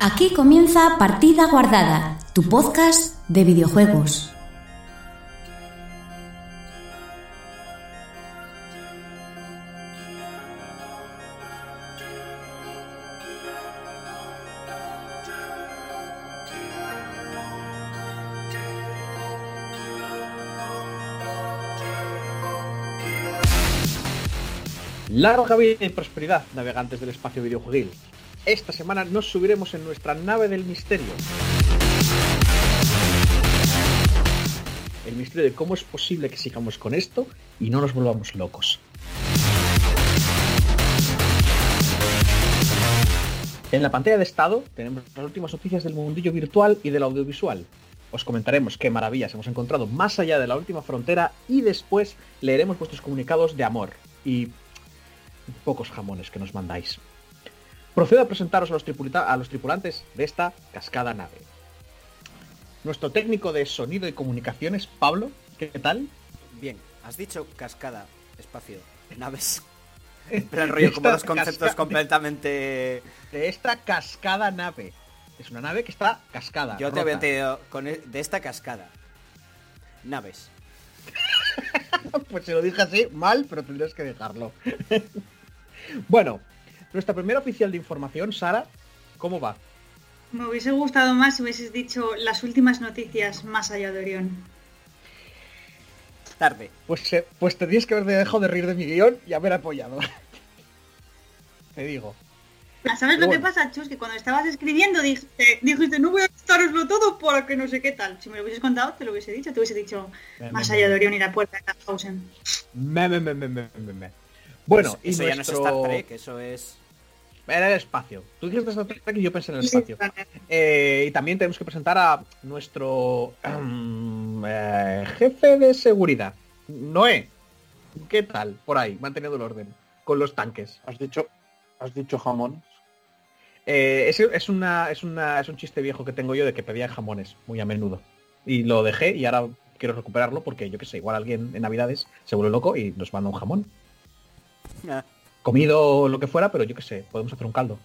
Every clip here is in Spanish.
Aquí comienza Partida Guardada, tu podcast de videojuegos. Larga vida y prosperidad, navegantes del espacio videojueguil. Esta semana nos subiremos en nuestra nave del misterio. El misterio de cómo es posible que sigamos con esto y no nos volvamos locos. En la pantalla de estado tenemos las últimas noticias del mundillo virtual y del audiovisual. Os comentaremos qué maravillas hemos encontrado más allá de la última frontera y después leeremos vuestros comunicados de amor y pocos jamones que nos mandáis. Procedo a presentaros a los, tripulita- a los tripulantes de esta cascada nave. Nuestro técnico de sonido y comunicaciones, Pablo, ¿qué tal? Bien, has dicho cascada, espacio, naves. Pero el rollo, como los conceptos completamente... De esta cascada nave. Es una nave que está cascada. Yo te había entendido con e- de esta cascada. Naves. Pues se lo dije así, mal, pero tendrías que dejarlo. bueno, nuestra primera oficial de información, Sara, ¿cómo va? Me hubiese gustado más si hubieses dicho las últimas noticias más allá de Orión. Tarde. Pues, eh, pues tendrías que haber dejado de reír de mi guion y haber apoyado. Te digo. Ah, ¿Sabes lo Bueno. que pasa, Chus? Que cuando estabas escribiendo dijiste, dijiste, no voy a contároslo todo para que no sé qué tal. Si me lo hubieses contado, te lo hubiese dicho. Te hubiese dicho, Me, más me, allá me. de Orión y la puerta de Tannhausen. Me, me, me, me, me, Bueno, Eso- y eso ya no es Star Trek, eso es... Era el espacio. Tú dijiste Star Trek y yo pensé en el espacio. Eh, y también tenemos que presentar a nuestro eh, jefe de seguridad, Noé. ¿Qué tal? Por ahí, manteniendo el orden. Con los tanques. Has dicho, has dicho jamón. Eh, es, es una, es, una, es un chiste viejo que tengo yo de que pedía jamones muy a menudo. Y lo dejé y ahora quiero recuperarlo porque yo qué sé, igual alguien en Navidades se vuelve loco y nos manda un jamón. Ah, Comido o lo que fuera, pero yo qué sé, podemos hacer un caldo.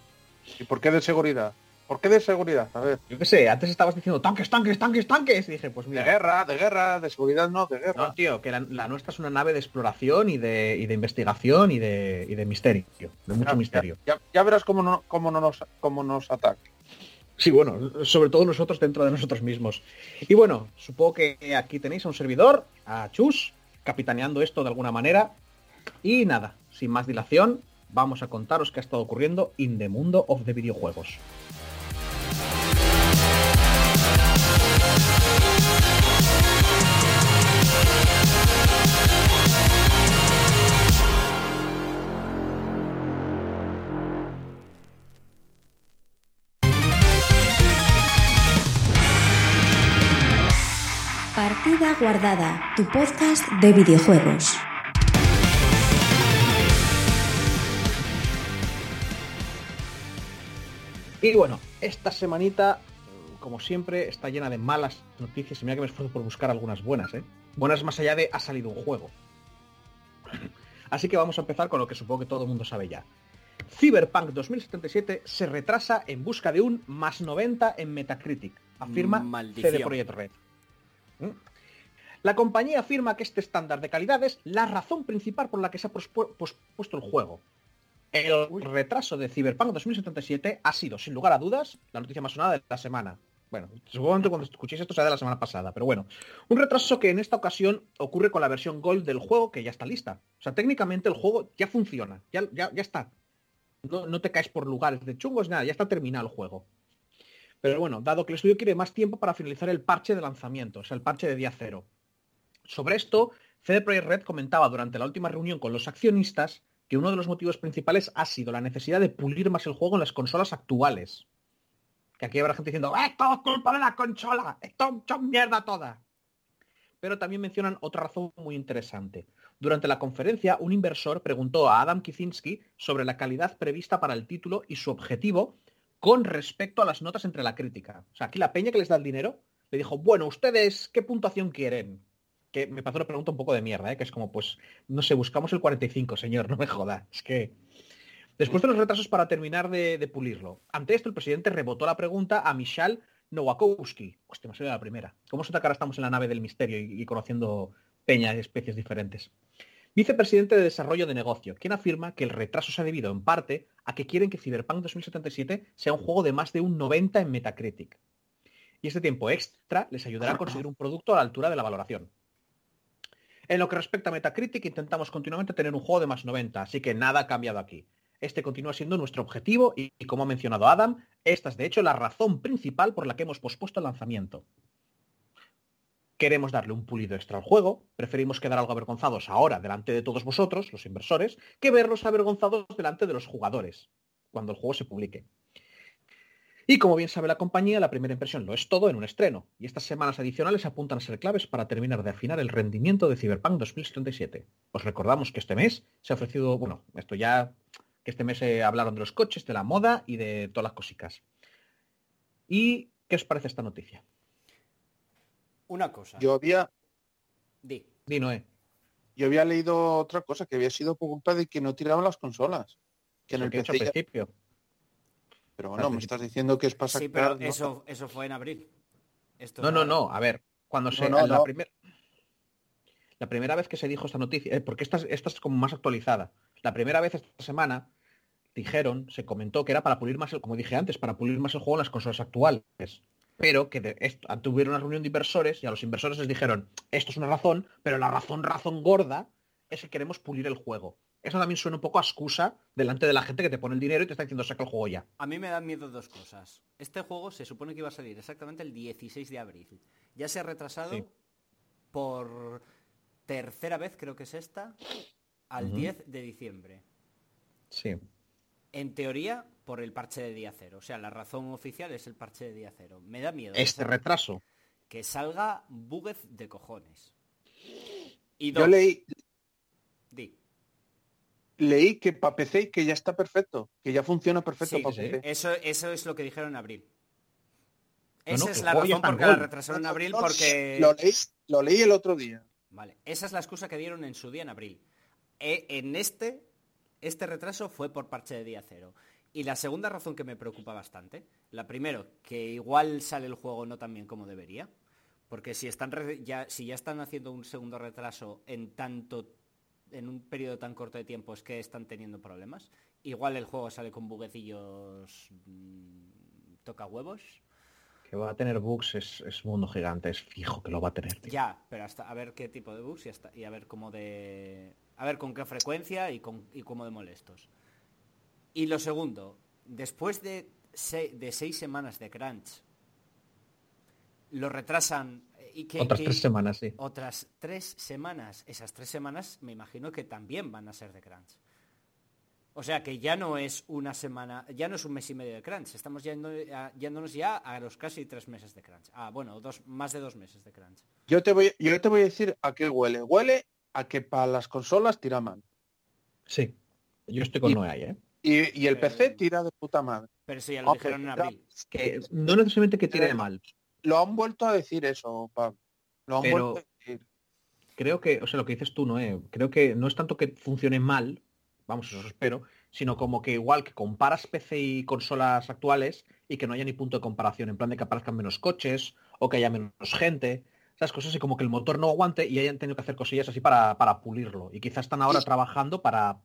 ¿Y por qué de seguridad? ¿Por qué de seguridad? A ver. Yo qué sé, antes estabas diciendo tanques, tanques, tanques, tanques. Y dije, pues De mira. guerra, de guerra, de seguridad no, de guerra. No, tío, que la, la nuestra es una nave de exploración y de, y de investigación y de, y de misterio. De mucho Ya- misterio. Ya, ya verás cómo, no, cómo, no nos, cómo nos ataca. Sí, bueno, sobre todo nosotros dentro de nosotros mismos. Y bueno, supongo que aquí tenéis a un servidor, a Chus, capitaneando esto de alguna manera. Y nada, sin más dilación, vamos a contaros qué ha estado ocurriendo in the mundo of the videojuegos. Partida Guardada, tu podcast de videojuegos. Y bueno, esta semanita, como siempre, está llena de malas noticias y mira que me esfuerzo por buscar algunas buenas, ¿eh? Buenas más allá de ha salido un juego. Así que vamos a empezar con lo que supongo que todo el mundo sabe ya. Cyberpunk 2077 se retrasa en busca de un más 90 en Metacritic, afirma Maldición. CD Projekt Red. ¿Mm? La compañía afirma que este estándar de calidad es la razón principal por la que se ha pospu- pospuesto el juego. El retraso de Cyberpunk 2077 ha sido, sin lugar a dudas, la noticia más sonada de la semana. Bueno, seguramente cuando escuchéis esto será de la semana pasada, pero bueno. Un retraso que en esta ocasión ocurre con la versión Gold del juego que ya está lista. O sea, técnicamente el juego ya funciona, ya, ya, ya está. No, no te caes por lugares de chungos, nada, ya está terminado el juego. Pero bueno, dado que el estudio quiere más tiempo para finalizar el parche de lanzamiento, o sea, el parche de día cero. Sobre esto, CD Projekt Red comentaba durante la última reunión con los accionistas que uno de los motivos principales ha sido la necesidad de pulir más el juego en las consolas actuales. Que aquí habrá gente diciendo, ¡Eh, todo es culpa de la consola! ¡Esto son mierda toda! Pero también mencionan otra razón muy interesante. Durante la conferencia, un inversor preguntó a Adam Kicinski sobre la calidad prevista para el título y su objetivo con respecto a las notas entre la crítica. O sea, aquí la peña que les da el dinero le dijo, bueno, ¿ustedes qué puntuación quieren? Que me pasó una pregunta un poco de mierda, ¿eh? que es como, pues, no sé, buscamos el 45, señor, no me joda. Es que... Después de los retrasos para terminar de, de pulirlo. Ante esto, el presidente rebotó la pregunta a Michal Nowakowski. Hostia, me salió la primera. ¿Cómo se que ahora estamos en la nave del misterio y, y conociendo peñas y especies diferentes? Vicepresidente de Desarrollo de Negocio, quien afirma que el retraso se ha debido en parte a que quieren que Cyberpunk 2077 sea un juego de más de un 90 en Metacritic. Y este tiempo extra les ayudará a conseguir un producto a la altura de la valoración. En lo que respecta a Metacritic, intentamos continuamente tener un juego de más 90, así que nada ha cambiado aquí. Este continúa siendo nuestro objetivo y, como ha mencionado Adam, esta es de hecho la razón principal por la que hemos pospuesto el lanzamiento. Queremos darle un pulido extra al juego, preferimos quedar algo avergonzados ahora delante de todos vosotros, los inversores, que verlos avergonzados delante de los jugadores, cuando el juego se publique. Y como bien sabe la compañía, la primera impresión lo es todo en un estreno, y estas semanas adicionales apuntan a ser claves para terminar de afinar el rendimiento de Cyberpunk 2077. Os recordamos que este mes se ha ofrecido, bueno, esto ya, que este mes se hablaron de los coches, de la moda y de todas las cositas. ¿Y qué os parece esta noticia? Una cosa. Yo había, Di. Di, Noé. yo había leído otra cosa, que había sido por culpa de que no tiraban las consolas. Que en el que he hecho PC al ya- principio. Pero bueno, me estás diciendo que es para Sí, sacar... pero ¿no? eso, eso fue en abril. Esto No, no, no. A ver, cuando se. no, la, no. primer- la primera vez que se dijo esta noticia, eh, porque esta, es- esta es como más actualizada. La primera vez esta semana dijeron, se comentó que era para pulir más, el, como dije antes, para pulir más el juego en las consolas actuales. Pero que de, esto, tuvieron una reunión de inversores y a los inversores les dijeron, esto es una razón, pero la razón, razón gorda es que queremos pulir el juego. Eso también suena un poco a excusa delante de la gente que te pone el dinero y te está diciendo saca el juego ya. A mí me dan miedo dos cosas. Este juego se supone que iba a salir exactamente el 16 de abril. Ya se ha retrasado Sí. por tercera vez, creo que es esta, al Ujú. 10 de diciembre. Sí. En teoría, por el parche de día cero. O sea, la razón oficial es el parche de día cero. Me da miedo. Este que retraso. Que salga bugged de cojones. Y Yo leí. Leí que para PC que ya está perfecto, que ya funciona perfecto Sí, para sí. PC. Eso, eso es lo que dijeron en abril. Esa no, es la razón por la retrasaron en abril porque... Lo leí, lo leí el otro día. Vale, esa es la excusa que dieron en su día en abril. E- en este, este retraso fue por parche de día cero. Y la segunda razón que me preocupa bastante, la primero, que igual sale el juego no tan bien como debería, porque si están re- ya, si ya están haciendo un segundo retraso en tanto en un periodo tan corto de tiempo es que están teniendo problemas. Igual el juego sale con buguecillos mm, toca huevos. Que va a tener bugs es, es mundo gigante, es fijo que lo va a tener. tío. Ya, pero hasta a ver qué tipo de bugs y, hasta, y a ver cómo de. A ver con qué frecuencia y, con, y cómo de molestos. Y lo segundo, después de, se- de seis semanas de crunch, lo retrasan y que, Otras que- tres semanas, sí. otras tres semanas. Esas tres semanas me imagino que también van a ser de crunch. O sea que ya no es una semana, ya no es un mes y medio de crunch, estamos yendo, a- yéndonos ya a los casi tres meses de crunch. Ah, bueno, dos, más de dos meses de crunch. Yo te voy, yo te voy a decir a qué huele. Huele a que para las consolas tira mal. Sí. Yo estoy con Y- Noé ahí, ¿eh? Y, y el Eh, PC tira de puta madre. Pero eso ya lo Hombre, dijeron en abril. Que no necesariamente que tire mal. Lo han vuelto a decir eso, Pablo. Lo han Pero- vuelto a decir. Creo que, o sea, lo que dices tú, Noé, creo que no es tanto que funcione mal, vamos, eso espero, sino como que igual que comparas PC y consolas actuales y que no haya ni punto de comparación, en plan de que aparezcan menos coches o que haya menos gente, esas cosas y como que el motor no aguante y hayan tenido que hacer cosillas así para, para pulirlo. Y quizás están ahora Sí. trabajando para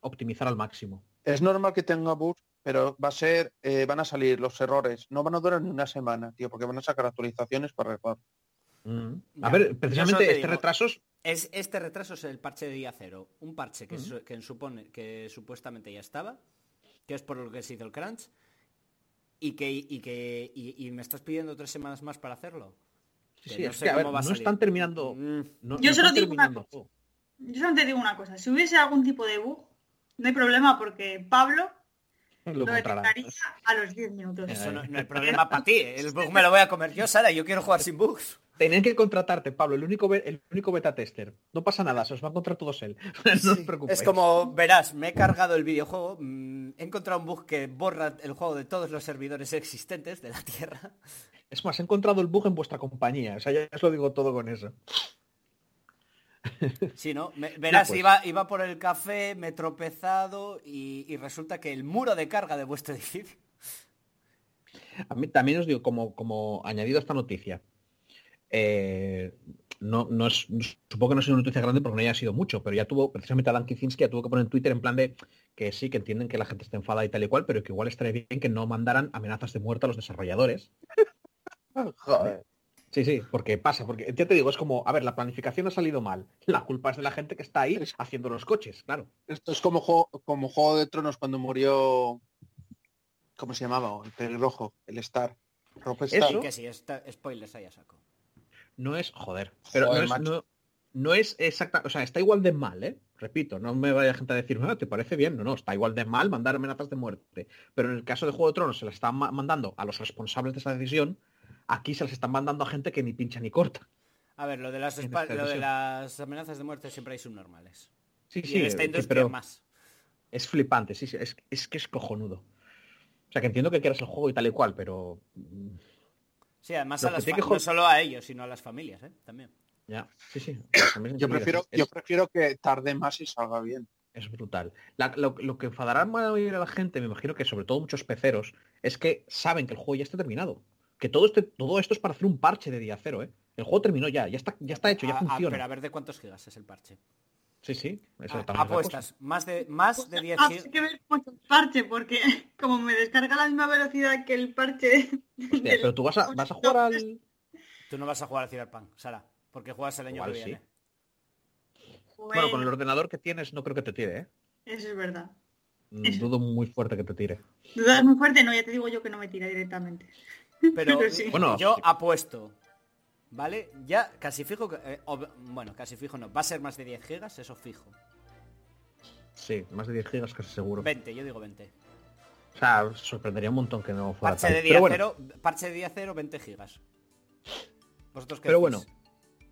optimizar al máximo. Es normal que tenga bugs, pero va a ser, eh, van a salir los errores. No van a durar ni una semana, tío, porque van a sacar actualizaciones para arreglar. Mm. A ver, solo precisamente te este digo- retraso es- Es, este retraso es el parche de día cero. Un parche que, su- que supone que supuestamente ya estaba, que es por lo que se hizo el crunch, y que, y que y, y me estás pidiendo tres semanas más para hacerlo. Sí, Que sí, no es sé que, a ver, cómo va a no salir. están terminando. Mm, no- Yo no solo digo una cosa. Yo solamente digo una cosa, si hubiese algún tipo de bug, no hay problema porque Pablo Lo lo a los 10 minutos. Eso no, no hay problema para ti. El bug me lo voy a comer yo, Sara. Yo quiero jugar sin bugs. Tenían que contratarte, Pablo, el único, el único beta tester. No pasa nada, se os va a encontrar todos él. no os preocupéis. Es como, verás, me he cargado el videojuego, mm, he encontrado un bug que borra el juego de todos los servidores existentes de la Tierra. Es más, he encontrado el bug en vuestra compañía. O sea, ya os lo digo todo con eso. Sí, ¿no? Me- verás, pues. iba, iba por el café, me he tropezado y, y resulta que el muro de carga de vuestro edificio... A mí también os digo, como, como añadido a esta noticia, eh, no, no es, supongo que no es una noticia grande porque no haya sido mucho, pero ya tuvo, precisamente Adam Kicinski ya tuvo que poner en Twitter en plan de que sí, que entienden que la gente está enfadada y tal y cual, pero que igual estaría bien que no mandaran amenazas de muerte a los desarrolladores. Joder. Sí, sí, porque pasa, porque ya te digo, es como, a ver, la planificación ha salido mal. La culpa es de la gente que está ahí haciendo los coches, claro. Esto es como juego, como juego de Tronos cuando murió. ¿Cómo se llamaba? El pelirrojo, el Star. Rob Star. Eso. Que sí, está, spoilers ahí a saco. No es, joder, pero Joder, no, es, no, no es exacta, o sea, está igual de mal, ¿eh? Repito, no me vaya gente a decir, "Ah, ¿te parece bien? No, no, está igual de mal mandar amenazas de muerte. Pero en el caso de Juego de Tronos se las están ma- mandando a los responsables de esa decisión, aquí se las están mandando a gente que ni pincha ni corta. A ver, lo de las, lo de amenazas de muerte siempre hay subnormales. Sí, Y sí, en esta eh, industria pero más. es flipante, sí, sí, es, es que es cojonudo. O sea, que entiendo que quieras el juego y tal y cual, pero... mm, Sí, además a las que no solo a ellos, sino a las familias, ¿eh? También. Ya, sí, sí. Yo prefiero, es- yo prefiero que tarde más y salga bien. Es brutal. La- lo, lo que enfadará más a la gente, me imagino que sobre todo muchos peceros, es que saben que el juego ya está terminado. Que todo, este, todo esto es para hacer un parche de día cero, ¿eh? El juego terminó ya, ya está, ya está hecho, ya A- a- funciona. pero a ver de cuántos gigas es el parche. Sí, sí. Eso A- apuestas, más de, más de 10 Ah, gigas. sí que ver mucho el parche, porque como me descarga a la misma velocidad que el parche... Hostia, pero tú vas a, vas a jugar al... Tú no vas a jugar al Cyberpunk, Sara, porque juegas el año Igual que sí. viene. Bueno, con el ordenador que tienes no creo que te tire, ¿eh? Eso es verdad. Mm, Eso. Dudo muy fuerte que te tire. Dudas muy fuerte, no, ya te digo yo que no me tira directamente. Pero sí. Bueno, yo apuesto, ¿vale? Ya casi fijo, que, eh, ob- bueno, casi fijo no, va a ser más de 10 gigas, eso fijo. Sí, más de 10 gigas casi seguro. 20, yo digo 20. O sea, sorprendería un montón que no fuera Parche tal. de día bueno, cero, parche de día cero, 20 gigas. ¿Vosotros qué Pero decís? bueno,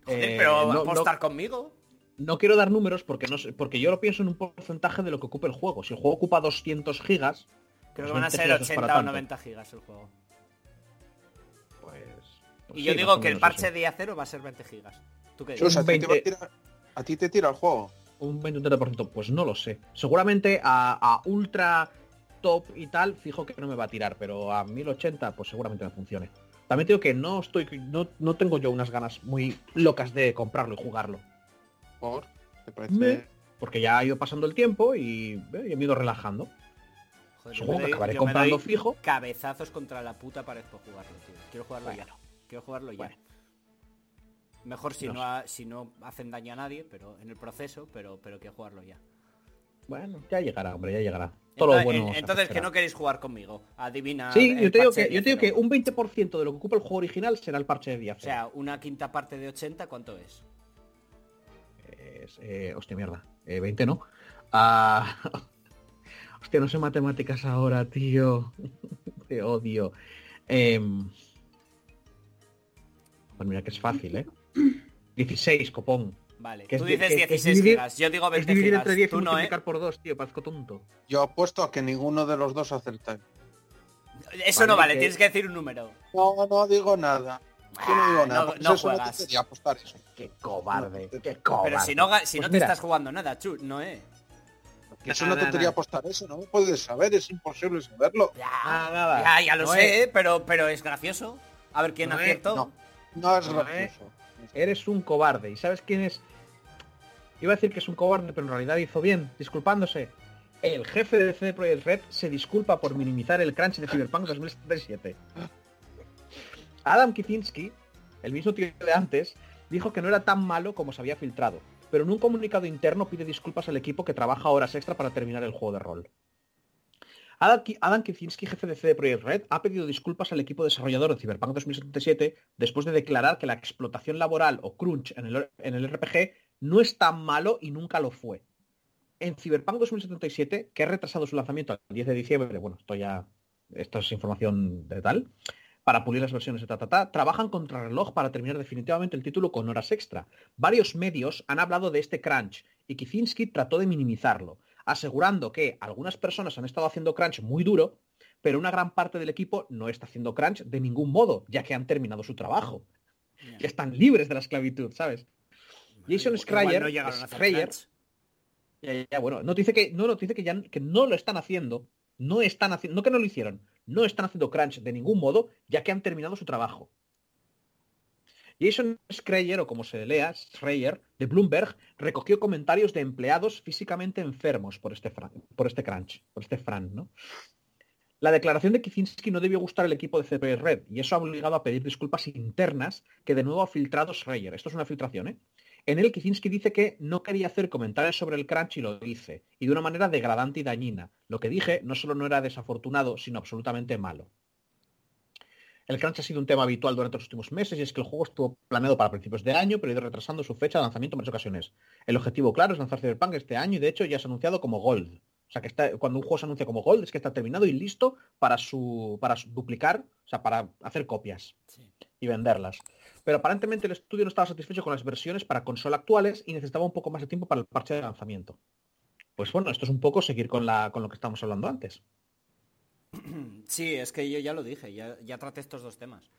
Joder, eh, pero no- apostar no- conmigo. no quiero dar números porque no sé, porque yo lo pienso en un porcentaje de lo que ocupa el juego. Si el juego ocupa 200 gigas, Creo pues que van a 20 ser gigas no es para 80 o tanto. 90 gigas el juego. Pues, pues Y yo digo que el parche eso. de día cero va a ser 20 gigas. ¿Tú qué dices? ¿a, ti te va a 20. tirar- ¿A ti te tira el juego? Un 20 un 30%, pues no lo sé. Seguramente a, a ultra top y tal, fijo que no me va a tirar, pero a 1080 pues seguramente me funcione. También digo que no estoy no, no tengo yo unas ganas muy locas de comprarlo y jugarlo. ¿Por? ¿Te parece? Me- Porque ya ha ido pasando el tiempo y, eh, y me he ido relajando. Joder, Supongo que doy- acabaré comprando fijo. Cabezazos contra la puta pared por jugarlo, tío. Quiero jugarlo ya. Quiero jugarlo ya. Mejor si No no, sé. ha- si no hacen daño a nadie, pero en el proceso, pero, pero quiero jugarlo ya. Bueno, ya llegará, hombre, ya llegará. Todo lo entonces, bueno. entonces que no queréis jugar conmigo. Adivina. Sí, yo te digo que, yo te digo que 10. un 20% de lo que ocupa el juego original será el parche de día O sea, una quinta parte de 80, ¿cuánto es? Es, eh, hostia, mierda. Eh, 20 no. Ah, hostia, no sé matemáticas ahora, tío. Te odio. Em, pues mira que es fácil, ¿eh? 16, copón. Vale, Que tú es- dices que- que es 16 dividir- gigas, yo digo Es 20 dividir gigas. entre 10 y Tú no, ¿eh? por 2, tío, parezco tonto. Yo apuesto a que ninguno de los dos acerta. Eso no Vale, que- tienes que decir un número. No, no digo nada. Yo no digo Ah, nada. no- porque no eso es una juegas. tontería, apostar eso. Qué cobarde, No, qué cobarde. Pero si no, si Pues no te mira, estás jugando nada, Chu, no eh. Que es una tontería apostar eso, no puedes saber, es imposible saberlo. Ya, Ah, nada. ya, ya lo No sé, es- ¿eh? pero, pero es gracioso. A ver quién aciertó. No, es No, gracioso. Eres un cobarde. ¿Y sabes quién es? Iba a decir que es un cobarde, pero en realidad hizo bien, disculpándose. El jefe de CD Projekt Red se disculpa por minimizar el crunch de Cyberpunk 2077. Adam Kicinski, el mismo tío de antes, dijo que no era tan malo como se había filtrado, pero en un comunicado interno pide disculpas al equipo que trabaja horas extra para terminar el juego de rol. Adam, Ki- Adam Kicinski, jefe de CD Projekt Red, ha pedido disculpas al equipo desarrollador de Cyberpunk 2077 después de declarar que la explotación laboral o crunch en el, RPG no es tan malo y nunca lo fue. En Cyberpunk 2077, que ha retrasado su lanzamiento al 10 de diciembre, bueno, esto ya, esto es información de tal, para pulir las versiones de ta, trabajan contra reloj para terminar definitivamente el título con horas extra. Varios medios han hablado de este crunch y Kicinski trató de minimizarlo, asegurando que algunas personas han estado haciendo crunch muy duro, pero una gran parte del equipo no está haciendo crunch de ningún modo, ya que han terminado su trabajo. Ya están libres de la esclavitud, ¿sabes? Jason Schreier, no Schreier-. Ya, ya, ya, bueno, no te dice que no, no te dice que ya que no lo están haciendo, no están haciendo, no que no lo hicieron, no están haciendo crunch de ningún modo, ya que han terminado su trabajo. Jason Schreier, o como se lea, Schreier, de Bloomberg, recogió comentarios de empleados físicamente enfermos por este, por este crunch, por este Fran, ¿no? La declaración de Kicinski no debió gustar al equipo de CP Red y eso ha obligado a pedir disculpas internas que de nuevo ha filtrado Schreier. Esto es una filtración, ¿eh? En él, Kicinski dice que no quería hacer comentarios sobre el crunch y lo hice, y de una manera degradante y dañina. Lo que dije no solo no era desafortunado, sino absolutamente malo. El crunch ha sido un tema habitual durante los últimos meses y es que el juego estuvo planeado para principios de año, pero ha ido retrasando su fecha de lanzamiento en varias ocasiones. El objetivo claro es lanzar Cyberpunk este año y de hecho ya se ha anunciado como Gold. O sea que está, cuando un juego se anuncia como Gold es que está terminado y listo para su para su- duplicar, o sea, para hacer copias Sí. y venderlas. Pero aparentemente el estudio no estaba satisfecho con las versiones para consola actuales y necesitaba un poco más de tiempo para el parche de lanzamiento. Pues bueno, esto es un poco seguir con, la, con lo que estábamos hablando antes. Sí, es que yo ya lo dije, ya, ya traté estos dos temas.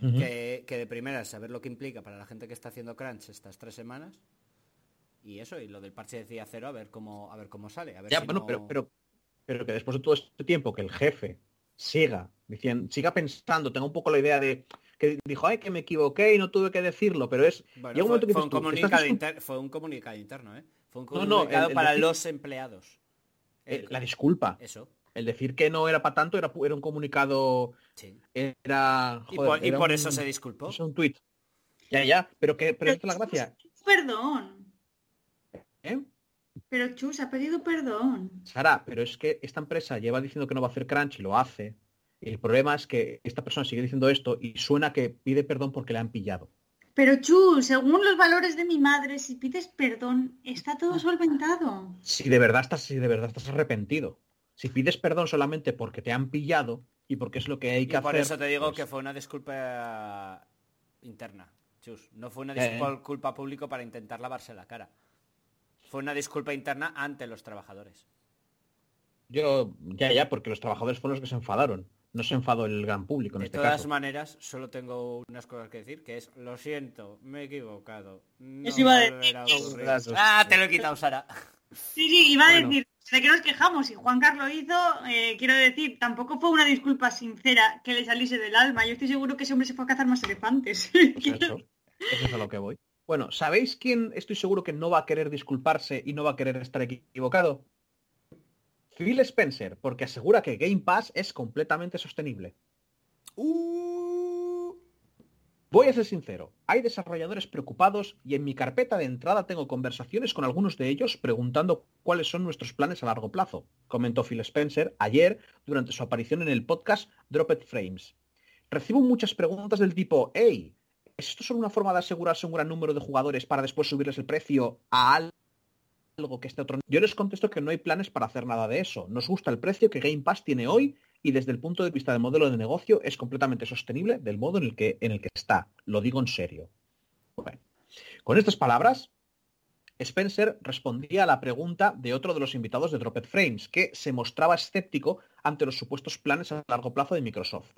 Que, que de primera saber lo que implica para la gente que está haciendo crunch estas tres semanas. Y eso, y lo del parche de día cero, a ver cómo, a ver cómo sale. A ver Ya, si bueno, no- pero, pero, pero que después de todo este tiempo que el jefe siga diciendo, siga pensando, tenga un poco la idea de que dijo, ay, que me equivoqué y no tuve que decirlo, pero es... Bueno, llega un fue, que un tú, comunicado inter- fue un comunicado interno, ¿eh? Fue un No, no, comunicado el- el para los empleados. eh, la disculpa. Eso, El decir que no era para tanto era, un comunicado... sí. Era... Y por, y era por un- eso se disculpó. Es un tweet. Ya, ya, pero que pero esta es la gracia. Perdón. ¿eh? Pero Chus ha pedido perdón. Sara, pero es que esta empresa lleva diciendo que no va a hacer crunch y lo hace. Y el problema es que esta persona sigue diciendo esto y suena que pide perdón porque le han pillado. Pero Chus, según los valores de mi madre, si pides perdón, está Ah. todo solventado. Si de verdad estás, si de verdad estás arrepentido. Si pides perdón solamente porque te han pillado y porque es lo que hay Y que por hacer. eso te digo pues, que fue una disculpa interna, Chus. No fue una Eh. disculpa público para intentar lavarse la cara. Fue una disculpa interna ante los trabajadores. Yo, ya, ya, porque los trabajadores fueron los que se enfadaron. No se enfadó el gran público en De este todas caso. maneras, solo tengo unas cosas que decir, que es, lo siento, me he equivocado. No Eso iba a decir. ocurrir". Gracias. Ah, te lo he quitado, Sara. Sí, sí, iba a Bueno. decir, de que nos quejamos y Juan Carlos lo hizo, eh, quiero decir, tampoco fue una disculpa sincera que le saliese del alma. Yo estoy seguro que ese hombre se fue a cazar más elefantes. Pues eso, eso es a lo que voy. Bueno, ¿sabéis quién estoy seguro que no va a querer disculparse y no va a querer estar equivocado? Phil Spencer, porque asegura que Game Pass es completamente sostenible. Uh, Voy a ser sincero, hay desarrolladores preocupados y en mi carpeta de entrada tengo conversaciones con algunos de ellos preguntando cuáles son nuestros planes a largo plazo, comentó Phil Spencer ayer durante su aparición en el podcast Dropped Frames. Recibo muchas preguntas del tipo, hey, ¿es esto solo una forma de asegurarse un gran número de jugadores para después subirles el precio a al- algo que esté otro? Yo les contesto que no hay planes para hacer nada de eso. Nos gusta el precio que Game Pass tiene hoy y desde el punto de vista del modelo de negocio es completamente sostenible del modo en el que, en el que está. Lo digo en serio. Con estas palabras, Spencer respondía a la pregunta de otro de los invitados de Dropped Frames, que se mostraba escéptico ante los supuestos planes a largo plazo de Microsoft.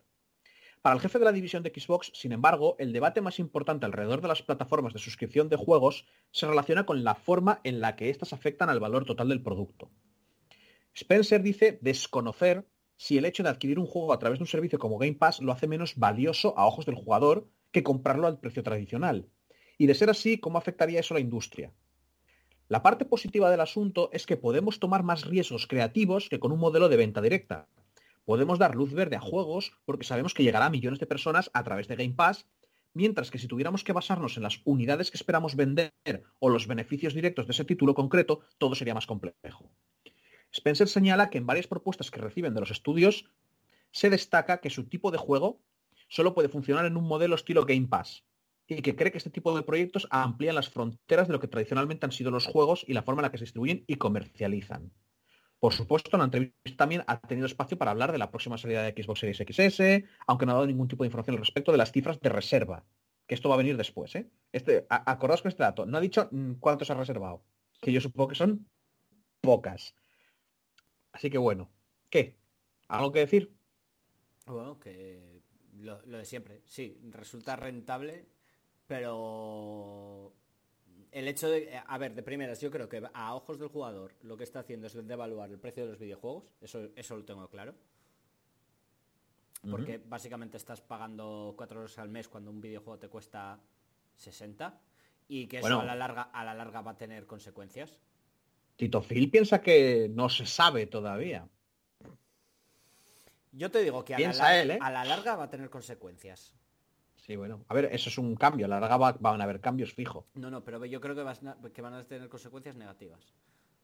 Para el jefe de la división de Xbox, sin embargo, el debate más importante alrededor de las plataformas de suscripción de juegos se relaciona con la forma en la que éstas afectan al valor total del producto. Spencer dice desconocer si el hecho de adquirir un juego a través de un servicio como Game Pass lo hace menos valioso a ojos del jugador que comprarlo al precio tradicional. Y de ser así, ¿cómo afectaría eso a la industria? La parte positiva del asunto es que podemos tomar más riesgos creativos que con un modelo de venta directa. Podemos dar luz verde a juegos porque sabemos que llegará a millones de personas a través de Game Pass, mientras que si tuviéramos que basarnos en las unidades que esperamos vender o los beneficios directos de ese título concreto, todo sería más complejo. Spencer señala que en varias propuestas que reciben de los estudios se destaca que su tipo de juego solo puede funcionar en un modelo estilo Game Pass y que cree que este tipo de proyectos amplían las fronteras de lo que tradicionalmente han sido los juegos y la forma en la que se distribuyen y comercializan. Por supuesto, en la entrevista también ha tenido espacio para hablar de la próxima salida de Xbox Series XS, aunque no ha dado ningún tipo de información al respecto de las cifras de reserva, que esto va a venir después. ¿eh? Este, acordaos con este dato, no ha dicho mm, cuántos ha reservado, que yo supongo que son pocas. Así que bueno, ¿qué? ¿Algo que decir? Bueno, que lo, lo de siempre. Sí, resulta rentable, pero el hecho de, a ver, de primeras, yo creo que a ojos del jugador lo que está haciendo es devaluar el precio de los videojuegos, eso, eso lo tengo claro. Porque básicamente estás pagando 4 euros al mes cuando un videojuego te cuesta 60 y que eso Bueno. a la larga a la larga va a tener consecuencias. Tito Phil piensa que no se sabe todavía. Yo te digo que a la, Piensa lar- él, ¿eh? a la larga va a tener consecuencias. Sí, bueno. A ver, eso es un cambio. A la larga va- van a haber cambios fijo. No, no, pero yo creo que, vas na- que van a tener consecuencias negativas.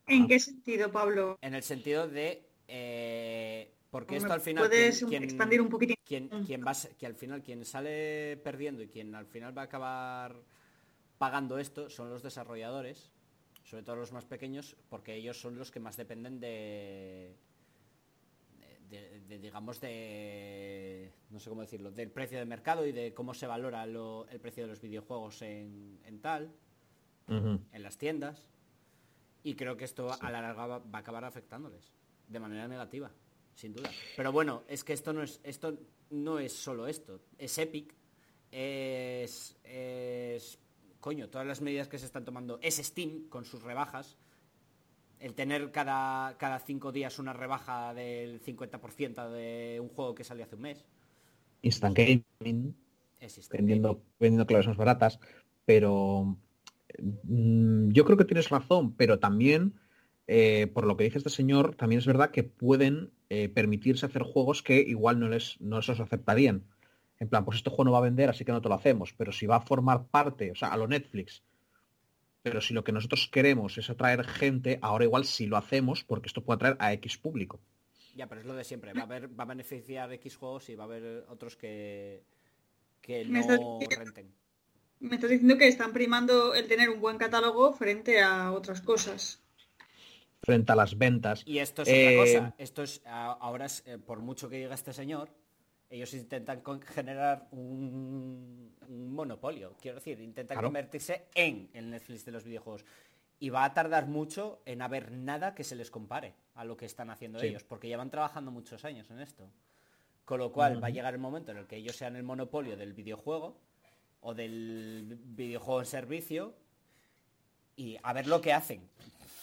¿En qué sentido, Pablo? En el sentido de... eh, porque ¿Me esto al final... ¿Puedes quien- quien- expandir un poquitín? quien, quien va a ser- que al final quien sale perdiendo y quien al final va a acabar pagando esto son los desarrolladores, sobre todo los más pequeños, porque ellos son los que más dependen de, de- de, digamos de no sé cómo decirlo, del precio de mercado y de cómo se valora lo- el precio de los videojuegos en, en tal, en las tiendas. Y creo que esto a la larga va, va a acabar afectándoles de manera negativa, sin duda. Pero bueno, es que esto no es esto no es solo esto, es Epic, es es coño, todas las medidas que se están tomando, es Steam con sus rebajas. El tener cada, cada cinco días una rebaja del 50% de un juego que salió hace un mes. Instant Gaming, Es vendiendo, vendiendo claves más baratas. Pero mm, yo creo que tienes razón, pero también, eh, por lo que dice este señor, también es verdad que pueden eh, permitirse hacer juegos que igual no les, no se los aceptarían. En plan, pues este juego no va a vender, así que no te lo hacemos. Pero si va a formar parte, o sea, a lo Netflix. Pero si lo que nosotros queremos es atraer gente, ahora igual sí lo hacemos, porque esto puede atraer a X público. Ya, pero es lo de siempre. Va a, haber, va a beneficiar X juegos y va a haber otros que, que Me estás no diciendo- renten. Me estás diciendo que están primando el tener un buen catálogo frente a otras cosas. Frente a las ventas. Y esto es Eh, otra cosa. Esto es, ahora es, eh, por mucho que diga este señor, ellos intentan generar un, un monopolio. Quiero decir, intentan Claro. convertirse en el Netflix de los videojuegos. Y va a tardar mucho en haber nada que se les compare a lo que están haciendo Sí. ellos, porque llevan trabajando muchos años en esto. Con lo cual va a llegar el momento en el que ellos sean el monopolio del videojuego o del videojuego en servicio y a ver lo que hacen.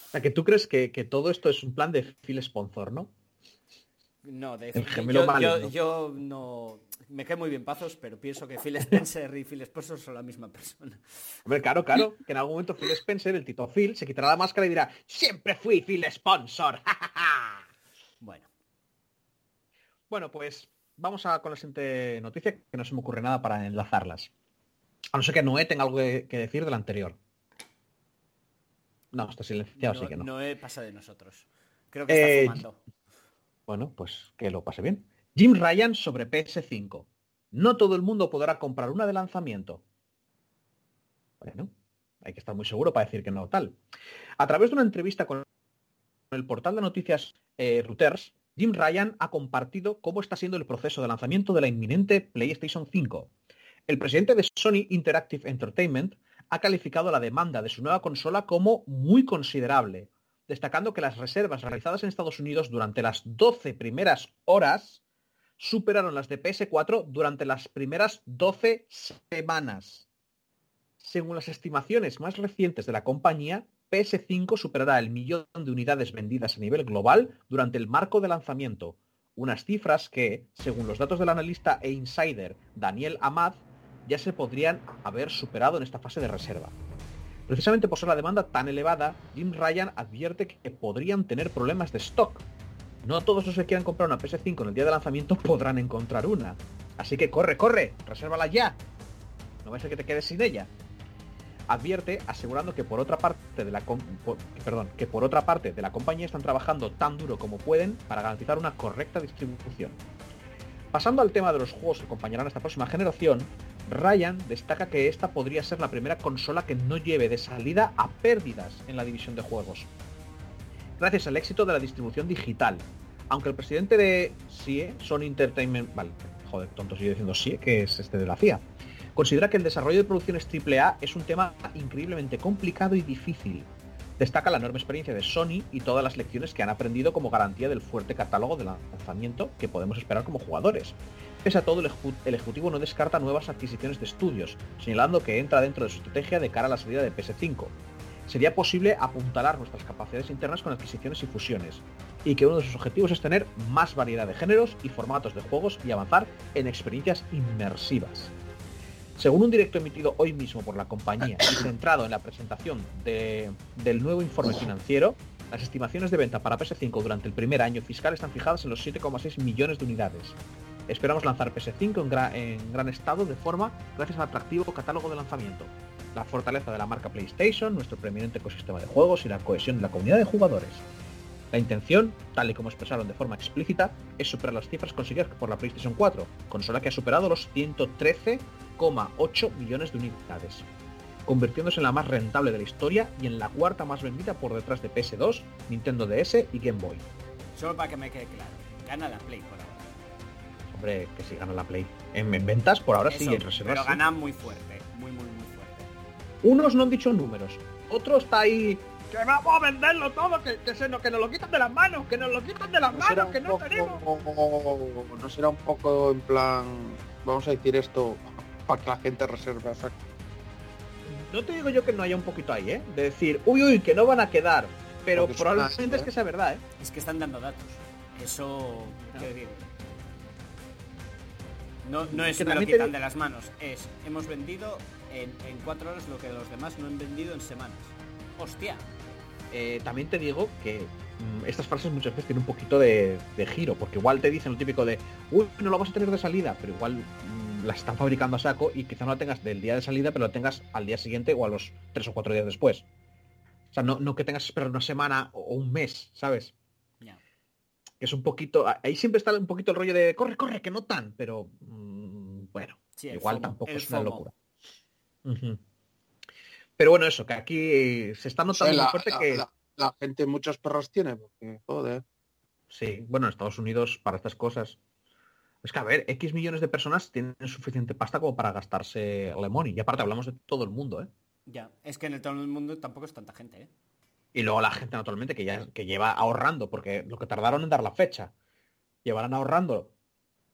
O sea, que tú crees que, que todo esto es un plan de Phil Sponsor, ¿no? No, de El gemelo yo, yo, yo no me cae muy bien Pazos, pero pienso que Phil Spencer y Phil Spencer son la misma persona. Hombre, claro, claro, que en algún momento Phil Spencer, el Tito Phil, se quitará la máscara y dirá, siempre fui Phil Sponsor. Bueno, bueno, pues vamos a con la siguiente noticia, que no se me ocurre nada para enlazarlas. A no ser que Noé tenga algo que, que decir del anterior. No, está silenciado, no, así que no. Noé pasa de nosotros. Creo que está Eh, fumando. Bueno, pues que lo pase bien. Jim Ryan sobre PS5. No todo el mundo podrá comprar una de lanzamiento. Bueno, hay que estar muy seguro para decir que no tal. A través de una entrevista con el portal de noticias eh, Reuters, Jim Ryan ha compartido cómo está siendo el proceso de lanzamiento de la inminente PlayStation 5. El presidente de Sony Interactive Entertainment ha calificado la demanda de su nueva consola como muy considerable, destacando que las reservas realizadas en Estados Unidos durante las 12 primeras horas superaron las de PS4 durante las primeras 12 semanas. Según las estimaciones más recientes de la compañía, PS5 superará el millón de unidades vendidas a nivel global durante el marco de lanzamiento, unas cifras que, según los datos del analista e insider Daniel Amad, ya se podrían haber superado en esta fase de reserva. Precisamente por ser la demanda tan elevada, Jim Ryan advierte que podrían tener problemas de stock. No todos los que quieran comprar una PS5 en el día de lanzamiento podrán encontrar una. Así que corre, corre, resérvala ya. No va a que te quedes sin ella. Advierte asegurando que por otra parte de la perdón, que por otra parte de la compañía están trabajando tan duro como pueden para garantizar una correcta distribución. Pasando al tema de los juegos que acompañarán a esta próxima generación, Ryan destaca que esta podría ser la primera consola que no lleve de salida a pérdidas en la división de juegos. Gracias al éxito de la distribución digital. Aunque el presidente de SIE, Sony Entertainment, vale, joder, tonto sigue diciendo SIE, que es este de la CIA, considera que el desarrollo de producciones AAA es un tema increíblemente complicado y difícil. Destaca la enorme experiencia de Sony y todas las lecciones que han aprendido como garantía del fuerte catálogo de lanzamiento que podemos esperar como jugadores. Pese a todo, el, ejecu- el Ejecutivo no descarta nuevas adquisiciones de estudios, señalando que entra dentro de su estrategia de cara a la salida de PS5. Sería posible apuntalar nuestras capacidades internas con adquisiciones y fusiones, y que uno de sus objetivos es tener más variedad de géneros y formatos de juegos y avanzar en experiencias inmersivas. Según un directo emitido hoy mismo por la compañía y centrado en la presentación de- del nuevo informe financiero, las estimaciones de venta para PS5 durante el primer año fiscal están fijadas en los 7,6 millones de unidades. Esperamos lanzar PS5 en, gra- en gran estado de forma gracias al atractivo catálogo de lanzamiento, la fortaleza de la marca PlayStation, nuestro preeminente ecosistema de juegos y la cohesión de la comunidad de jugadores. La intención, tal y como expresaron de forma explícita, es superar las cifras conseguidas por la PlayStation 4, consola que ha superado los 113,8 millones de unidades, convirtiéndose en la más rentable de la historia y en la cuarta más vendida por detrás de PS2, Nintendo DS y Game Boy. Solo para que me quede claro. Gana la Play. Hombre, que si gana la Play. En, en ventas por ahora sí, en reservas pero sí. gana muy fuerte. Muy, muy, muy fuerte. Unos no han dicho números, otros está ahí. Que vamos a venderlo todo, que, que, se nos, que nos lo quitan de las manos, que nos lo quitan de las ¿No será, manos, que no tenemos. no será un poco en plan, vamos a decir esto, para que la gente reserve? No te digo yo que no haya un poquito ahí, ¿eh? De decir, uy, uy, que no van a quedar. Pero probablemente es que sea verdad, ¿eh? Es que están dando datos. Eso, quiero decir. No, no es Que que me lo te quitan de las manos, es hemos vendido en, en cuatro horas lo que los demás no han vendido en semanas. Hostia, Eh, también te digo que mm, estas frases muchas veces tienen un poquito de, de giro, porque igual te dicen lo típico de, uy, no lo vas a tener de salida, pero igual mm, las están fabricando a saco y quizá no la tengas del día de salida, pero la tengas al día siguiente o a los tres o cuatro días después. O sea, no, no que tengas que esperar una semana o un mes, ¿sabes? Que es un poquito, ahí siempre está un poquito el rollo de, corre, corre, que no tan, pero mm, bueno, Sí, el igual FOMO, tampoco el es una FOMO. locura. Pero bueno, eso, que aquí se está O sea, notando muy la, fuerte la- que... la- la gente muchos perros tiene, porque, joder. Sí, bueno, en Estados Unidos para estas cosas. Es que a ver, X millones de personas tienen suficiente pasta como para gastarse la money. Y aparte hablamos de todo el mundo, ¿eh? Ya, es que en el todo el mundo tampoco es tanta gente, ¿eh? Y luego la gente naturalmente que ya que lleva ahorrando, porque lo que tardaron en dar la fecha, llevarán ahorrando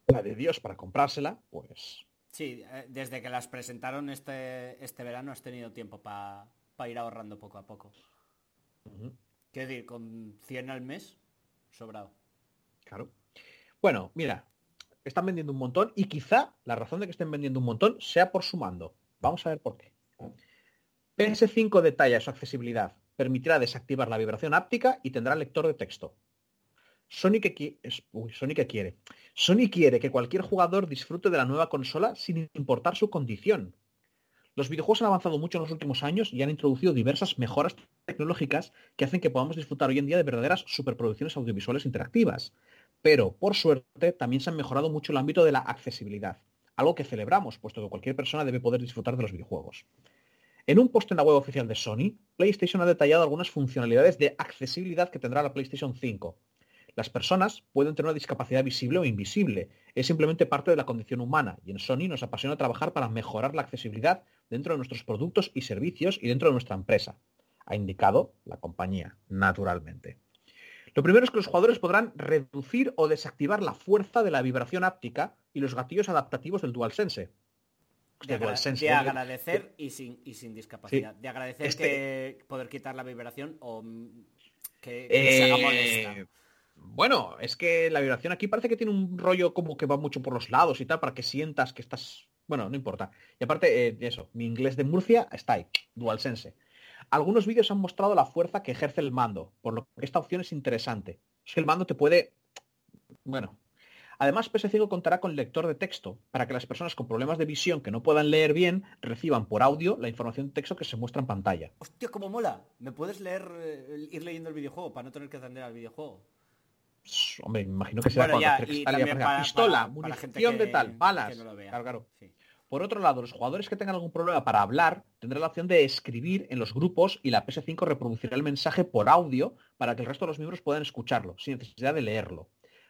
la de Dios para comprársela, pues Sí, eh, desde que las presentaron este, este verano has tenido tiempo para ir ahorrando poco a poco. Quiero decir, con 100 al mes, sobrado. claro. Bueno, mira, están vendiendo un montón y quizá la razón de que estén vendiendo un montón sea por su mando. Vamos a ver por qué. PS5 detalla su accesibilidad. Permitirá desactivar la vibración áptica y tendrá lector de texto. Sony Sony que quiere. Sony quiere que cualquier jugador disfrute de la nueva consola sin importar su condición. Los videojuegos han avanzado mucho en los últimos años y han introducido diversas mejoras tecnológicas que hacen que podamos disfrutar hoy en día de verdaderas superproducciones audiovisuales interactivas. Pero, por suerte, también se han mejorado mucho el ámbito de la accesibilidad, algo que celebramos, puesto que cualquier persona debe poder disfrutar de los videojuegos. En un post en la web oficial de Sony, PlayStation ha detallado algunas funcionalidades de accesibilidad que tendrá la PlayStation 5. Las personas pueden tener una discapacidad visible o invisible. Es simplemente parte de la condición humana y en Sony nos apasiona trabajar para mejorar la accesibilidad dentro de nuestros productos y servicios y dentro de nuestra empresa. Ha indicado la compañía, naturalmente. Lo primero es que los jugadores podrán reducir o desactivar la fuerza de la vibración áptica y los gatillos adaptativos del DualSense. De, agradecer y sin, y sin discapacidad. De agradecer Este- que poder quitar la vibración o que, se haga Eh, molesta. Bueno, es que la vibración aquí parece que tiene un rollo como que va mucho por los lados y tal, para que sientas que estás... Bueno, no importa. Y aparte, eh, eso, mi inglés de Murcia está ahí, DualSense. Algunos vídeos han mostrado la fuerza que ejerce el mando, por lo que esta opción es interesante. Es que el mando te puede... Bueno. Además, PS5 contará con lector de texto, para que las personas con problemas de visión que no puedan leer bien reciban por audio la información de texto que se muestra en pantalla. Hostia, cómo mola. ¿Me puedes leer, eh, ir leyendo el videojuego para no tener que atender al videojuego? Hombre, me imagino que será Bueno, para ya, y aparezca para- pistola, para- para munición de tal, balas. que no lo vea. Claro, claro. Sí. Por otro lado, los jugadores que tengan algún problema para hablar tendrán la opción de escribir en los grupos y la PS5 reproducirá el mensaje por audio para que el resto de los miembros puedan escucharlo, sin necesidad de leerlo.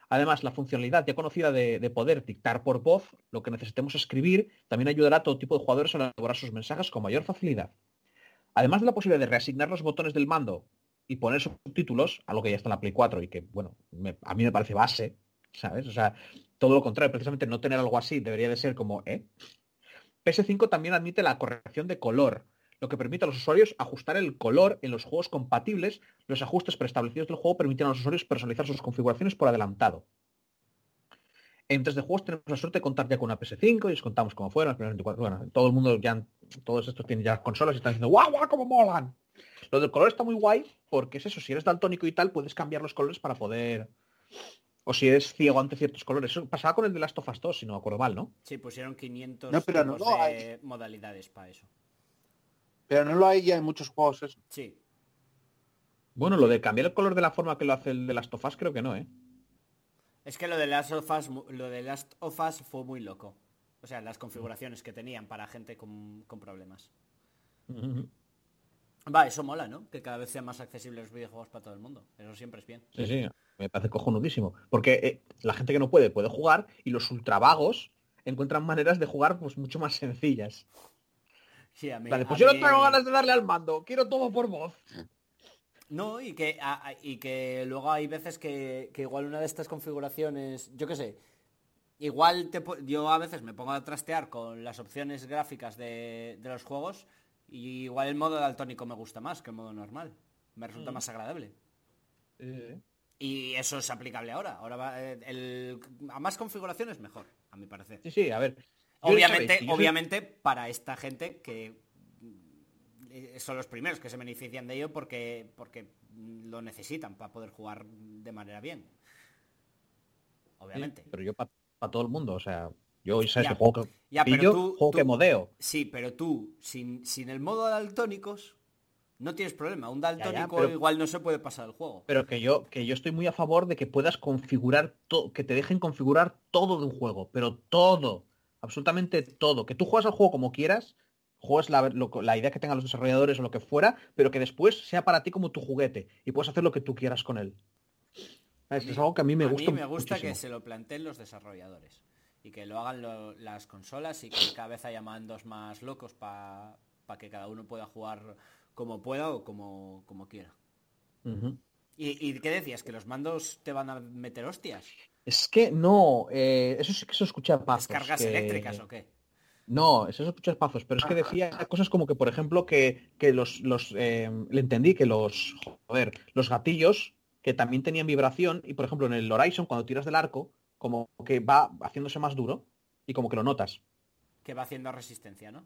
Además, la funcionalidad ya conocida de, de poder dictar por voz lo que necesitemos escribir también ayudará a todo tipo de jugadores a elaborar sus mensajes con mayor facilidad. Además de la posibilidad de reasignar los botones del mando y poner subtítulos, algo que ya está en la Play 4 y que, bueno, a mí me parece base, ¿Sabes? O sea, todo lo contrario, precisamente no tener algo así debería de ser como, ¿eh? PS5 también admite la corrección de color, lo que permite a los usuarios ajustar el color en los juegos compatibles. Los ajustes preestablecidos del juego permiten a los usuarios personalizar sus configuraciones por adelantado. En 3D Juegos tenemos la suerte de contar ya con una PS5 y os contamos cómo fueron las primeras 24. Bueno, todo el mundo ya, todos estos tienen ya consolas y están diciendo ¡guau, guau, cómo molan! Lo del color está muy guay porque es eso, si eres daltónico y tal, puedes cambiar los colores para poder... O si eres ciego ante ciertos colores. Eso pasaba con el de Last of Us 2, si no me acuerdo mal, ¿no? Sí, pusieron 500 No, pero no tipos lo de hay. modalidades para eso. Pero no lo hay ya en muchos juegos eso. Sí. Bueno, lo de cambiar el color de la forma que lo hace el de Last of Us creo que no, ¿eh? Es que lo de Last of Us, lo de Last of Us fue muy loco. O sea, las configuraciones que tenían para gente con, con problemas. Va, eso mola, ¿no? Que cada vez sean más accesibles los videojuegos para todo el mundo. Eso siempre es bien. Sí, sí, me parece cojonudísimo. Porque eh, la gente que no puede, puede jugar y los ultravagos encuentran maneras de jugar pues mucho más sencillas. Sí, a mí, Vale, a pues yo no tengo ganas de darle al mando, quiero todo por voz. No, y que, a- y que luego hay veces que, que igual una de estas configuraciones, yo qué sé, igual te yo a veces me pongo a trastear con las opciones gráficas de, de los juegos y igual el modo daltónico me gusta más que el modo normal. Me resulta más agradable. Y eso es aplicable ahora. Ahora va, eh, el, a más configuraciones mejor, a mi parecer. Sí, sí, a ver. Obviamente, obviamente para esta gente que eh, son los primeros que se benefician de ello porque, porque lo necesitan para poder jugar de manera bien. Obviamente. Pero yo para todo el mundo, o sea, yo sabes Ya, que juego que ya, pero pillo, tú- juego tú- que modeo. Sí, pero tú, sin, sin el modo daltónicos, no tienes problema. Un daltónico pero- igual no se puede pasar el juego. Pero que yo, que yo estoy muy a favor de que puedas configurar todo, que te dejen configurar todo de un juego, pero todo, absolutamente todo. Que tú juegas al juego como quieras, juegues la, lo- la idea que tengan los desarrolladores o lo que fuera, pero que después sea para ti como tu juguete y puedes hacer lo que tú quieras con él. Es, es algo que a mí me a gusta mí me gusta que se lo planteen los desarrolladores y que lo hagan lo- las consolas y que cada vez haya mandos más locos para que cada uno pueda jugar como pueda o como, como quiera. ¿Y, y qué decías? ¿Que los mandos te van a meter hostias? Es que no, eh, eso sí que se escucha pazos. ¿Descargas que- eléctricas o qué? No, eso se escucha pazos, pero es que decía cosas como que, por ejemplo, que, que los, los eh, le entendí que los, joder, los gatillos que también tenían vibración y, por ejemplo, en el Horizon, cuando tiras del arco, como que va haciéndose más duro y como que lo notas. Que va haciendo resistencia, ¿no?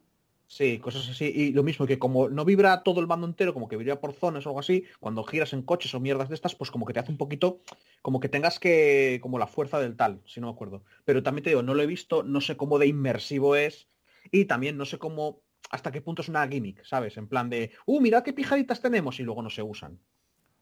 Sí, cosas así. Y lo mismo que como no vibra todo el bando entero, como que vibra por zonas o algo así, cuando giras en coches o mierdas de estas, pues como que te hace un poquito, como que tengas que, como la fuerza del tal, si no me acuerdo. Pero también te digo, no lo he visto, no sé cómo de inmersivo es y también no sé cómo, hasta qué punto es una gimmick, ¿sabes? En plan de, uh, mira qué pijaditas tenemos y luego no se usan.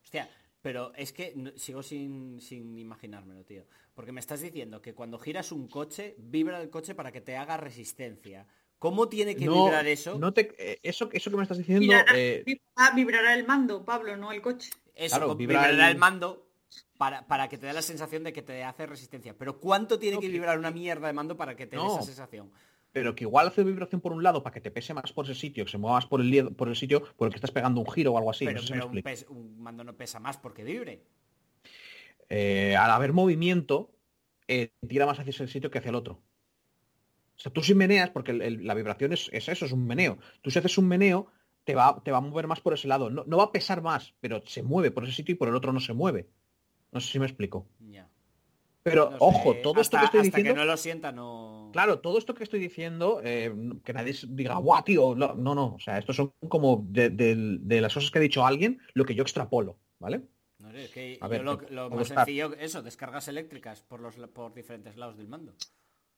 Hostia, pero es que no- sigo sin, sin imaginármelo, tío. Porque me estás diciendo que cuando giras un coche, vibra el coche para que te haga resistencia. ¿Cómo tiene que No, vibrar eso? no te, eh, eso, eso que me estás diciendo, Vibrará, eh, vibrará- vibrará el mando, Pablo, no el coche. Eso, Claro, vibrará el- el mando para, para que te dé la sensación de que te hace resistencia. Pero ¿cuánto tiene No, que vibrar una mierda de mando para que te dé esa sensación? pero que igual hace vibración por un lado para que te pese más por ese sitio, que se mueva más por el, por el sitio por el que estás pegando un giro o algo así. no pero si pes- un mando no pesa más porque vibre. eh, al haber movimiento, eh, tira más hacia ese sitio que hacia el otro. O sea, tú si meneas, porque el- el- la vibración es, es eso, es un meneo. Tú si haces un meneo, te va, te va a mover más por ese lado. No, no va a pesar más, pero se mueve por ese sitio y por el otro no se mueve. No sé si me explico. Pero, No sé, ojo, todo esto que estoy hasta diciendo... que no lo sienta, no... Claro, todo esto que estoy diciendo, eh, que nadie diga, guau, tío, no, no. O sea, estos son como de, de- de las cosas que ha dicho alguien, lo que yo extrapolo, ¿vale? No sé, es que A yo ver, lo, más sencillo, eso, descargas eléctricas por los por diferentes lados del mando.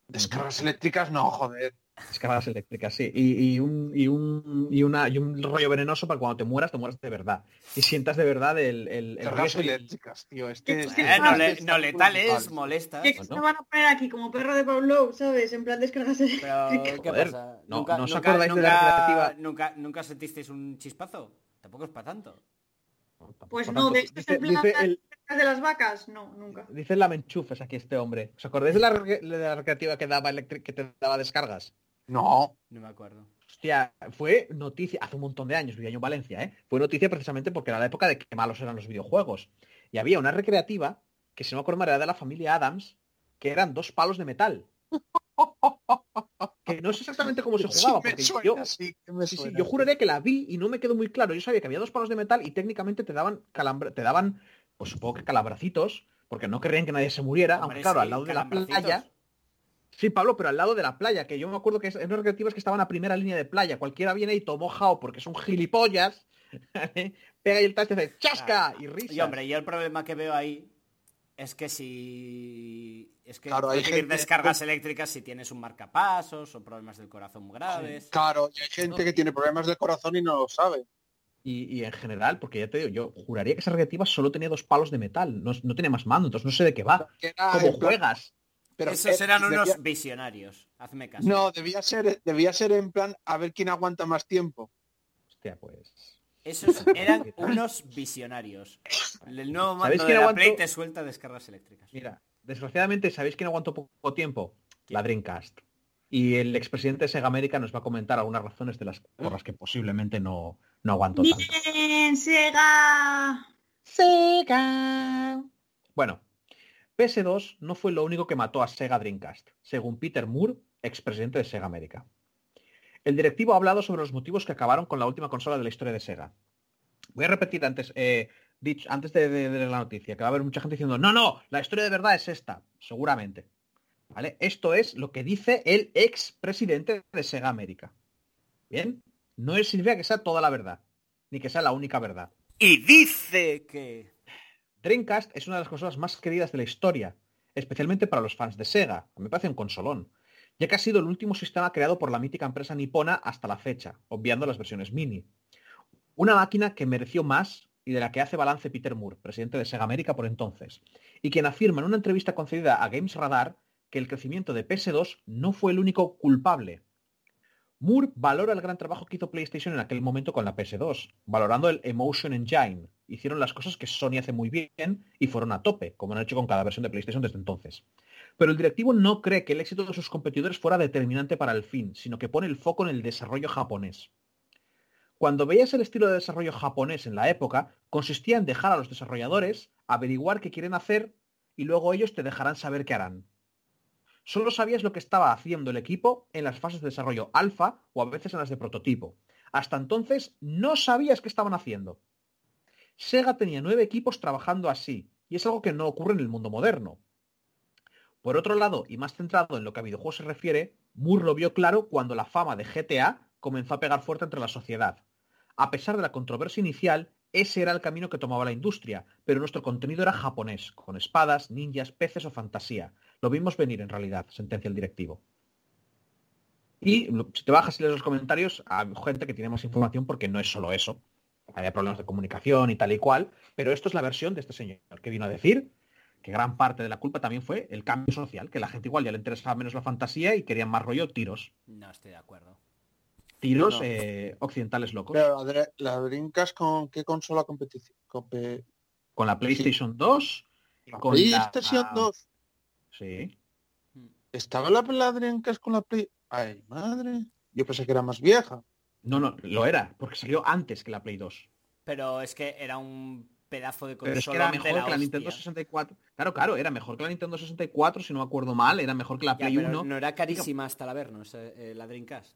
Descargas eléctricas, no, joder. Descargas eléctricas, sí. Y, y un, y, un, y, una, y un rollo venenoso para cuando te mueras, te mueras de verdad. Y sientas de verdad el, el, el eléctricas, tío. Es que, es que Eh, es no, le- no letales, molestas. ¿Qué se van a poner aquí como perro de Pablo, ¿sabes? En plan descargas Pero, eléctricas. ¿qué Joder, pasa? no- ¿Nunca, ¿no os nunca- acordáis de la nunca-? Nunca, ¿Nunca sentisteis un chispazo? Tampoco es para tanto. Pues no, de estos dice, en plan dice el, de las vacas, no, nunca. dice el lamenchufes aquí este hombre. ¿Os acordáis de la, re- de la recreativa que daba electric, que te daba descargas? No, No me acuerdo. Hostia, fue noticia, hace un montón de años, vivía yo en Valencia, ¿eh? Fue noticia precisamente porque era la época de que malos eran los videojuegos. Y había una recreativa, que si no me acuerdo era de la familia Adams, que eran dos palos de metal. Que no sé exactamente cómo se jugaba, porque suena, yo, sí, sí, yo juraría que la vi y no me quedó muy claro. Yo sabía que había dos palos de metal y técnicamente te daban calambra- te daban, pues supongo que calabracitos, porque no querrían que nadie se muriera, aunque claro, sí, al lado de la playa. Sí, Pablo, pero al lado de la playa, que yo me acuerdo que es- en los recreativos que estaban a primera línea de playa. Cualquiera viene y tomó jao porque es un gilipollas. Pega ahí el y hace ¡chasca! Y risa. Y hombre, yo el problema que veo ahí es que si... Es que Claro, hay gente- descargas eléctricas si tienes un marcapasos o problemas del corazón muy graves. Claro, y hay gente que tiene problemas del corazón y no lo sabe. Y, y en general, porque ya te digo, yo juraría que esa recreativa solo tenía dos palos de metal, no, no tenía más mando, entonces no sé de qué va. Era ¿Cómo juegas? pero Esos eh, eran debía- unos visionarios. Hazme caso. No, debía ser, debía ser en plan a ver quién aguanta más tiempo. Hostia, pues. Esos eran unos visionarios. El nuevo ¿Sabéis mando de la aguantó? Play te suelta descargas eléctricas. Mira, desgraciadamente, ¿sabéis quién aguantó poco tiempo? La Dreamcast. Y el expresidente de Sega América nos va a comentar algunas razones de las por las que posiblemente no, no aguantó tanto. Bien, Sega. Sega. Bueno, PS2 no fue lo único que mató a Sega Dreamcast, según Peter Moore, expresidente de Sega América. El directivo ha hablado sobre los motivos que acabaron con la última consola de la historia de Sega. Voy a repetir antes, eh, dicho, antes de, de- de la noticia, que va a haber mucha gente diciendo, no, no, la historia de verdad es esta, seguramente. ¿Vale? Esto es lo que dice el expresidente de Sega América. Bien, no es significa que sea toda la verdad, ni que sea la única verdad. Y dice que... Dreamcast es una de las consolas más queridas de la historia, especialmente para los fans de Sega. Me parece un consolón, ya que ha sido el último sistema creado por la mítica empresa nipona hasta la fecha, obviando las versiones mini. Una máquina que mereció más y de la que hace balance Peter Moore, presidente de Sega América por entonces, y quien afirma en una entrevista concedida a Games Radar que el crecimiento de PS2 no fue el único culpable. Moore valora el gran trabajo que hizo PlayStation en aquel momento con la PS2, valorando el Emotion Engine. Hicieron las cosas que Sony hace muy bien y fueron a tope, como han hecho con cada versión de PlayStation desde entonces. Pero el directivo no cree que el éxito de sus competidores fuera determinante para el fin, sino que pone el foco en el desarrollo japonés. Cuando veías el estilo de desarrollo japonés en la época, consistía en dejar a los desarrolladores averiguar qué quieren hacer y luego ellos te dejarán saber qué harán. Solo sabías lo que estaba haciendo el equipo en las fases de desarrollo alfa o a veces en las de prototipo. Hasta entonces no sabías qué estaban haciendo. Sega tenía nueve equipos trabajando así, y es algo que no ocurre en el mundo moderno. Por otro lado, y más centrado en lo que a videojuegos se refiere, Moore lo vio claro cuando la fama de GTA comenzó a pegar fuerte entre la sociedad. A pesar de la controversia inicial, ese era el camino que tomaba la industria, pero nuestro contenido era japonés, con espadas, ninjas, peces o fantasía. Lo vimos venir en realidad, sentencia el directivo. Y lo- si te bajas y lees los comentarios, hay gente que tiene más información porque no es solo eso. Había problemas de comunicación y tal y cual, pero esto es la versión de este señor que vino a decir que gran parte de la culpa también fue el cambio social, que la gente igual ya le interesaba menos la fantasía y querían más rollo tiros. No estoy de acuerdo. Tiros No. eh, occidentales locos. Pero la, la Dreamcast con qué consola competición? Compe- Con la PlayStation 2, la con la- PlayStation 2. sí. ¿Estaba la, la Dreamcast con la Play? Ay, madre. Yo pensé que era más vieja. No, no, lo era, porque salió antes que la Play 2. Pero es que era un pedazo de consola Pero es que era mejor que la hostia. Nintendo 64. Claro, claro, era mejor que la Nintendo 64, si no me acuerdo mal, era mejor que la Ya, Play pero 1. no era carísima hasta la vernos, eh, eh, la Dreamcast.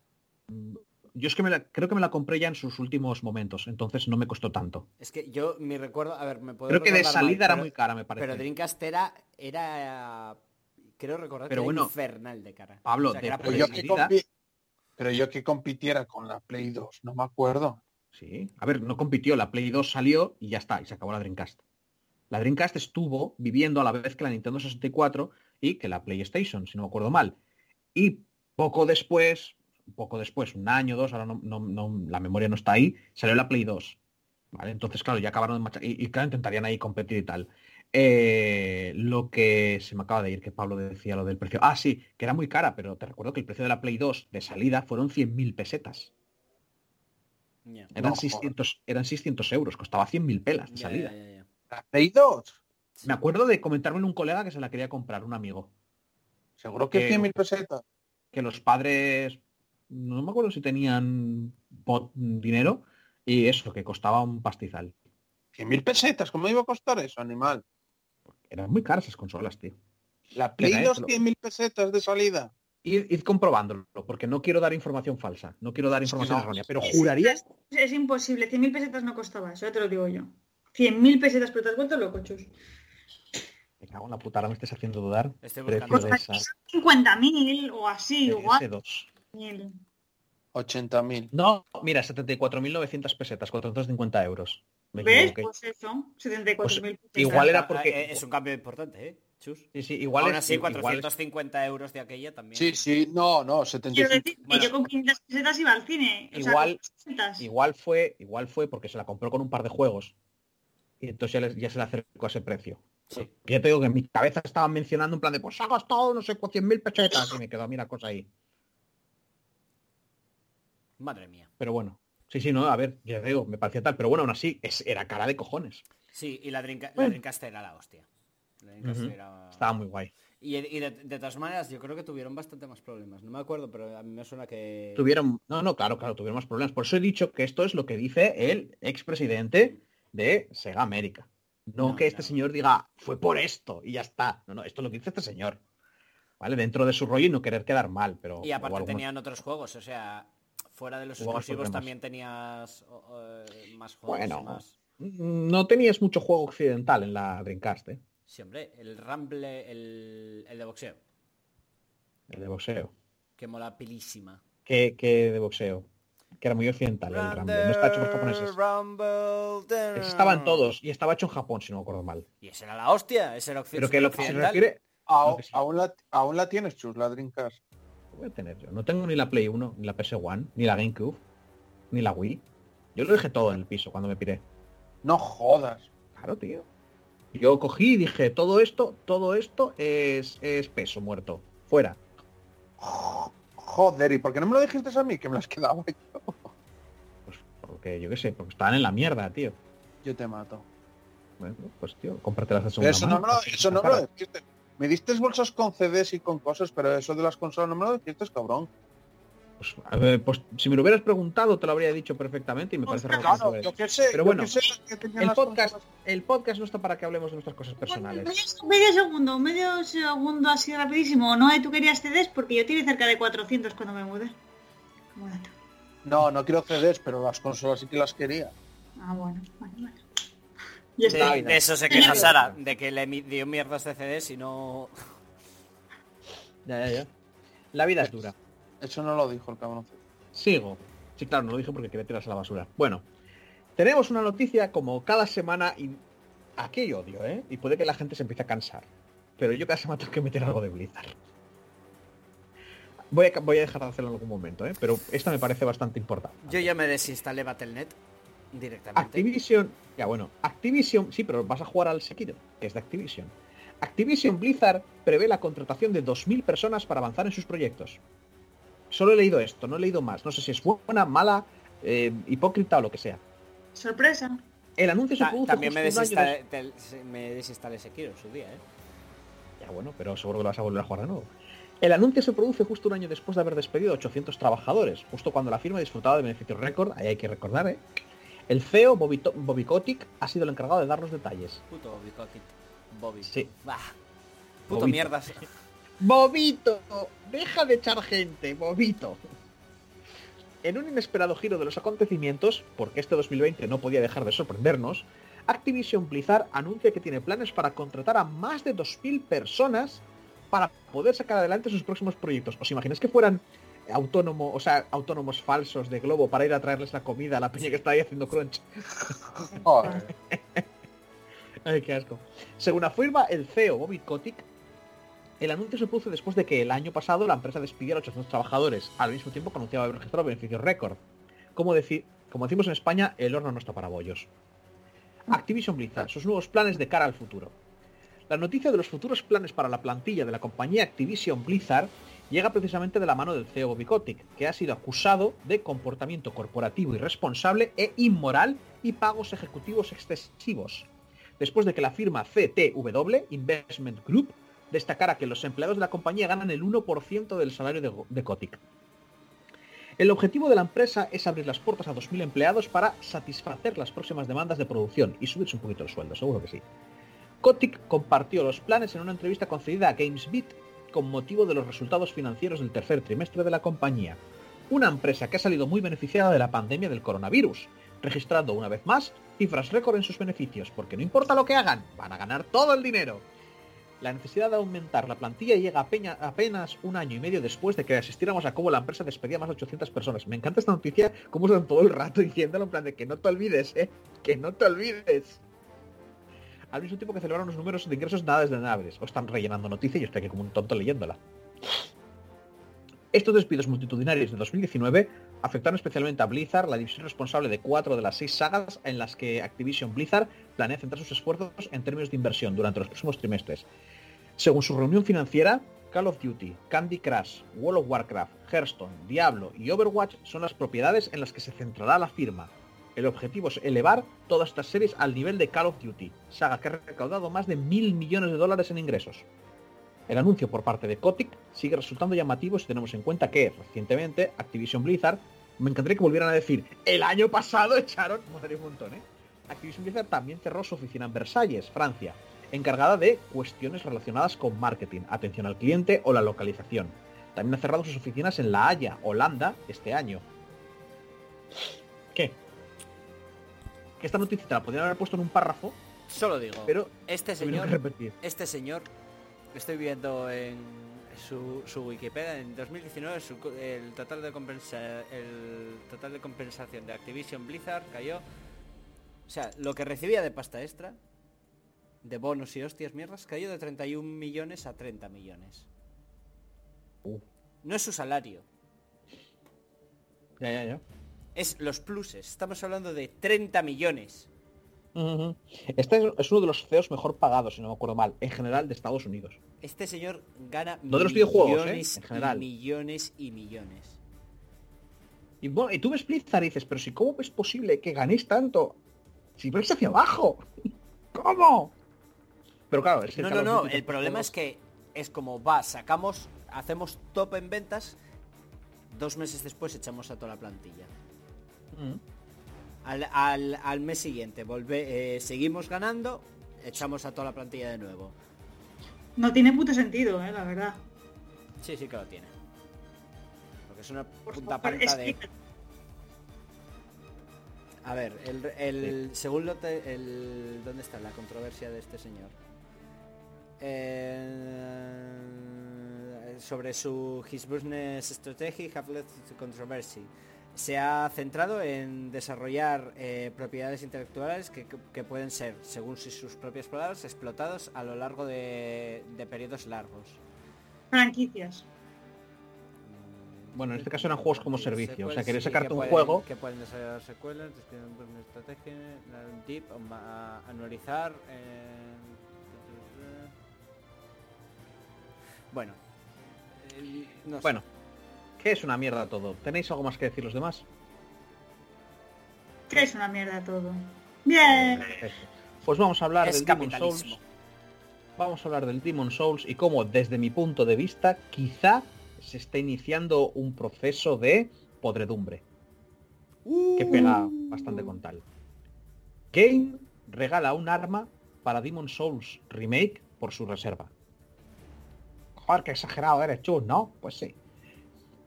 Yo es que me la- creo que me la compré ya en sus últimos momentos, entonces no me costó tanto. Es que yo, mi recuerdo, a ver, me puedo Creo que de mal, salida era pero- muy cara, me parece. Pero Dreamcast era, era creo recordar Pero que bueno, era infernal de cara. Pablo, O sea, que de- era pero yo, de que pero yo que compitiera con la Play 2, no me acuerdo. Sí. A ver, no compitió, la Play 2 salió y ya está, y se acabó la Dreamcast. La Dreamcast estuvo viviendo a la vez que la Nintendo 64 y que la PlayStation, si no me acuerdo mal. Y poco después, poco después, un año, dos, ahora no, no- no- la memoria no está ahí, salió la Play 2. ¿Vale? Entonces, claro, ya acabaron de macha- y, y, claro, intentarían ahí competir y tal. Eh, lo que se me acaba de ir, que Pablo decía lo del precio. Ah, sí, que era muy cara, pero te recuerdo que el precio de la Play 2 de salida fueron 100.000 pesetas. Eran, No, 600, eran 600 euros, costaba 100.000 pelas de salida. ¿La Play 2? Me acuerdo de comentarme un colega que se la quería comprar, un amigo. Seguro que Eh, 100.000 pesetas. Que los padres, no me acuerdo si tenían dinero, y eso, que costaba un pastizal. 100.000 pesetas, ¿cómo iba a costar eso, animal? Eran muy caras esas consolas, tío. La Play Venga, eh, 2 te lo- 100.000 pesetas de salida. Id, id comprobándolo, porque no quiero dar información falsa, no quiero dar información no. errónea, pero juraría... Es, es imposible, 100.000 pesetas no costaba eso, ya te lo digo yo. 100.000 pesetas, pero te has vuelto loco, chus. Me cago en la puta, ahora me estés haciendo dudar. Esa 50.000 o así, igual. PS2. 80.000. No, mira, 74.900 pesetas, 450 euros. Me ¿Ves? equivoqué. Pues eso, 74.000 pesetas. igual era Ah, porque- eh, Es un cambio importante, ¿eh? Chus. Sí, sí, igual Aún es- así, igual es- 450 euros de aquella también. Sí, sí, no, no, Quiero 75. decir que Bueno. yo con 500 pesetas iba al cine. o sea, Igual- con 200. Igual fue, igual fue porque se la compró con un par de juegos. Y entonces ya, le- ya se le acercó a ese precio. Sí. Ya te digo que en mi cabeza estaban mencionando en plan de pues ha gastado no sé cu- 100.000 pesetas y me quedó a mí la cosa ahí. Madre mía. Pero bueno. Sí, sí, no, a ver, ya digo, me parecía tal, pero bueno, aún así es, era cara de cojones. Sí, y la, Drinka- la. Dreamcast era la hostia. La era- Estaba muy guay. Y, y de, de todas maneras, yo creo que tuvieron bastante más problemas. No me acuerdo, pero a mí me suena que... Tuvieron, no, no, claro, claro, tuvieron más problemas. Por eso he dicho que esto es lo que dice el expresidente de Sega América. No, No, que este no. señor diga, fue por esto y ya está. No, no, esto es lo que dice este señor. ¿Vale? Dentro de su rollo y no querer quedar mal, pero... Y aparte tenían otros juegos, o sea, fuera de los exclusivos también tenías eh, más juegos. Bueno. más... Mm, No tenías mucho juego occidental en la Dreamcast, ¿eh? Sí, hombre, el Rumble, el, el de boxeo, El de boxeo. que mola pilísima. ¿Qué, qué de boxeo? Que era muy occidental el Rumble. No está hecho por japoneses. Rumble, Estaban todos y estaba hecho en Japón, si no me acuerdo mal. Y ese era la hostia, ese era occ- Pero que lo que se occidental. refiere... Que aún la, aún la tienes, Chus, la Dreamcast. ¿Qué voy a tener yo? No tengo ni la Play 1, ni la PS1, ni la GameCube, ni la Wii. Yo lo dejé todo en el piso cuando me piré. No jodas. Claro, tío. Yo cogí y dije, todo esto, todo esto es, es peso muerto. Fuera. Joder, ¿y por qué no me lo dijiste a mí? Que me las quedaba yo. Pues porque, yo qué sé, porque estaban en la mierda, tío. Yo te mato. Bueno, pues tío, cómpratelas de Pero segunda eso no me lo, eso no me lo dijiste. Me diste bolsas con CDs y con cosas, pero eso de las consolas no me lo dijiste, cabrón. Pues, a ver, pues, si me lo hubieras preguntado te lo habría dicho perfectamente y me parece raro Claro, no yo lo que sé, Pero yo bueno, que sé que tenían El podcast, el podcast no está para que hablemos de nuestras cosas Bueno, personales. medio, medio segundo, medio segundo así rapidísimo. No, tú querías CDs porque yo tiré cerca de 400 cuando me mudé. No, no quiero CDs, pero las consolas sí que las quería. Ah, bueno, vale, vale. Está. De, de eso se queja Sara, de que le dio mierdas de CDs y no... Ya, ya, ya. La vida es dura. Eso no lo dijo el cabrón. Sigo. Sí, claro, no lo dije porque quería tirarse a la basura. Bueno, tenemos una noticia como cada semana y aquí odio, ¿eh? Y puede que la gente se empiece a cansar. Pero yo cada semana tengo que meter algo de Blizzard. Voy a, voy a dejar de hacerlo en algún momento, ¿eh? Pero esta me parece bastante importante. Yo ya me desinstalé Battle.net directamente. Activision, ya bueno, Activision, sí, pero vas a jugar al Sekiro, que es de Activision. Activision Blizzard prevé la contratación de 2.000 personas para avanzar en sus proyectos. Solo he leído esto, no he leído más. No sé si es buena, mala, eh, hipócrita o lo que sea. Sorpresa. El anuncio se produce también me justo un año desinstalé, se- me desinstalé Sekiro en su día, ¿eh? Ya bueno, pero seguro que lo vas a volver a jugar de nuevo. El anuncio se produce justo un año después de haber despedido a 800 trabajadores, justo cuando la firma disfrutaba de beneficios récord, ahí hay que recordar, ¿eh? El CEO, Bobby, To- Bobby Kotick, ha sido el encargado de dar los detalles. Puto Bobby Kotick. Bobby. Sí. Bah. Puto Bobito. mierdas. Bobito, deja de echar gente, Bobito. En un inesperado giro de los acontecimientos, porque este 2020 no podía dejar de sorprendernos, Activision Blizzard anuncia que tiene planes para contratar a más de 2.000 personas para poder sacar adelante sus próximos proyectos. ¿Os imagináis que fueran autónomos, o sea, autónomos falsos de Globo para ir a traerles la comida a la peña que está ahí haciendo crunch? Ay, qué asco. Según afirma el CEO Bobby Kotick, el anuncio se produce después de que el año pasado la empresa despidiera a 800 trabajadores, al mismo tiempo que anunciaba haber registrado beneficios récord. Como, deci- como decimos en España, el horno no está para bollos. Activision Blizzard, sus nuevos planes de cara al futuro. La noticia de los futuros planes para la plantilla de la compañía Activision Blizzard llega precisamente de la mano del CEO Kotick, que ha sido acusado de comportamiento corporativo irresponsable e inmoral y pagos ejecutivos excesivos después de que la firma CTW Investment Group destacara que los empleados de la compañía ganan el 1% del salario de, de. El objetivo de la empresa es abrir las puertas a 2.000 empleados para satisfacer las próximas demandas de producción y subirse un poquito el sueldo, seguro que sí. Kotick compartió los planes en una entrevista concedida a GamesBeat con motivo de los resultados financieros del tercer trimestre de la compañía, una empresa que ha salido muy beneficiada de la pandemia del coronavirus, registrando una vez más cifras récord en sus beneficios, porque no importa lo que hagan, van a ganar todo el dinero. La necesidad de aumentar la plantilla llega apenas un año y medio después de que asistiéramos a cómo la empresa despedía más de 800 personas. Me encanta esta noticia, cómo están todo el rato diciéndolo en plan de que no te olvides, ¿eh? Que no te olvides. Al mismo tiempo que celebraron los números de ingresos nada desdeñables. O están rellenando noticia y yo estoy aquí como un tonto leyéndola. Estos despidos multitudinarios de 2019 afectaron especialmente a Blizzard, la división responsable de cuatro de las seis sagas en las que Activision Blizzard planea centrar sus esfuerzos en términos de inversión durante los próximos trimestres. Según su reunión financiera, Call of Duty, Candy Crush, World of Warcraft, Hearthstone, Diablo y Overwatch son las propiedades en las que se centrará la firma. El objetivo es elevar todas estas series al nivel de Call of Duty, saga que ha recaudado más de mil millones de dólares en ingresos. El anuncio por parte de Kotick sigue resultando llamativo si tenemos en cuenta que recientemente Activision Blizzard, me encantaría que volvieran a decir, el año pasado echaron, un montón, ¿eh? Activision Blizzard también cerró su oficina en Versalles, Francia, encargada de cuestiones relacionadas con marketing, atención al cliente o la localización. También ha cerrado sus oficinas en La Haya, Holanda, este año. ¿Qué? Que esta noticia la podrían haber puesto en un párrafo, Solo digo, pero este señor, este señor, estoy viendo en su, su Wikipedia, en 2019 su co- el total de compensa, el total de compensación de Activision Blizzard cayó, o sea, lo que recibía de pasta extra, de bonos y hostias mierdas, cayó de 31 millones a 30 millones. Uh, No es su salario, ya, ya, ya. Es los pluses. Estamos hablando de 30 millones. Este es, uno de los CEOs mejor pagados, si no me acuerdo mal, en general de Estados Unidos. Este señor gana No de los videojuegos, ¿eh? millones En general. y millones y millones. Y, bueno, y tú ves Blizzard y dices, pero si cómo es posible que ganéis tanto si vais hacia abajo. ¿Cómo? Pero claro, es que No, no, no, el problema es que es como va, sacamos, hacemos top en ventas, dos meses después echamos a toda la plantilla. Al, al- al mes siguiente volve, eh, seguimos ganando, echamos a toda la plantilla de nuevo. No tiene puto sentido, eh, la verdad. Sí, sí que lo tiene. Porque es una Por punta favor, panta de... explica. A ver, el, el- según lo te- el, ¿dónde está la controversia de este señor? Eh, sobre su His Business Strategy have led to controversy. Se ha centrado en desarrollar eh, propiedades intelectuales que, que pueden ser, según sus propias palabras, explotados a lo largo de, de periodos largos. Franquicias. Bueno, en este caso eran juegos como servicio, o sea, querías Sí, sacarte que un pueden- juego. Que pueden desarrollar secuelas, una estrategia, o ma- anualizar. eh, Bueno. eh, no sé. Que es una mierda todo. ¿Tenéis algo más que decir los demás? Que es una mierda todo. Bien. Pues vamos a hablar es del Demon. Souls. Vamos a hablar del Demon Souls y cómo, desde mi punto de vista, quizá se está iniciando un proceso de podredumbre. Que pega bastante con tal. Game regala un arma para Demon Souls Remake por su reserva. Joder, qué exagerado eres, chus, ¿no? Pues sí.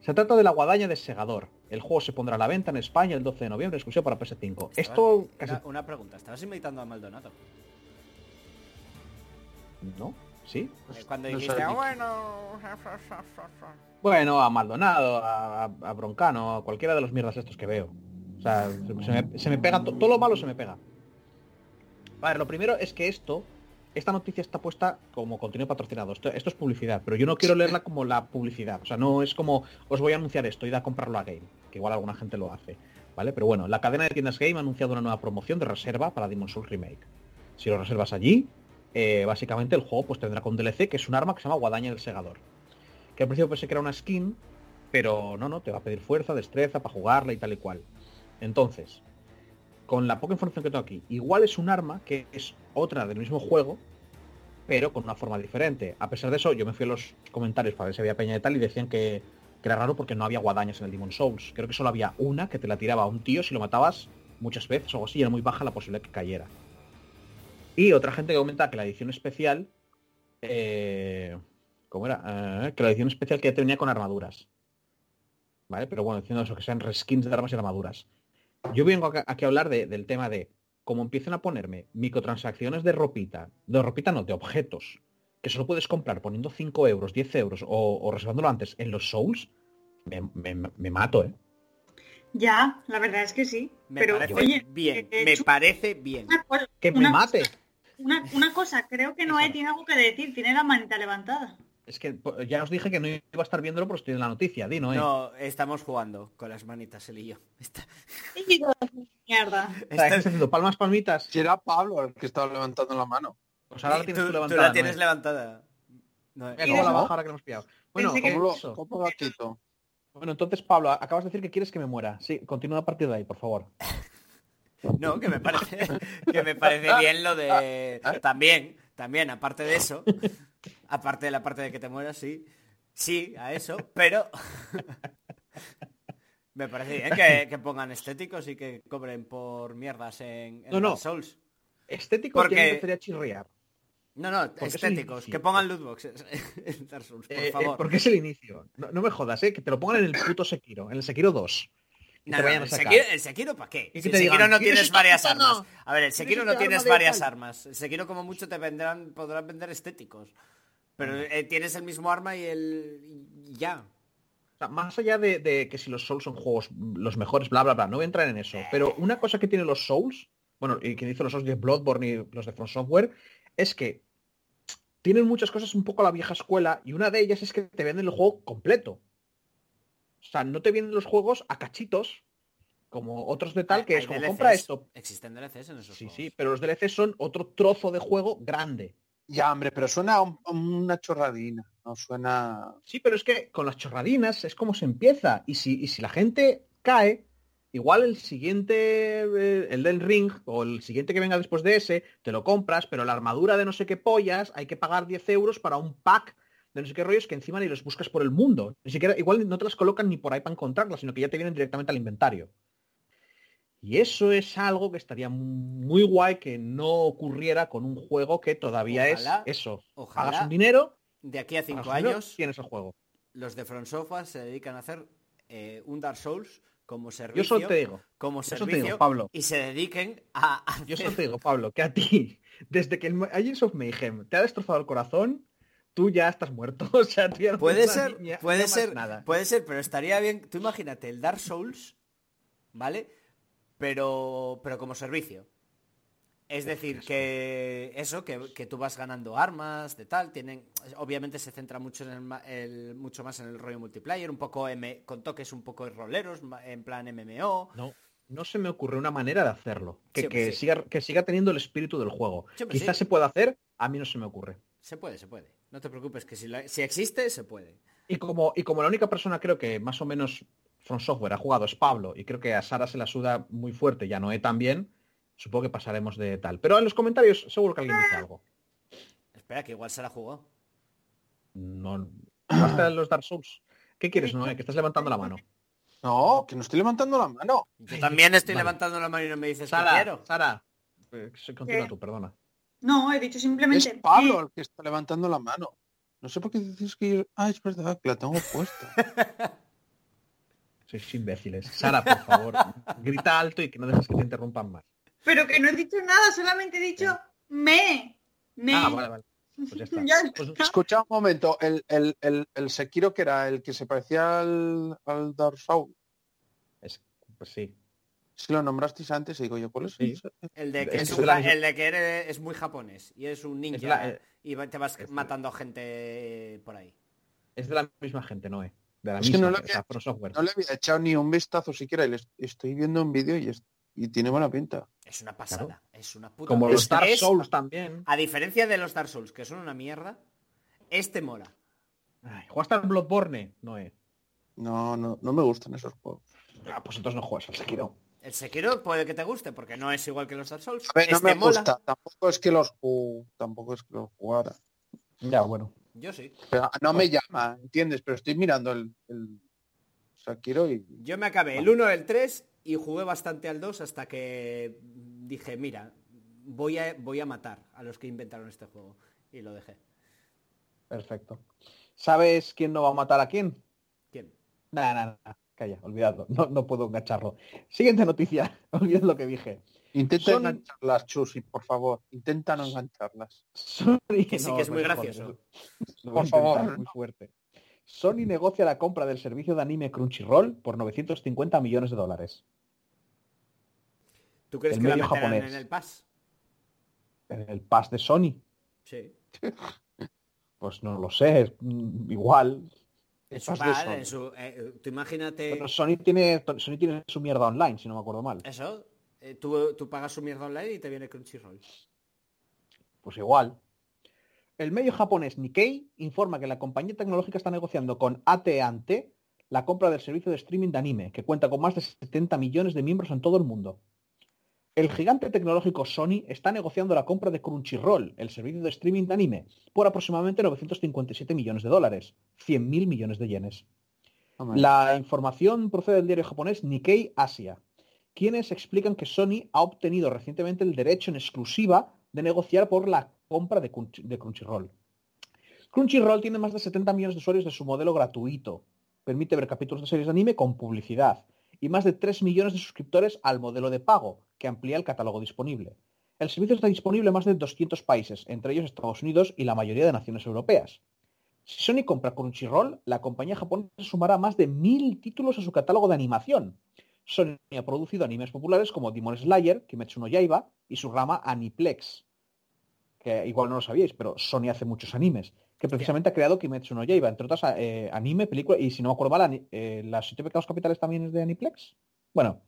Se trata de la guadaña de Segador. El juego se pondrá a la venta en España el 12 de noviembre, exclusivo para PS5. Esto casi... Una, una pregunta, ¿estabas invitando a Maldonado? ¿No? ¿Sí? Eh, Cuando no dijiste, sé. "Ah, bueno... Bueno, a Maldonado, a, Broncano, a cualquiera de los mierdas estos que veo. O sea, se, se me, se me pega, to- todo lo malo se me pega. A ver, lo primero es que esto, esta noticia está puesta como contenido patrocinado. Esto, esto es publicidad, pero yo no quiero leerla como la publicidad. O sea, no es como os voy a anunciar esto, id a comprarlo a Game, que igual alguna gente lo hace. ¿Vale? Pero bueno, la cadena de tiendas Game ha anunciado una nueva promoción de reserva para Demon Souls Remake. Si lo reservas allí, eh, básicamente el juego pues tendrá con DLC, que es un arma que se llama Guadaña del Segador que al principio pensé que era una skin, pero no, no, te va a pedir fuerza, destreza para jugarla y tal y cual. Entonces, con la poca información que tengo aquí, igual es un arma que es otra del mismo juego, pero con una forma diferente. A pesar de eso, yo me fui a los comentarios para ver si había peña de tal y decían que, que era raro porque no había guadañas en el Demon Souls. Creo que solo había una que te la tiraba a un tío si lo matabas muchas veces o algo así, y era muy baja la posibilidad que cayera. Y otra gente que comenta que la edición especial, eh, ¿cómo era? Eh, que la edición especial que ya te venía con armaduras. ¿Vale? Pero bueno, diciendo eso, que sean reskins de armas y armaduras. Yo vengo aquí a hablar de- del tema de cómo empiezan a ponerme microtransacciones de ropita, de ropita no, de objetos, que solo puedes comprar poniendo 5 euros, 10 euros o, o reservándolo antes en los Souls, me, me- me mato, ¿eh? Ya, la verdad es que sí. Me pero parece oye, bien, eh, me Chu- parece bien. cosa- Que me una mate. cosa- Una, una cosa, creo que Noé tiene algo que decir, tiene la manita levantada. Es que ya os dije que no iba a estar viéndolo, pero estoy en la noticia, di, ¿no? eh? No, estamos jugando con las manitas, él y yo. Está- Mierda. O sea, ¿qué estás haciendo? Palmas, palmitas. Si era Pablo el que estaba levantando la mano. Pues ahora la tienes tú, tú levantada. la tienes ¿no? levantada. No, Mira ¿Y cómo la baja ahora que hemos pillado. Bueno, bueno, entonces, Pablo, acabas de decir que quieres que me muera. Sí, continúa a partir de ahí, por favor. No, que me parece que me parece bien lo de también, también, aparte de eso, aparte de la parte de que te mueras, sí, sí, a eso, pero me parece bien que, que pongan estéticos y que cobren por mierdas en, en No, no. Souls. Estético Porque- que a chirriar. No, no, Porque estéticos, que pongan lootboxes en Dark Souls, por Eh, eh, favor. porque es el inicio. No, no me jodas, ¿eh? Que te lo pongan en el puto Sekiro, en el Sekiro 2. Te vayan a el, sacar. Sekiro, ¿El Sekiro para qué? Si el Sekiro no "¿Tienes varias armas. A ver, el Sekiro no tienes varias tal". armas. El Sekiro como mucho te vendrán, podrán vender estéticos. Pero eh, tienes el mismo arma y el... y ya. O sea, más allá de, de que si los Souls son juegos los mejores, bla, bla, bla, no voy a entrar en eso. Pero una cosa que tienen los Souls, bueno, y que dice los Souls de Bloodborne y los de From Software, es que tienen muchas cosas un poco a la vieja escuela y una de ellas es que te venden el juego completo. O sea, no te venden los juegos a cachitos, como otros de tal, que es como DLCs, compra esto. Existen DLCs en esos Sí, juegos. sí, pero los DLC son otro trozo de juego grande. Ya, hombre, pero suena a un- a una chorradina. No suena... Sí, pero es que con las chorradinas es como se empieza. Y si, y si la gente cae, igual el siguiente, eh, el del ring, o el siguiente que venga después de ese, te lo compras, pero la armadura de no sé qué pollas, hay que pagar 10 euros para un pack de no sé qué rollos que encima ni los buscas por el mundo. Ni siquiera, igual no te las colocan ni por ahí para encontrarlas, sino que ya te vienen directamente al inventario. Y eso es algo que estaría muy guay que no ocurriera con un juego que todavía Ojalá, es eso. ojalá. Pagas un dinero, De aquí a cinco años, tienes el juego. los de From Software se dedican a hacer eh, un Dark Souls como Yo servicio. solo te digo, como yo solo te servicio digo, Pablo. y se dediquen a hacer- Yo solo te digo, Pablo, que a ti, desde que el Agents of Mayhem te ha destrozado el corazón, tú ya estás muerto. O sea, tú ya no Puede ser, puede ser, nada. puede ser, pero estaría bien. Tú imagínate el Dark Souls, ¿vale? Pero, pero como servicio. Es decir, que eso, que, que tú vas ganando armas, de tal, tienen, obviamente se centra mucho en el, el- mucho más en el rollo multiplayer, un poco M, con toques un poco roleros, en plan MMO. No, no se me ocurre una manera de hacerlo. Que, Sí, que sí. siga, que siga teniendo el espíritu del juego. Sí, Quizás se pueda hacer, a mí no se me ocurre. Se puede, se puede. No te preocupes, que si, la- si existe, se puede. Y como, y como la única persona creo que más o menos From Software ha jugado es Pablo, y creo que a Sara se la suda muy fuerte y a Noé también, supongo que pasaremos de tal. Pero en los comentarios seguro que alguien dice algo. Espera, que igual se la jugó. No. Basta los Dark Souls. ¿Qué quieres, Noé? Que estás levantando la mano. No, que no estoy levantando la mano. Yo también estoy Vale. levantando la mano y no me dices que Sara, quiero. Sara. Eh, Continúa ¿Qué? tú, perdona. No, he dicho Es simplemente. Pablo eh, el que está levantando la mano. No sé por qué dices que yo... Ah, es verdad, que la tengo puesta. Sois imbéciles. Sara, por favor, grita alto y que no dejes que te interrumpan más. pero que no he dicho nada, solamente he dicho me. Me. Ah, vale, vale. Pues ya está. Ya Pues- está. Escucha un momento, el, el, el, el Sekiro que era el que se parecía al, al Dark Souls. es- pues sí. Si lo nombrasteis antes, y digo yo, ¿cuál es? Sí. El de que, Es un la el de que eres- es muy japonés y es un ninja Es la- eh, y te vas matando a gente por ahí. Es de la misma gente, Noé. De la Es que misma, no lo o sea, From Software. No le había echado ni un vistazo siquiera y le est- estoy viendo un vídeo y, es- y tiene buena pinta. Es una pasada, es una puta Como los Dark Es- Souls también. A diferencia de los Dark Souls, que son una mierda, este mola. Ay, ¿Jugaste al Bloodborne? Noé. No, no, no me gustan esos juegos. Ah, pues entonces no juegas al Sekiro. El Sekiro puede que te guste, porque no es igual que los Dark Souls. A ver, no este me mola. gusta. Tampoco es que los ju- tampoco es que los jugara. Ya, bueno. Yo sí. Pero no me llama, ¿entiendes? Pero estoy mirando el, el Sekiro y Yo me acabé el 1, el 3 y jugué bastante al 2 hasta que dije, mira, voy a, voy a matar a los que inventaron este juego. Y lo dejé. Perfecto. ¿Sabes quién no va a matar a quién? ¿Quién? Nada, nada, nada. Calla, olvidadlo. No, no puedo engancharlo. Siguiente noticia. Olvidad lo que dije. Intenta Sony- engancharlas, Chusi, por favor. Intenta no engancharlas. Sony... Que sí que es muy gracioso. Por favor. muy fuerte. Sony negocia la compra del servicio de anime Crunchyroll por 950 millones de dólares. ¿Tú crees El que la medio meterán japonés. en el pass? En el pass de Sony, Sí. pues no lo sé, mm, igual. En su en su- eh, tú imagínate Pero Sony tiene, Sony tiene su mierda online, si no me acuerdo mal. eso. eh, tú, tú pagas su mierda online y te viene Crunchyroll. Pues igual. El medio japonés Nikkei informa que la compañía tecnológica está negociando con AT&T la compra del servicio de streaming de anime, que cuenta con más de 70 millones de miembros en todo el mundo. El gigante tecnológico Sony está negociando la compra de Crunchyroll, el servicio de streaming de anime, por aproximadamente 957 millones de dólares, 100.000 millones de yenes. La información procede del diario japonés Nikkei Asia, quienes explican que Sony ha obtenido recientemente el derecho en exclusiva de negociar por la compra de, Crunch- de Crunchyroll. Crunchyroll tiene más de 70 millones de usuarios de su modelo gratuito. Permite ver capítulos de series de anime con publicidad. Y más de 3 millones de suscriptores al modelo de pago, que amplía el catálogo disponible. El servicio está disponible en más de 200 países, entre ellos Estados Unidos y la mayoría de naciones europeas. Si Sony compra Crunchyroll, la compañía japonesa sumará más de mil títulos a su catálogo de animación. Sony ha producido animes populares como Demon Slayer, Kimetsu no Yaiba y su rama Aniplex. Que igual no lo sabíais, pero Sony hace muchos animes. Que precisamente ha creado Kimetsu no Yaiba, entre otras eh, anime, película, y si no me acuerdo mal, eh, las siete pecados capitales también es de Aniplex. Bueno,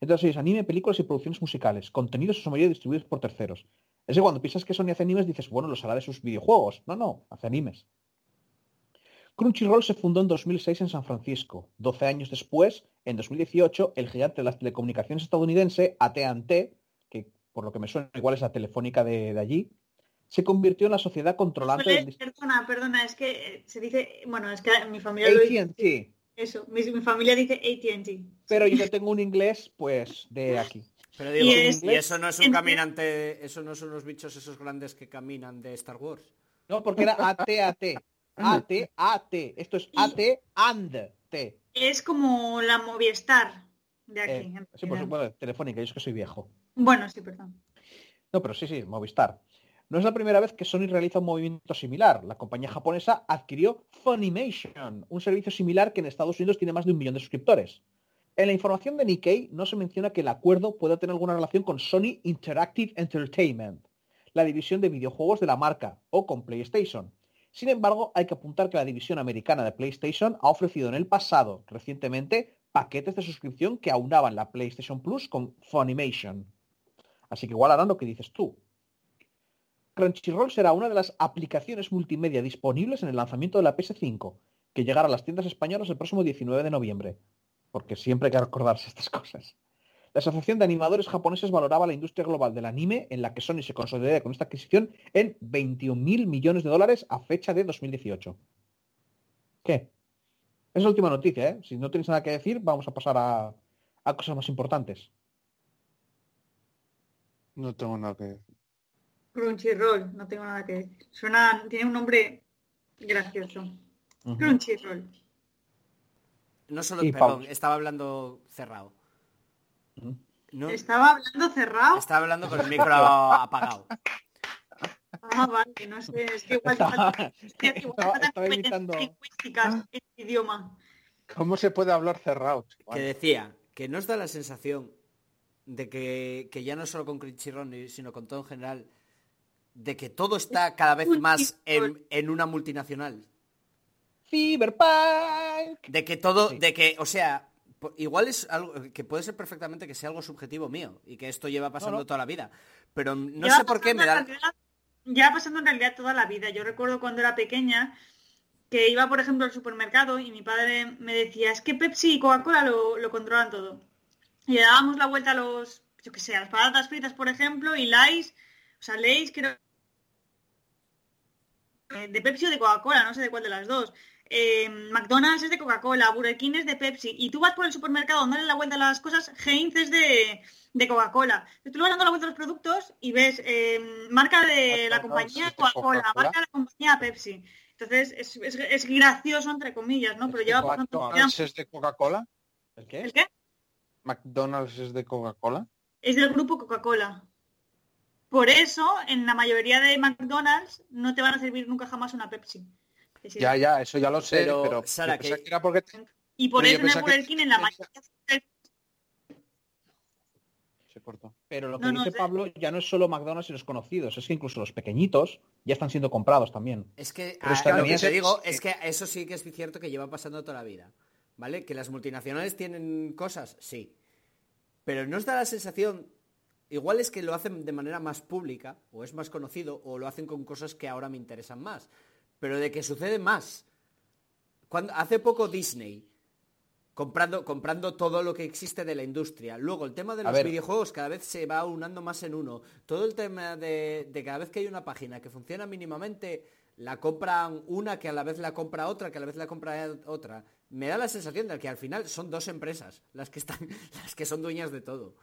entonces es anime, películas y producciones musicales, contenidos en su mayoría distribuidos por terceros. Es que cuando piensas que Sony hace animes dices, bueno, los hará de sus videojuegos. No, no, hace animes. Crunchyroll se fundó en 2006 en San Francisco. 12 años después, en 2018, el gigante de las telecomunicaciones estadounidense, AT&T, que por lo que me suena igual es la telefónica de, de allí, se convirtió en la sociedad controlante del Perdona, perdona, es que eh, se dice, bueno, es que mi familia lo dice, AT&T. eso, mi, mi familia dice AT&T. Pero yo tengo un inglés, pues, de aquí. Pero digo, Y y, es- eso no es un caminante, eso no son los bichos esos grandes que caminan de Star Wars. No, porque era AT&T. AT, Esto es AT and T. Es como la Movistar de aquí. Eh, sí, por supuesto, telefónica, yo es que soy viejo. Bueno, sí, perdón. No, pero sí, sí, Movistar. No es la primera vez que Sony realiza un movimiento similar. La compañía japonesa adquirió Funimation, un servicio similar que en Estados Unidos tiene más de un millón de suscriptores. En la información de Nikkei no se menciona que el acuerdo pueda tener alguna relación con Sony Interactive Entertainment, la división de videojuegos de la marca, o con PlayStation. Sin embargo, hay que apuntar que la división americana de PlayStation ha ofrecido en el pasado, recientemente, paquetes de suscripción que aunaban la PlayStation Plus con Funimation. Así que igual harán lo que dices tú. Crunchyroll será una de las aplicaciones multimedia disponibles en el lanzamiento de la PS5, que llegará a las tiendas españolas el próximo 19 de noviembre. Porque siempre hay que recordarse estas cosas. La Asociación de Animadores Japoneses valoraba la industria global del anime, en la que Sony se consolidaría con esta adquisición, en 21.000 millones de dólares a fecha de 2018. ¿Qué? Es la última noticia, ¿eh? Si no tienes nada que decir, vamos a pasar a, a cosas más importantes. No tengo nada que decir. Crunchyroll, no tengo nada que decir. Suena, tiene un nombre gracioso. Crunchyroll. No solo, Y perdón, pausa. estaba hablando cerrado. No, Estaba hablando cerrado. estaba hablando con el micro apagado. Ah, vale, no sé, es que igual faltan competencias imitando- lingüísticas en el idioma. ¿Cómo se puede hablar cerrado? Que decía que nos da la sensación de que, que ya no solo con Crunchyroll, sino con todo en general, de que todo está cada vez más en, en una multinacional. Cyberpunk. De que todo, Sí. de que, o sea, igual es algo que puede ser perfectamente que sea algo subjetivo mío y que esto lleva pasando No, no. toda la vida. Pero no Lleva sé por qué me da... Lleva pasando en realidad toda la vida. Yo recuerdo cuando era pequeña que iba, por ejemplo, al supermercado y mi padre me decía, es que Pepsi y Coca-Cola lo, lo controlan todo. Y le dábamos la vuelta a los, yo qué sé, a las patatas fritas, por ejemplo, y Lays, o sea, Lays creo de Pepsi o de Coca-Cola, no sé de cuál de las dos. eh, McDonald's es de Coca-Cola, Burger King es de Pepsi, y tú vas por el supermercado dándole la vuelta a las cosas, Heinz es de, de Coca-Cola. Tú le vas dando la vuelta a los productos y ves eh, marca de la compañía Coca-Cola, marca de la compañía Pepsi. Entonces es, es- es gracioso entre comillas, ¿no? Pero lleva por tanto McDonald's es de Coca-Cola. ¿El qué? ¿El qué? McDonald's es de Coca-Cola. Es del grupo Coca-Cola. Por eso, en la mayoría de McDonald's no te van a servir nunca jamás una Pepsi. Ya, ya, eso ya lo sé, Pero, pero, Sara, que- que era porque te- Y por Pero eso en el que- King, en la mayoría se cortó. Pero lo que No, no dice sé. Pablo ya no es solo McDonald's y los conocidos, es que incluso los pequeñitos ya están siendo comprados también. Es que Pero a- está lo que te digo es que eso sí que es cierto que lleva pasando toda la vida. ¿Vale? Que las multinacionales tienen cosas, sí. Pero no os da la sensación. Igual es que lo hacen de manera más pública, o es más conocido, o lo hacen con cosas que ahora me interesan más. Pero de que sucede más. Cuando, hace poco Disney, comprando, comprando todo lo que existe de la industria. Luego, el tema de A los ver. videojuegos cada vez se va unando más en uno. Todo el tema de, de cada vez que hay una página que funciona mínimamente, la compran una que a la vez la compra otra, que a la vez la compra otra. Me da la sensación de que al final son dos empresas las que están, las que son dueñas de todo.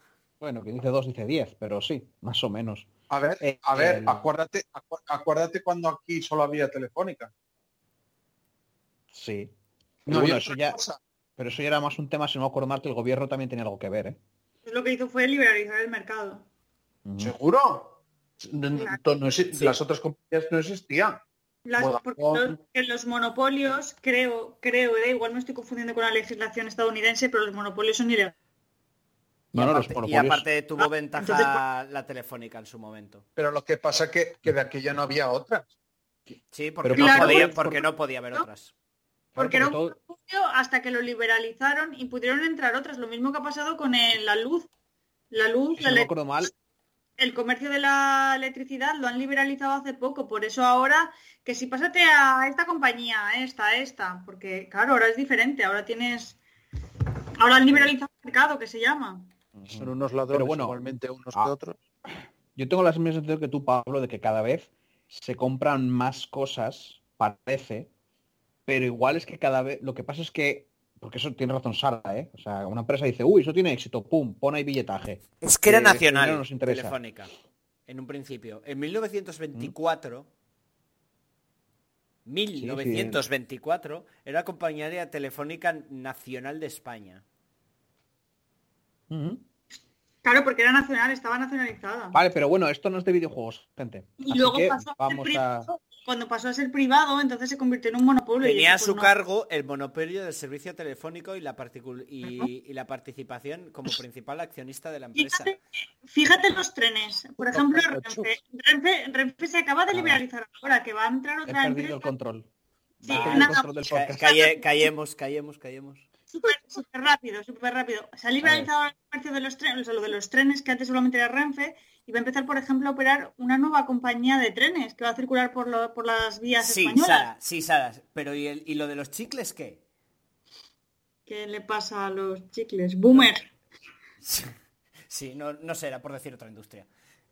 Bueno, que dice dos, dice diez, pero sí, más o menos. A ver, Eh, a ver, el- acuérdate, acu- acuérdate cuando aquí solo había telefónica. Sí. No Bueno, eso ya, pero eso ya era más un tema, si no me acuerdo mal, que el gobierno también tenía algo que ver, ¿eh? Lo que hizo fue liberalizar el mercado. ¿Seguro? No- no- no Las otras compañías no existían. Las- los, que los monopolios, creo, creo, eh, igual me estoy confundiendo con la legislación estadounidense, pero los monopolios son ilegales. No, y, no, los aparte, y monopolios- aparte tuvo Ah, ventaja la telefónica en su momento. Pero lo que pasa que, que de aquella no había otras. Sí, porque, Pero no, claro, podía, porque no podía haber ¿no? otras. Porque era un todo- hasta que lo liberalizaron y pudieron entrar otras. Lo mismo que ha pasado con el- la luz. La luz, si la no me ele- acuerdo mal, el comercio de la electricidad lo han liberalizado hace poco. Por eso ahora, que si pásate a esta compañía, a esta, a esta, porque claro, ahora es diferente. Ahora tienes... Ahora han liberalizado el mercado, que se llama. Son unos ladrones Pero bueno, igualmente unos ah, que otros. yo tengo la misma sensación que tú, Pablo, de que cada vez se compran más cosas, parece, pero igual es que cada vez, lo que pasa es que, porque eso tiene razón Sara, ¿eh? O sea, una empresa dice, uy, eso tiene éxito, pum, pon ahí billetaje. Es que era Eh, nacional, nos interesa. telefónica, en un principio. En 1924, 1924, era compañía telefónica nacional de España. Claro, porque era nacional, estaba nacionalizada. Vale, pero bueno, esto no es de videojuegos, gente. Y Así luego que pasó a ser vamos a... privado. Cuando pasó a ser privado, entonces se convirtió en un monopolio. y Tenía a eso, su pues, no. cargo el monopolio del servicio telefónico y la, y, y la participación como principal accionista de la empresa. Fíjate, fíjate los trenes. Por ejemplo. Renfe. Renfe, Renfe se acaba de Nada. liberalizar ahora, que va a entrar He otra perdido empresa el control. Sí, He perdido nada. el control del Ca- podcast. calle- callemos, callemos, callemos. Súper súper rápido, súper rápido. Se ha liberalizado el comercio de los trenes, o sea, lo de los trenes, que antes solamente era Renfe, y va a empezar, por ejemplo, a operar una nueva compañía de trenes que va a circular por, lo- por las vías Sí, españolas. Sara, sí, Sara. Pero ¿y, el- ¿y lo de los chicles qué? ¿Qué le pasa a los chicles? Boomer. Sí, no, no sé, era por decir otra industria.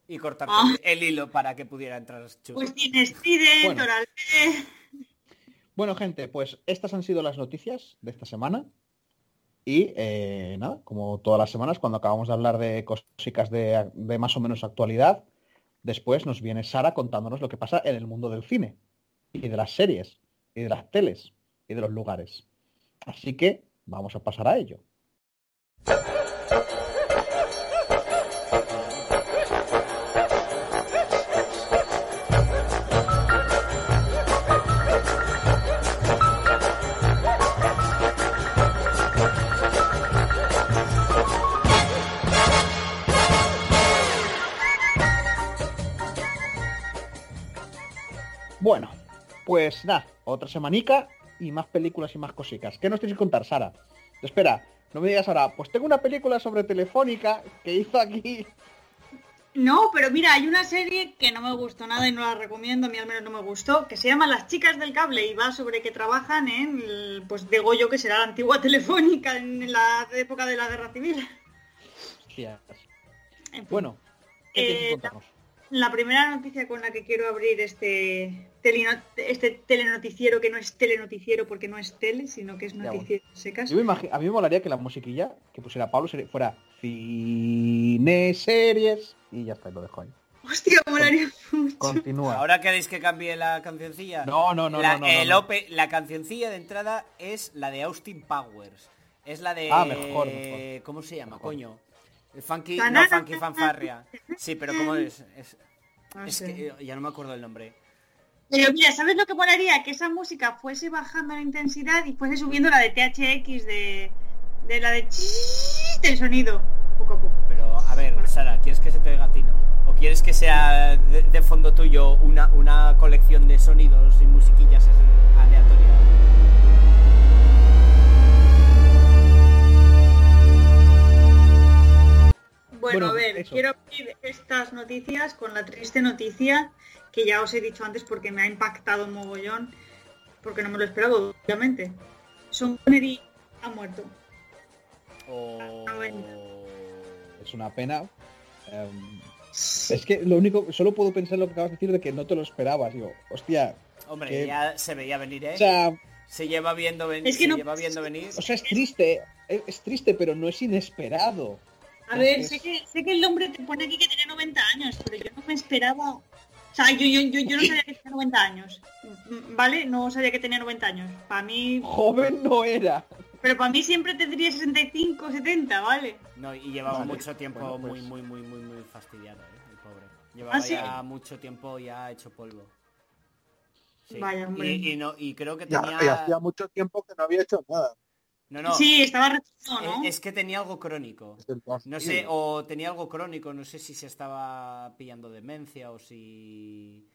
Y cortar Ah. el hilo para que pudiera entrar chus. Pues tienes Trident, Bueno. Bueno, gente, pues estas han sido las noticias de esta semana. Y eh, nada, como todas las semanas, cuando acabamos de hablar de cositas de, de más o menos actualidad, después nos viene Sara contándonos lo que pasa en el mundo del cine, y de las series, y de las teles, y de los lugares. Así que vamos a pasar a ello. Bueno, pues nada, otra semanica y más películas y más cositas. ¿Qué nos tienes que contar, Sara? Espera, no me digas ahora, pues tengo una película sobre Telefónica que hizo aquí. No, pero mira, hay una serie que no me gustó nada y no la recomiendo, a mí al menos no me gustó, que se llama Las chicas del cable y va sobre que trabajan en, el, pues de Goyo, que será la antigua telefónica en la época de la guerra civil. Hostias. En fin. Bueno, ¿qué Eh, contarnos? la primera noticia con la que quiero abrir este, este telenoticiero, que no es telenoticiero porque no es tele, sino que es bueno. noticiero secas. Yo me imagi- a mí me molaría que la musiquilla que pusiera Pablo fuera cine, series y ya está, lo dejo ahí. Hostia, molaría mucho. Continúa. ¿Ahora queréis que cambie la cancioncilla? No, no, no, la, no, no, el no. ope- la cancioncilla de entrada es la de Austin Powers. Es la de... Ah, mejor, mejor. ¿Cómo se llama, Mejor. coño? El funky, no, funky fanfarria. Sí, pero ¿cómo es? Es, es sé. que eh, ya no me acuerdo el nombre. Pero mira, ¿sabes lo que molaría? Que esa música fuese bajando la intensidad y fuese subiendo la de THX de, de la de chis del sonido, poco a poco. Pero, a ver, Sara, ¿quieres que se te oiga a ti, no? ¿O quieres que sea de, de fondo tuyo una, una colección de sonidos y musiquillas aleatorias? Bueno, Bueno, a ver, eso. quiero abrir estas noticias con la triste noticia que ya os he dicho antes porque me ha impactado un mogollón, porque no me lo esperaba, obviamente. Sean Connery ha muerto. O... Ah. Es una pena. Em, es que lo único, solo puedo pensar lo que acabas de decir de que no te lo esperabas. Digo, hostia. Hombre, que- ya se veía venir, ¿eh? O sea, se lleva viendo venir. Es que se no- lleva viendo venir. o sea, es triste. Es, es triste, pero no es inesperado. A ver, Es- sé que, sé que el hombre te pone aquí que tenía 90 años, pero yo no me esperaba... Sea, yo, yo, yo, yo no sabía que tenía 90 años, Mm, ¿vale? No sabía que tenía 90 años. Para mí... Joven no era. Pero para mí siempre tendría 65, 70, ¿vale? No, y llevaba Vale, mucho tiempo bueno, pues. muy, muy, muy, muy, muy fastidiado, ¿eh? El pobre. Llevaba ¿Ah, sí? ya mucho tiempo ya hecho polvo. Sí. Vaya, hombre. Y, y no, y creo que Ya, tenía... y hacía mucho tiempo que no había hecho nada. No, no. Sí, estaba retrasado, ¿no? Es, es que tenía algo crónico. desde el 2000. No sé, o tenía algo crónico, no sé si se estaba pillando demencia o si...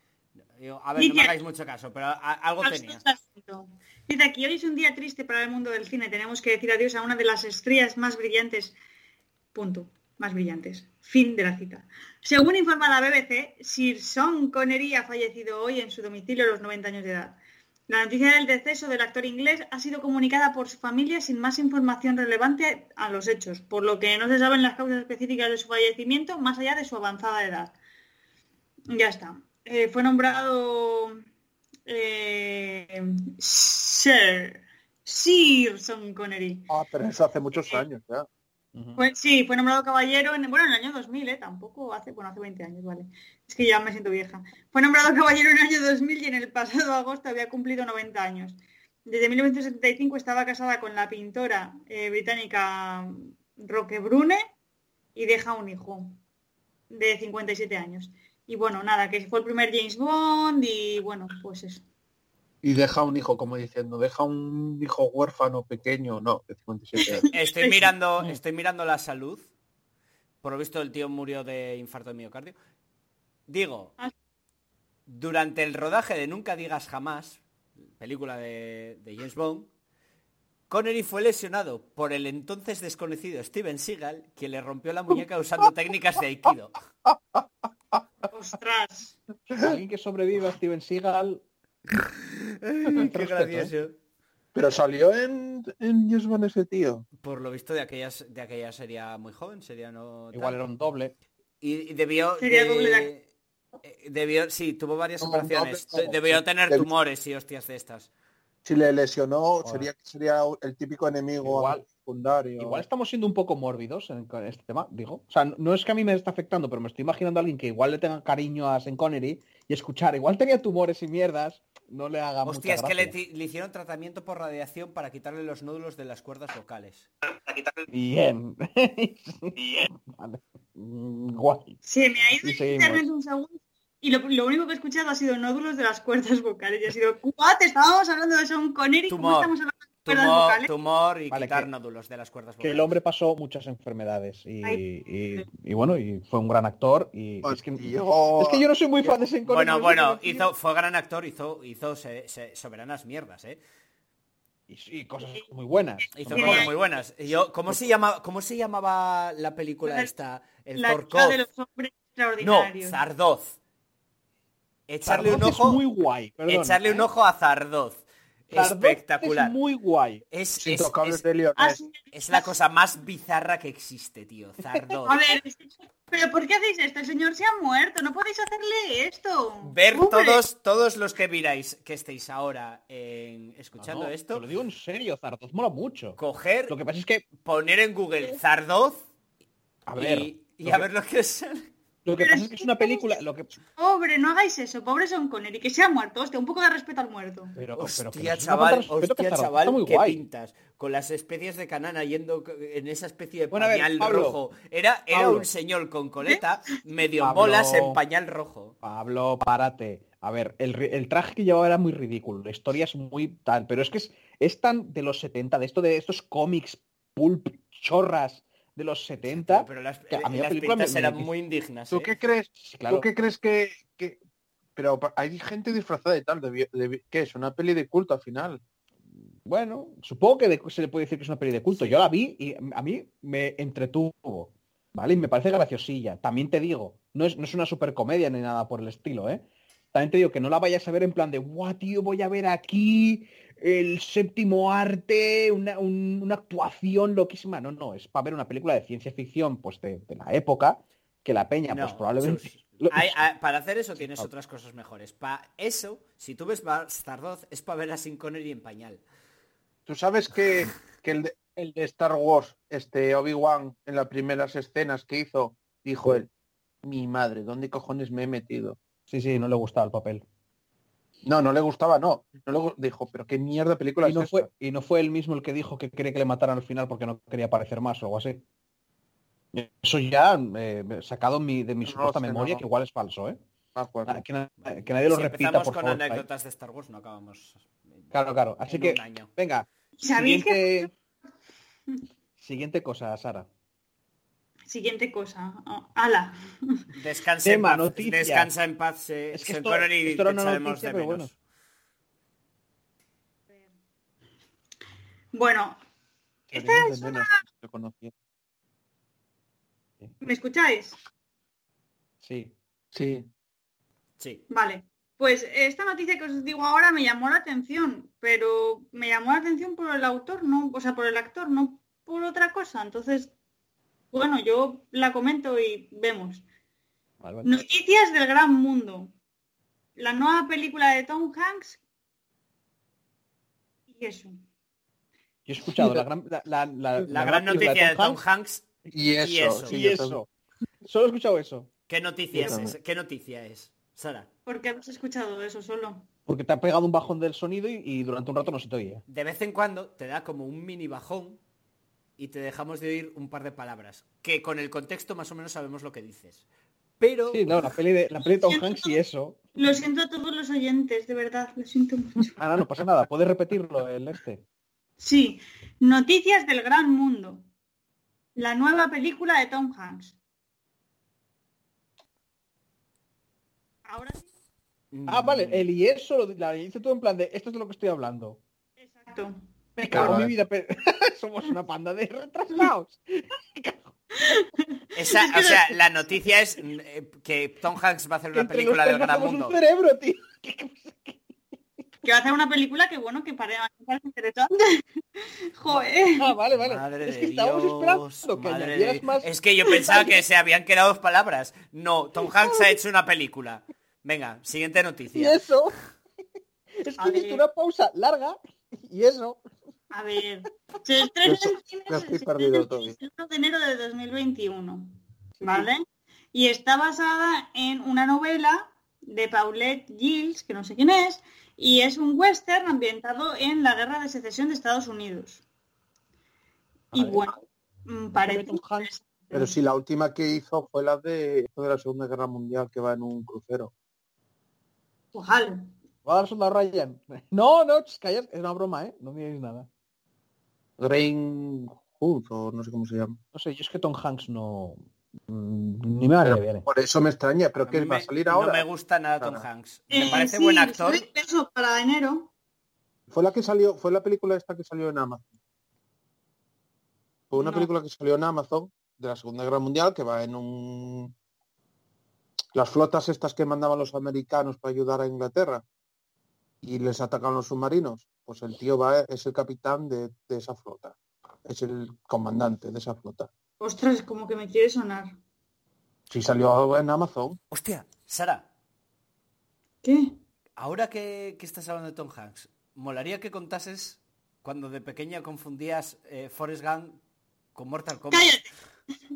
Yo- A ver, no me hagáis mucho caso, pero algo Al tenía. Dice aquí, hoy es un día triste para el mundo del cine. Tenemos que decir adiós a una de las estrellas más brillantes. Punto. Más brillantes. Fin de la cita. Según informa la BBC, Sir Sean Connery ha fallecido hoy en su domicilio a los 90 años de edad. La noticia del deceso del actor inglés ha sido comunicada por su familia sin más información relevante a los hechos, por lo que no se saben las causas específicas de su fallecimiento más allá de su avanzada edad. Ya está. Eh, fue nombrado eh, Sir, Sir Sean Connery. Ah, pero eso hace muchos años ya. Sí, fue nombrado caballero en, bueno, en el año 2000, ¿eh? Tampoco hace, bueno, hace 20 años, vale. Es que ya me siento vieja. Fue nombrado caballero en el año 2000 y en el pasado agosto había cumplido 90 años. Desde 1975 estaba casada con la pintora eh, británica Roque Brune y deja un hijo de 57 años. Y bueno, nada, que fue el primer James Bond y bueno, pues eso. Y deja un hijo, como diciendo, deja un hijo huérfano pequeño, no, de 57 años. Estoy mirando, estoy mirando la salud. Por lo visto el tío murió de infarto de miocardio. Digo, Ah. durante el rodaje de Nunca digas jamás, película de, de James Bond, Connery fue lesionado por el entonces desconocido Steven Seagal, quien le rompió la muñeca usando técnicas de Aikido. Ostras. Alguien que sobreviva a Steven Seagal. Qué respeto, gracioso. Pero salió en, en Bond ese tío. Por lo visto de aquellas de aquella sería muy joven, sería no tal. Igual era un doble. y, y debió Sería de- doble de- eh, debió sí tuvo varias Como operaciones doble, debió tener tumores y hostias de estas Si le lesionó, sería, sería el típico enemigo Igual- secundario. Igual estamos siendo un poco mórbidos en, este tema, digo. O sea, no- no es que a mí me está afectando, pero me estoy imaginando a alguien que igual le tenga cariño a Sean Connery y escuchar, igual tenía tumores y mierdas, no le haga hostia es mucha que le, hicieron tratamiento por radiación para quitarle los nódulos de las cuerdas vocales Bien. Bien. Vale. Mm, Guay. Se me ha ido Y internet un segundo y lo, lo único que he escuchado ha sido nódulos de las cuerdas vocales. Y ha sido, ¿what? Estábamos hablando de Sean Connery, ¿cómo estamos hablando tumor, vocales? tumor y Vale, quitar que- nódulos de las cuerdas Que vocales el hombre pasó muchas enfermedades y, y- y bueno, y fue un gran actor y es que, Tío. es que yo no soy muy fan de Sean Connery. bueno bueno hizo fue gran actor hizo hizo se- se- soberanas mierdas eh y, cosas muy buenas. hizo cosas muy buenas Y yo cómo se llama cómo se llamaba la película La- esta el La Zorkov? ayuda de los hombres no. Zardoz echarle un es ojo muy guay, echarle un ojo a Zardoz espectacular. Es muy guay. Es, es- es- de la cosa más bizarra que existe, tío. Zardoz. A ver, pero ¿por qué hacéis esto? El señor se ha muerto, no podéis hacerle esto. Ver Hombre, todos, todos los que miráis, que estéis ahora en- escuchando No, no, esto, Te lo digo en serio, Zardoz mola mucho. coger, Lo que pasa es que, poner en Google Zardoz a ver, y, a ver lo que sale. Lo que Pero pasa es que que una película, lo que Pobre, no hagáis eso, pobre Son Connery, que se ha muerto, hostia, un poco de respeto al muerto. pero, pero que Hostia, falta chaval, respeto que hostia, Zardoz chaval, muy qué guay. pintas. Con las especies de canana yendo en esa especie de Bueno, a ver, pañal Pablo, rojo. Era, era Pablo. un señor con coleta, medio en Pablo. bolas en pañal rojo. Pablo, párate. A ver, el, el traje que llevaba era muy ridículo, la historia es muy tal, pero es que es, es tan de los 70, de esto de estos cómics pulp chorras de los 70. Pero las, que a mí la las película me- pintas me- eran me- muy indignas. ¿Tú ¿eh? qué crees? Claro. ¿Tú qué crees que, que- Pero hay gente disfrazada de tal, de, de ¿qué es? Una peli de culto al final. Bueno, supongo que de- se le puede decir que es una peli de culto. Yo la vi y a mí me entretuvo, ¿vale? Y me parece graciosilla. También te digo, no es, no es una supercomedia ni nada por el estilo, ¿eh? También te digo que no la vayas a ver en plan de, guau, tío, voy a ver aquí el séptimo arte, una, un- una actuación loquísima. No, no, es para ver una película de ciencia ficción, pues de, de la época, que la peña, pues probablemente... Sus. lo- Hay- hay- para hacer eso tienes otras cosas mejores. Para eso, si tú ves Bastardoz, es para ver a Sin Connery en pañal. ¿Tú sabes que, que el, de, el de Star Wars, este Obi-Wan, en las primeras escenas que hizo, dijo él, mi madre, ¿dónde cojones me he metido? Sí, sí, no le gustaba el papel. No, no le gustaba, no. no le gu- dijo, pero qué mierda de película Y es no, esta?". fue, y no fue él mismo el que dijo que quería que le mataran al final porque no quería aparecer más o algo así. Eso ya eh, sacado mi- de mi No supuesta sé, memoria, no. que igual es falso, ¿eh? Ah, Que, na- que nadie lo si repita, empezamos por con favor. ¿eh? anécdotas de Star Wars, no acabamos. Claro, claro. Así en que, un año. venga, ¿Sabéis siguiente... Siguiente cosa, Sara. Siguiente cosa. Oh, ala. Descansa en Tema, paz. noticia. Descansa en paz, se- Es que esto- Connery, esto era te una echaremos noticia, de pero menos. Bueno, Te esta es conocí. ¿me escucháis? Sí. Sí. Sí. Vale. Pues esta noticia que os digo ahora me llamó la atención, pero me llamó la atención por el autor, no, o sea, por el actor, no por otra cosa. Entonces, bueno, yo la comento y vemos. Vale, vale. Noticias del gran mundo. La nueva película de Tom Hanks. Y eso. Yo he escuchado la gran, la, la- la- La la gran noticia de Tom Hanks Hanks. Y eso, Y eso. sí, y eso. Solo he escuchado eso. ¿Qué noticia es? ¿Qué noticia es? Sara. Porque habéis escuchado eso solo. Porque te ha pegado un bajón del sonido y, y durante un rato no se te oye. De vez en cuando te da como un mini bajón y te dejamos de oír un par de palabras. Que con el contexto más o menos sabemos lo que dices. Pero Sí, no, la peli de, la peli de Tom Hanks y eso. Lo siento a todos los oyentes, de verdad, lo siento mucho. Ah, no, no pasa nada. Puedes repetirlo el este. Sí, noticias del gran mundo. La nueva película de Tom Hanks. Ahora sí. Ah, vale, Mm, el y eso lo la hice todo en plan de esto es de lo que estoy hablando. Exacto. Me cago en mi vida, pero somos una panda de retrasados. esa- o sea, la noticia es mm, eh, que Tom Hanks va a hacer una Entre película del gran mundo. un cerebro, tío. Que va a hacer una película que bueno, que parece interesante. Joder. Ah, vale, vale. Madre es que estábamos Dios, esperando que madre añadieras de- más. Es que yo pensaba que se habían quedado dos palabras. No, Tom Hanks ha hecho una película. Venga, siguiente Y noticia. eso. Es A que hiciste ver. una pausa larga y eso. A ver. Se estrena en cines el estoy 1 perdido todavía. de enero de 2021. ¿Vale? Y está basada en una novela de Paulette Giles, que no sé quién es, y es un western ambientado en la guerra de secesión de Estados Unidos. Y Vale. bueno, mm, parece Tom Hanks. Pero si la última que hizo fue la de, de la Segunda Guerra Mundial, que va en un crucero. Ojalá. Va a Ryan. No, no, callas, es una broma, ¿eh? No me digáis nada. Grain Hood, o no sé cómo se llama. No sé, yo es que Tom Hanks no. mm, Ni me va a Pero bien. por eso me extraña, pero que va a me- salir No ahora. me gusta nada Tom Claro. Hanks. Me Eh, parece sí, buen actor. Eso, para enero. Fue la que salió, fue la película esta que salió en Amazon. Fue una No. película que salió en Amazon de la Segunda Guerra Mundial que va en un las flotas estas que mandaban los americanos para ayudar a Inglaterra. Y les atacan los submarinos, pues el tío va, es el capitán de, de esa flota. Es el comandante de esa flota. Ostras, como que me quiere sonar. Sí salió en Amazon. Hostia, Sara, ¿Qué? ahora que, que estás hablando de Tom Hanks, molaría que contases cuando de pequeña confundías eh, Forrest Gump con Mortal Kombat. Cállate.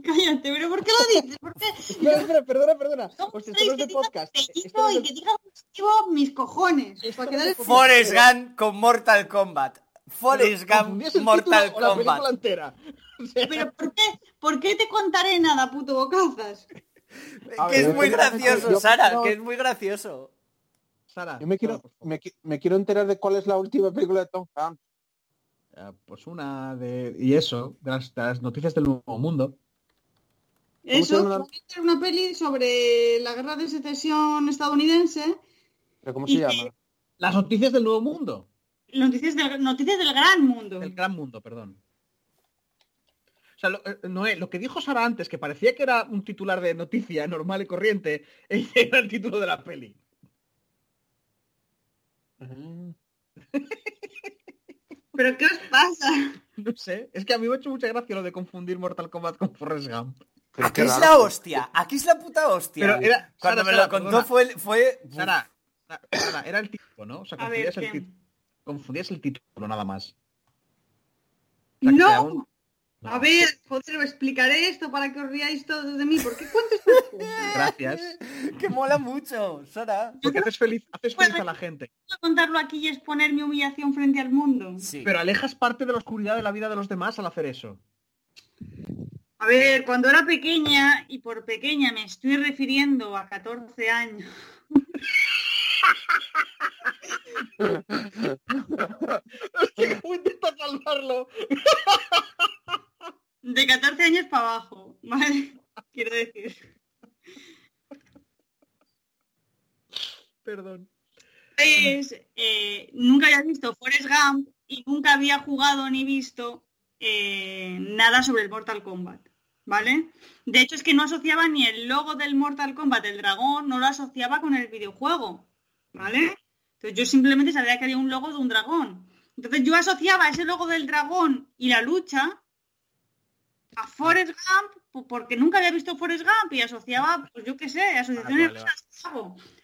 Cállate, pero ¿por qué lo dices? ¿Por qué? Espera, espera, perdona, perdona. Hostia, ¿sabéis esto no es que de podcast. Esto y de- que diga objetivo mis cojones. Forrest Gump con Mortal Kombat. Forrest Gump Mortal título o la película Kombat. entera. O sea, Pero ¿por qué? ¿Por qué te contaré nada, puto bocazas? A Que es ver, muy gracioso, yo- Sara, no. que es muy gracioso. Sara, Yo me quiero, no, me, me quiero enterar de cuál es la última película de Tom Hanks. Ah, Pues una de... Y eso, de las, de las noticias del nuevo mundo. Eso, llama la- va a ser una peli sobre la guerra de secesión estadounidense. ¿Pero ¿Cómo se llama? Las noticias del nuevo mundo. Noticias del, noticias del gran mundo. Del gran mundo, perdón. O sea, lo, eh, Noé, lo que dijo Sara antes, que parecía que era un titular de noticia normal y corriente, era el título de la peli. ¿Pero qué os pasa? No sé, es que a mí me ha hecho mucha gracia lo de confundir Mortal Kombat con Forrest Gump. Pero Aquí es la hostia, aquí es la puta hostia. Pero era- Cuando Sara, me Sara, lo contó perdona. fue, fue... Sara, Sara, era el título, ¿no? O sea, ver, confundías, el, confundías el título nada más. O sea No. un- no. A ver, joder, os explicaré esto para que os riáis todos de mí. ¿Por qué cuentas cosas? Gracias. que mola mucho, Sara. Porque haces feliz, haces Bueno, feliz a la gente. Contarlo aquí y exponer mi humillación frente al mundo. Sí. Pero alejas parte de la oscuridad de la vida de los demás al hacer eso. A ver, cuando era pequeña, y por pequeña me estoy refiriendo a 14 años, ¿Cómo intenta salvarlo? de 14 años para abajo, ¿vale? Quiero decir. Perdón. Pues, eh, nunca había visto Forrest Gump y nunca había jugado ni visto eh, nada sobre el Mortal Kombat, ¿vale? De hecho es que no asociaba ni el logo del Mortal Kombat, el dragón, no lo asociaba con el videojuego, ¿vale? Entonces yo simplemente sabía que había un logo de un dragón. Entonces yo asociaba ese logo del dragón y la lucha a Forrest Gump po- porque nunca había visto Forrest Gump y asociaba, pues yo qué sé, asociaciones vale, vale.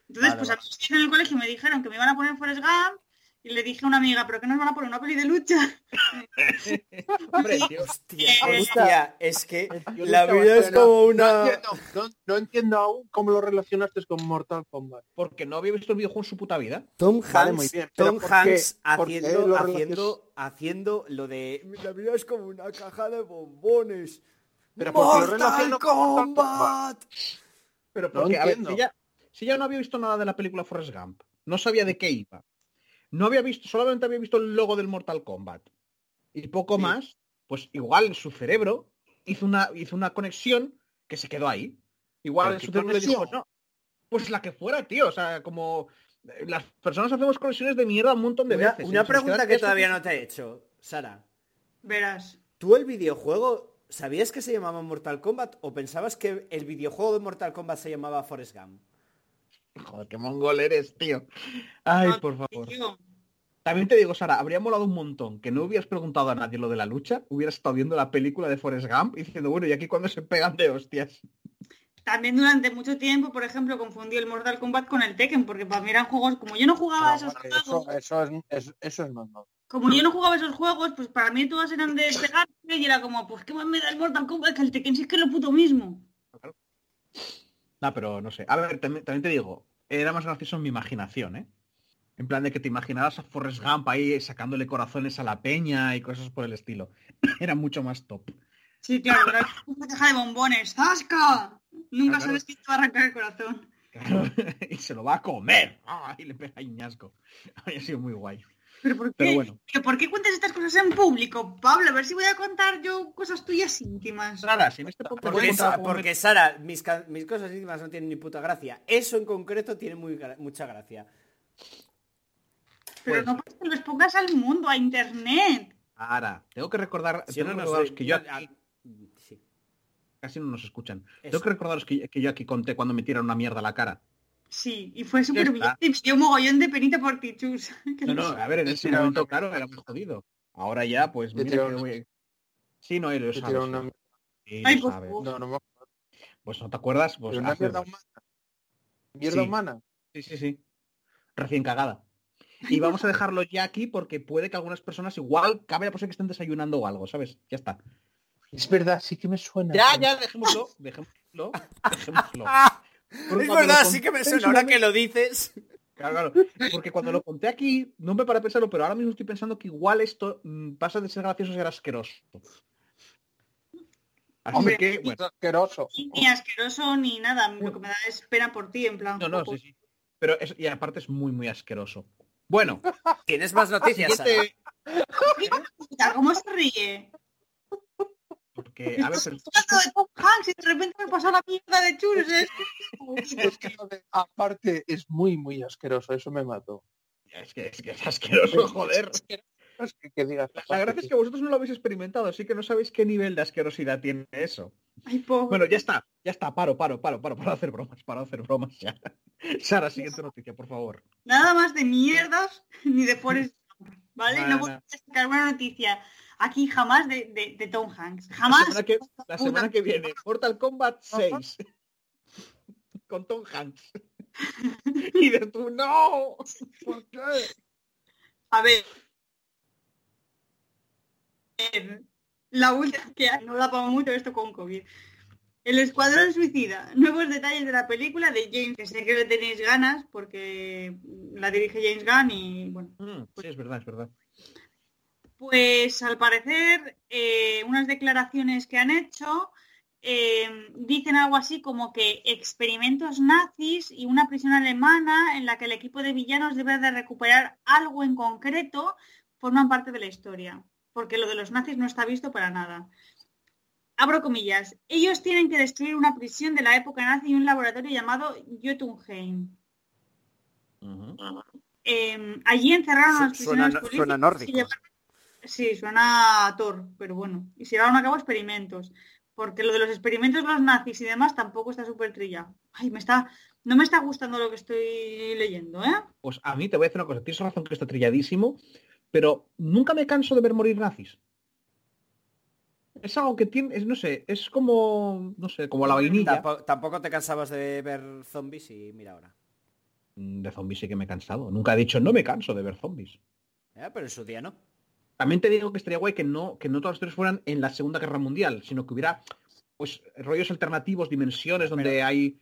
Entonces, Vale, pues a mí en el colegio me dijeron que me iban a poner Forrest Gump y le dije a una amiga, ¿pero qué nos van a poner? ¿Una peli de lucha? Hombre, tío, Hostia, Eh, hostia, es que Yo la vida es no, como No una... entiendo, no- no entiendo aún cómo lo relacionaste con Mortal Kombat. porque no había visto el videojuego en su puta vida. Tom Hanks, Vale, muy bien, pero Tom. Hanks ¿Por qué haciendo, lo haciendo, haciendo lo de la vida es como una caja de bombones. Pero ¿por qué lo Mortal Kombat. Pero No porque, a ver, entiendo. si ya, si ya no había visto nada de la película Forrest Gump, no sabía de qué iba. No había visto, solamente había visto el logo del Mortal Kombat. Y poco más, pues igual su cerebro hizo una, hizo una conexión que se quedó ahí. Igual ¿Pero su cerebro le dijo, conexión? no, pues la que fuera, tío. O sea, como eh, las personas hacemos conexiones de mierda un montón de Una, veces. una nos pregunta que eso- todavía no te he hecho, Sara. Verás. ¿Tú el videojuego sabías que se llamaba Mortal Kombat o pensabas que el videojuego de Mortal Kombat se llamaba Forrest Gump? Joder, qué mongol eres, tío. Ay, No, por favor. tío, También te digo, Sara, habría molado un montón que no hubieras preguntado a nadie lo de la lucha, hubieras estado viendo la película de Forrest Gump y diciendo, bueno, y aquí cuando se pegan de hostias. También durante mucho tiempo, por ejemplo, confundí el Mortal Kombat con el Tekken, porque para mí eran juegos, como yo no jugaba No, esos vale, juegos, eso, eso es, es- eso es normal. como yo no jugaba esos juegos, pues para mí todas eran de pegarse y era como, pues qué más me da el Mortal Kombat que el Tekken, si es que es lo puto mismo. No, pero no sé. A ver, también, también te digo, era más gracioso en mi imaginación, ¿eh? En plan de que te imaginaras a Forrest Gump ahí sacándole corazones a la peña y cosas por el estilo. Era mucho más top. Sí, claro, era una caja de bombones. ¡Zasca! Nunca claro. sabes quién te va a arrancar el corazón. Claro, y se lo va a comer. ¡Ah! Y le pega ñasco. Había sido muy guay. ¿Pero por qué? Pero bueno. ¿Pero por qué cuentas estas cosas en público, Pablo? A ver si voy a contar yo cosas tuyas íntimas. Sara, si este podcast Porque, porque Sara, mis, cosas íntimas no tienen ni puta gracia. Eso en concreto tiene muy, mucha gracia. Pero Pues- no para que los pongas al mundo, a internet. Sara, tengo que recordar, Si tengo no, que no recordaros soy- que yo no, aquí- sí. casi no nos escuchan. Eso. Tengo que recordaros que, que yo aquí conté cuando me tiraron una mierda a la cara. Sí, y fue súper humillante y me dio un mogollón de penita por Tichus. Que No, no a ver, en ese momento, claro, era muy jodido. Ahora ya, pues mira que voy- Sí, no, lo Te sabes. tiraron una- sí, Ay, lo por sabes. favor. No, no me Pues no te acuerdas, pues una mierda humana. Mierda Sí. humana. Sí, sí, sí. Recién cagada. Y vamos a dejarlo ya aquí porque puede que algunas personas igual cabe la posibilidad que estén desayunando o algo, ¿sabes? Ya está. Es verdad, sí que me suena. Ya, ya, dejémoslo, dejémoslo, dejémoslo. Es verdad, sí que me suena. su Ahora que lo dices. Claro, claro. Porque cuando lo conté aquí, no me para pensarlo, pero ahora mismo estoy pensando que igual esto mm, pasa de ser gracioso a ser asqueroso. Así Hombre, que, bueno, asqueroso. Ni asqueroso ni nada. Lo que me da es pena por ti, en plan. no, no, sí, sí. Pero es, y aparte es muy, muy asqueroso. Bueno, ¿Tienes más noticias? Sara? siguiente... ¿Cómo se ríe? Porque, a ver, pero- Hablando de Tom Hanks y de repente me pasó la mierda de Chus. ¿eh? Es que lo de- aparte es muy, muy asqueroso. Eso me mató. es que es, que es asqueroso, joder. Es que, que digas. La gracia es que vosotros no lo habéis experimentado, así que no sabéis qué nivel de asquerosidad tiene eso. Ay, pobre. Bueno, ya está, ya está, paro, paro, paro, paro, para hacer bromas, para hacer bromas ya. Sara, siguiente noticia, por favor. Nada más de mierdas ni de Forrest Gump, ¿vale? No, No, no. voy a sacar una noticia aquí jamás de, de- de Tom Hanks. La Jamás. semana, que, la semana que viene, Mortal Kombat 6. Con Tom Hanks. Y de tú, no. ¿Por qué? A ver. La última que no da para mucho esto con COVID. El Escuadrón Suicida. Nuevos detalles de la película de James, que sé que le tenéis ganas porque la dirige James Gunn y bueno. Mm, sí, es verdad, es verdad. Pues al parecer, eh, unas declaraciones que han hecho eh, dicen algo así como que experimentos nazis y una prisión alemana en la que el equipo de villanos debe de recuperar algo en concreto forman parte de la historia, porque lo de los nazis no está visto para nada. Abro comillas, ellos tienen que destruir una prisión de la época nazi y un laboratorio llamado Jotunheim. Eh, allí encerraron a los Suena, prisioneros políticos suena nórdico. llevaron- Sí, suena a Thor, pero bueno. Y se llevaron a cabo experimentos. Porque lo de los experimentos los nazis y demás tampoco está súper trillado. Ay, me está. No me está gustando lo que estoy leyendo, ¿eh? Pues a mí te voy a decir una cosa, tienes razón que está trilladísimo, pero nunca me canso de ver morir nazis. Es algo que tiene, es, no sé, es como, no sé, como la vainilla. Tampoco, tampoco te cansabas de ver zombies y mira ahora. Mm, De zombies sí que me he cansado. Nunca he dicho no me canso de ver zombies. Eh, Pero en su día no. También te digo que estaría guay que no, que no todas las historias fueran en la Segunda Guerra Mundial, sino que hubiera pues rollos alternativos, dimensiones donde Pero- hay.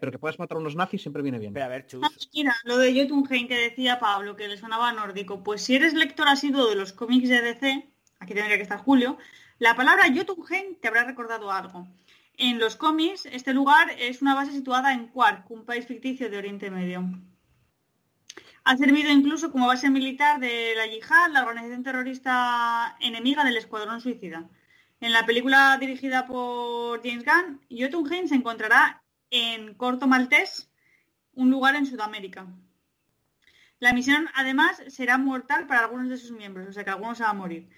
Pero que puedas matar a unos nazis siempre viene bien. Pero a ver, Chus. Ah, Mira, lo de Jotunheim que decía Pablo, que le sonaba nórdico. Pues si eres lector asiduo de los cómics de DC, aquí tendría que estar Julio, la palabra Jotunheim te habrá recordado algo. En los cómics, este lugar es una base situada en Quark, un país ficticio de Oriente Medio. Ha servido incluso como base militar de la Yihad, la organización terrorista enemiga del Escuadrón Suicida. En la película dirigida por James Gunn, Jotunheim se encontrará en Corto Maltés, un lugar en Sudamérica. La misión, además, será mortal para algunos de sus miembros, o sea que algunos van a morir.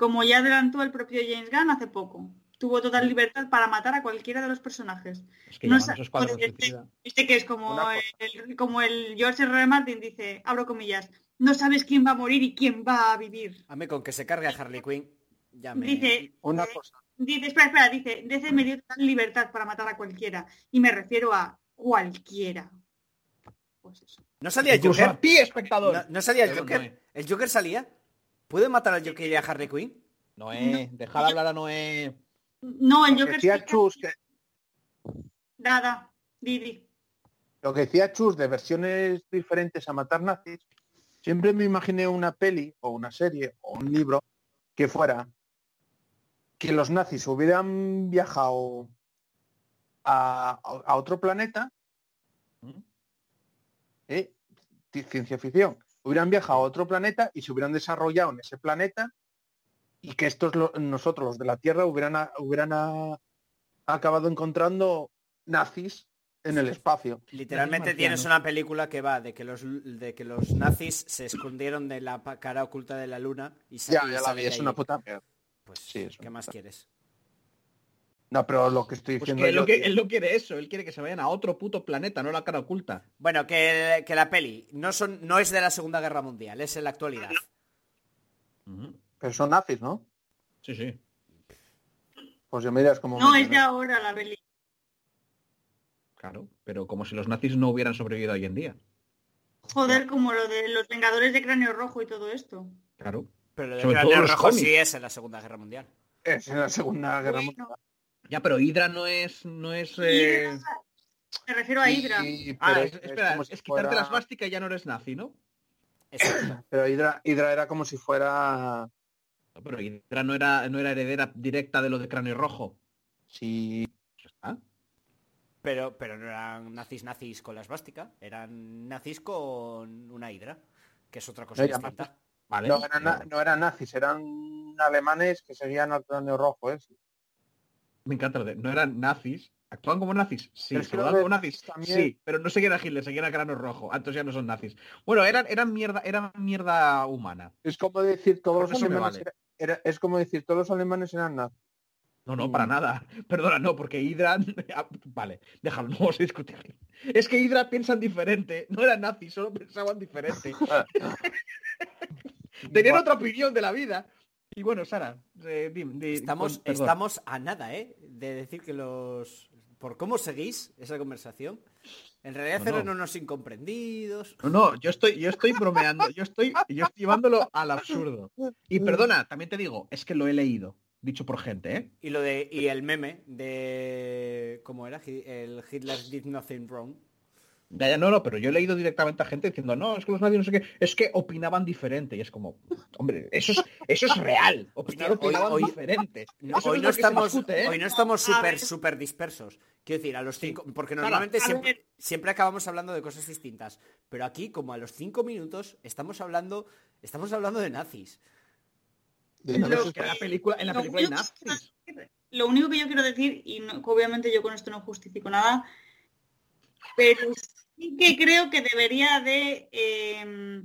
Como ya adelantó el propio James Gunn hace poco. Tuvo total libertad para matar a cualquiera de los personajes. Es que no suicida. Este que es como el, como el George R. R. Martin dice, abro comillas, no sabes quién va a morir y quién va a vivir. A mí con que se cargue a Harley Quinn, ya me... Dice, Una eh, cosa. dice, espera, espera, dice, DC me dio total libertad para matar a cualquiera. Y me refiero a cualquiera. Pues eso. ¿No salía Joker? ti, espectador. ¿No, no salía el Joker? Noé. ¿El Joker salía? ¿Puede matar al Joker y a Harley Quinn? Noé, deja de hablar a Noé. No, el Joker decía sí- Chus, que, Dada, Didi. lo que decía Chus de versiones diferentes a matar nazis, siempre me imaginé una peli o una serie o un libro que fuera que los nazis hubieran viajado a, a otro planeta, ¿eh? Ci- ciencia ficción, hubieran viajado a otro planeta y se hubieran desarrollado en ese planeta y que estos lo- nosotros los de la Tierra hubieran, a- hubieran a- acabado encontrando nazis en el espacio. Literalmente tienes una película que va de que los de que los nazis se escondieron de la cara oculta de la luna y sa- Ya, la vi, es ahí. una puta mierda. Pues, Sí, es ¿qué más puta- quieres? No, pero lo que estoy Pues diciendo que, yo, lo que- tío, él no quiere eso, él quiere que se vayan a otro puto planeta, no la cara oculta. Bueno, que, que la peli no, son, no es de la Segunda Guerra Mundial, es en la actualidad. pero son nazis, ¿no? Sí, sí. Pues yo me dirás como... No, es de ahora la peli. Claro, pero como si los nazis no hubieran sobrevivido hoy en día. Joder, como lo de los Vengadores de Cráneo Rojo y todo esto. Claro. Pero el Sobre Cráneo Rojo cómics. sí es en la Segunda Guerra Mundial. Es en la Segunda Guerra Bueno. Mundial. Ya, pero Hydra no es... No es eh, Me refiero a Hydra. Sí, Ah, pero es, espera, es, si quitarte fuera- la svástica y ya no eres nazi, ¿no? Exacto. Pero Hydra, Hydra era como si fuera... No, pero Hydra no era, no era heredera directa de lo de cráneo rojo. Ya está. Pero, pero no eran nazis nazis con la esvástica, eran nazis con una hidra, que es otra cosa No, distinta. Vale. No eran, no eran nazis, eran alemanes que seguían al cráneo rojo, ¿eh? Me encanta lo de... No eran nazis. ¿Actúan como nazis? Sí. Pero es que ¿Saludaban lo de como nazis? también- Sí, pero no seguían a Hitler, seguían a cráneo rojo. Entonces ya no son nazis. Bueno, eran, eran mierda, eran mierda humana. Es como decir todos los alemanes... vale. era- era- es como decir todos los alemanes eran nazis. No, no, para nada. Perdona, no, porque Hydra... Ah, Vale, déjalo, no vamos a discutir. Es que Hydra piensan diferente. No eran nazis, solo pensaban diferente. Tenían otra opinión de la vida. Y bueno, Sara, eh, di- Estamos, con- estamos a nada, ¿eh? De decir que los... Por cómo seguís esa conversación. En realidad No, no. unos incomprendidos. No, no, yo estoy, yo estoy bromeando, yo estoy, yo estoy llevándolo al absurdo. Y perdona, también te digo, es que lo he leído, dicho por gente, ¿eh? Y lo de. Y el meme de. ¿Cómo era? El Hitler did nothing wrong. Ya, ya, no, no, pero yo he leído directamente a gente diciendo, no, es que los nazis no sé qué, es que opinaban diferente. Y es como, hombre, eso es, eso es real, opinar opinaban hoy- diferente. No, Eso hoy, es no estamos, discute, ¿eh? hoy no estamos súper, súper dispersos. Quiero decir, a los cinco, porque normalmente siempre, siempre acabamos hablando de cosas distintas. Pero aquí, como a los cinco minutos, estamos hablando, estamos hablando de nazis. De Lo nazis. Que en la película, en la Lo película hay único que- nazis. Lo único que yo quiero decir, y no- obviamente yo con esto no justifico nada, pero sí que creo que debería de eh,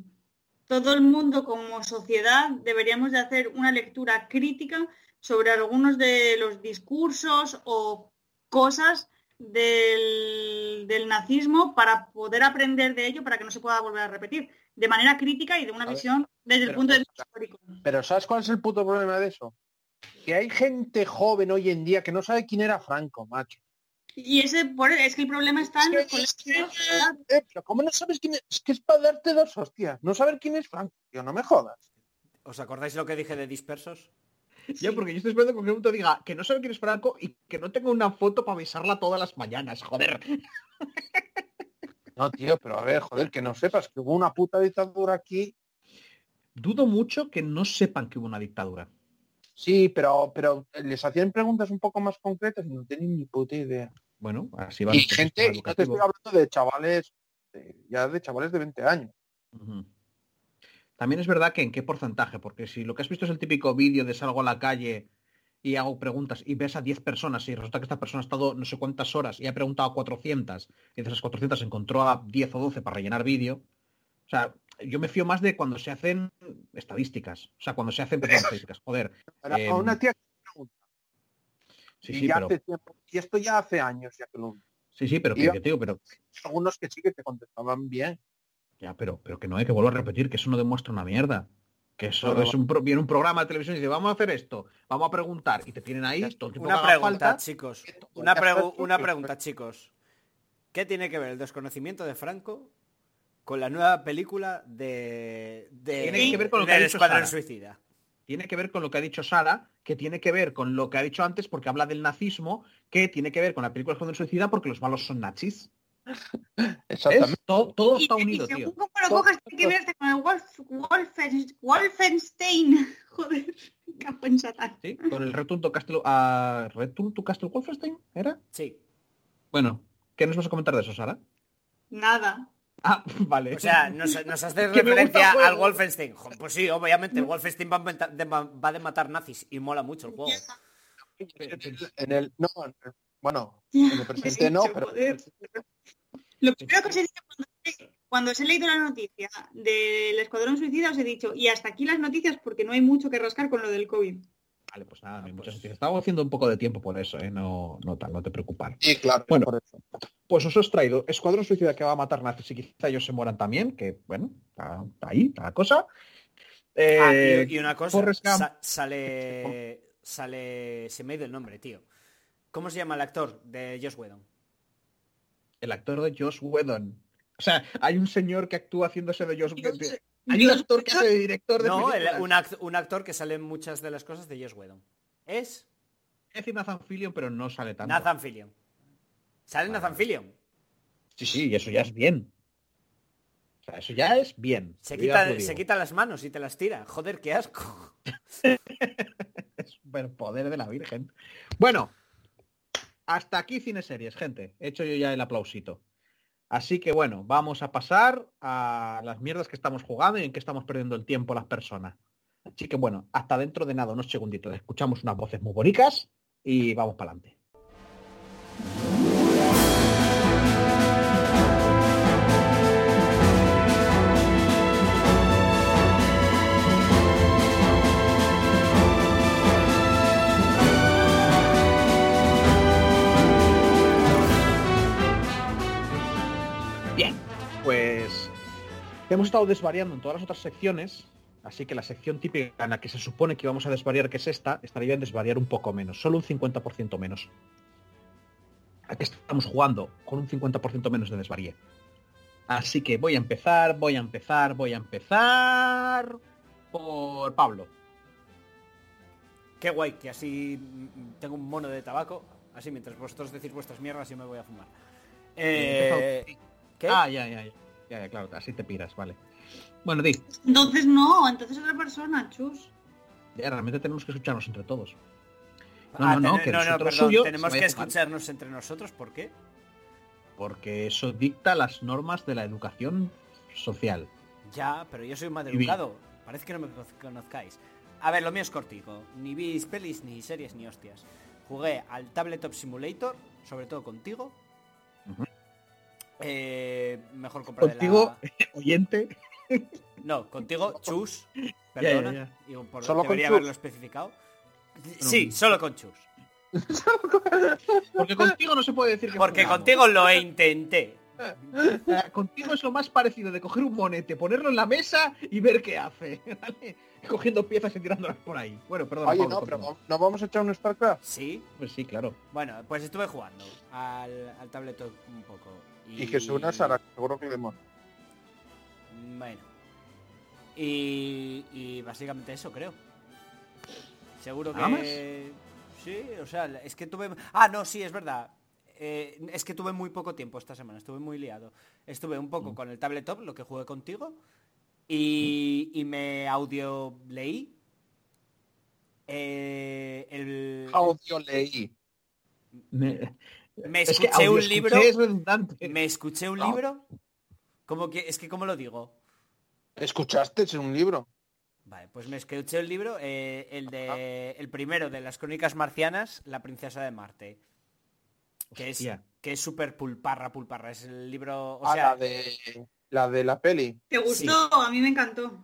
todo el mundo como sociedad deberíamos de hacer una lectura crítica sobre algunos de los discursos o cosas del, del nazismo para poder aprender de ello para que no se pueda volver a repetir de manera crítica y de una ver, visión desde el punto de vista histórico. Pero ¿sabes cuál es el puto problema de eso? Que hay gente joven hoy en día que no sabe quién era Franco, macho. Y ese por es que el problema está en los colegios. claro. Eh, pero ¿cómo no sabes quién es? Es que es para darte dos hostias. No saber quién es Franco, tío, no me jodas. ¿Os acordáis lo que dije de dispersos? Ya, porque yo estoy esperando que un momento diga que no sabe quién es Franco y que no tenga una foto para besarla todas las mañanas, joder. No, tío, pero a ver, joder, que no sepas que hubo una puta dictadura aquí. Dudo mucho que no sepan que hubo una dictadura. Sí, pero, pero les hacían preguntas un poco más concretas y no tienen ni puta idea. Bueno, así va. Y gente, y no te estoy hablando de chavales, de- ya de chavales de 20 años. También es verdad que en qué porcentaje, porque si lo que has visto es el típico vídeo de salgo a la calle y hago preguntas y ves a 10 personas y resulta que esta persona ha estado no sé cuántas horas y ha preguntado a 400 y de esas 400 encontró a 10 o 12 para rellenar vídeo. O sea, yo me fío más de cuando se hacen estadísticas. O sea, cuando se hacen estadísticas. Joder. Eh, a una tía que pregunta. Sí, y, sí, ya pero, hace tiempo- y esto ya hace años ya que lo sí, sí, pero y que, yo- que te digo, pero algunos que sí que te contestaban bien. Ya, pero, pero que no hay que volver a repetir, que eso no demuestra una mierda. Que eso es un, pro- viene un programa de televisión y dice, vamos a hacer esto, vamos a preguntar, y te tienen ahí todo el tiempo Una pregunta, falta. chicos. Una, pregu- tío, una pregunta, chicos. ¿Qué tiene que ver el desconocimiento de Franco con la nueva película de, de Tiene que ver con lo que ha dicho Escuadrón Sara. Suicida? Tiene que ver con lo que ha dicho Sara, que tiene que ver con lo que ha dicho antes porque habla del nazismo, que tiene que ver con la película Escuadrón Suicida porque los malos son nazis. Exactamente. Todo, todo Y, está y unido, según tío. cómo lo cojas, tiene que ver hasta con el Wolf, Wolfen- Wolfenstein. Joder, capo en Satán. ¿Sí? Con el Return to Castle, a Return to Castle Wolfenstein, ¿era? Sí. Bueno, ¿qué nos vas a comentar de eso, Sara? Nada. Ah, vale. O sea, nos, nos haces referencia al Wolfenstein. Pues sí, obviamente, el Wolfenstein va de, va de matar nazis y mola mucho el juego. En el, no, bueno, en el presente no, pero. Lo primero que os he dicho cuando, cuando os he leído la noticia del Escuadrón Suicida, os he dicho, y hasta aquí las noticias porque no hay mucho que rascar con lo del COVID. Vale, pues nada, muchas noticias. Estamos haciendo un poco de tiempo por eso, ¿eh? No, no tal, no te preocupes. Sí, claro, Bueno. por eso. Pues os he traído Escuadrón Suicida que va a matar nazis y quizá ellos se mueran también, que bueno, está, está ahí, está la cosa. Eh, Ah, y, y una cosa, sa- sale... Sale... Se me ha ido el nombre, tío. ¿Cómo se llama el actor de Josh Whedon? El actor de Josh Whedon. O sea, hay un señor que actúa haciéndose de Josh Whedon. Hay un actor que hace de director de No, el- un, act- un actor que sale en muchas de las cosas de Josh Whedon. Es Es Nathan Fillion, pero no sale tanto. Nathan Fillion. Sale Vale, Nathan. Fillion. Sí, sí, y eso ya es bien. O sea, eso ya es bien. Se quita, se quita las manos y te las tira. Joder, qué asco. Es superpoder de la Virgen. Bueno, hasta aquí cine series, gente. He hecho yo ya el aplausito. Así que bueno, vamos a pasar a las mierdas que estamos jugando y en que estamos perdiendo el tiempo las personas. Así que bueno, hasta dentro de nada, unos segunditos. Escuchamos unas voces muy bonitas y vamos para adelante. Hemos estado desvariando en todas las otras secciones, así que la sección típica en la que se supone que íbamos a desvariar, que es esta, estaría bien desvariar un poco menos, solo un 50% menos. Aquí estamos jugando con un 50% menos de desvaríe. Así que voy a empezar, voy a empezar, voy a empezar por Pablo. Qué guay, que así tengo un mono de tabaco. Así mientras vosotros decís vuestras mierdas yo me voy a fumar. Eh, ¿Qué? Ah, ya, ya, ya, ya, ya, claro, así te piras, vale. Bueno, di, Entonces no, entonces otra persona, chus. ya realmente tenemos que escucharnos entre todos. Ah, no, que no, no, nosotros perdón, suyo tenemos que escucharnos entre nosotros, ¿por qué? porque eso dicta las normas de la educación social. Ya, pero yo soy un educado. Parece que no me conoz- conozcáis. A ver, lo mío es cortico. Ni vi pelis, ni series, ni hostias. Jugué al Tabletop Simulator, sobre todo contigo. Eh, mejor compra Contigo, de oyente. No, contigo, chus. ya, Perdona. ya. Digo, por- Solo con debería chus. haberlo especificado. Sí, solo con chus. porque contigo no se puede decir que Porque jugamos. contigo lo intenté. Eh, contigo es lo más parecido de coger un monete, ponerlo en la mesa y ver qué hace, ¿vale? Cogiendo piezas y tirándolas por ahí. Bueno, perdón. Oye, no, pero ¿no vamos a echar un StarCraft? Sí. Pues sí, claro. Bueno, pues estuve jugando al, al tabletop un poco. Y, Y que se una Sara, seguro que le mola. Bueno. Y, y básicamente eso creo. Seguro ¿Nada que... Sí, o sea, es que tuve... Ah, no, sí, es verdad. Eh, es que tuve muy poco tiempo esta semana, estuve muy liado. Estuve un poco con el tabletop, lo que jugué contigo, y, y me audio leí. eh, el, Audio leí. Me, me es que escuché un libro. es redundante. Me escuché un No. libro. Como que, es que, ¿cómo lo digo? ¿Escuchaste Es un libro? Vale, pues me escuché el libro, eh, el de el primero de las crónicas marcianas, La princesa de Marte. Que es, que es súper pulparra, pulparra. Es el libro. O Ah, sea, la de la de la peli. ¿Te gustó? A mí me encantó.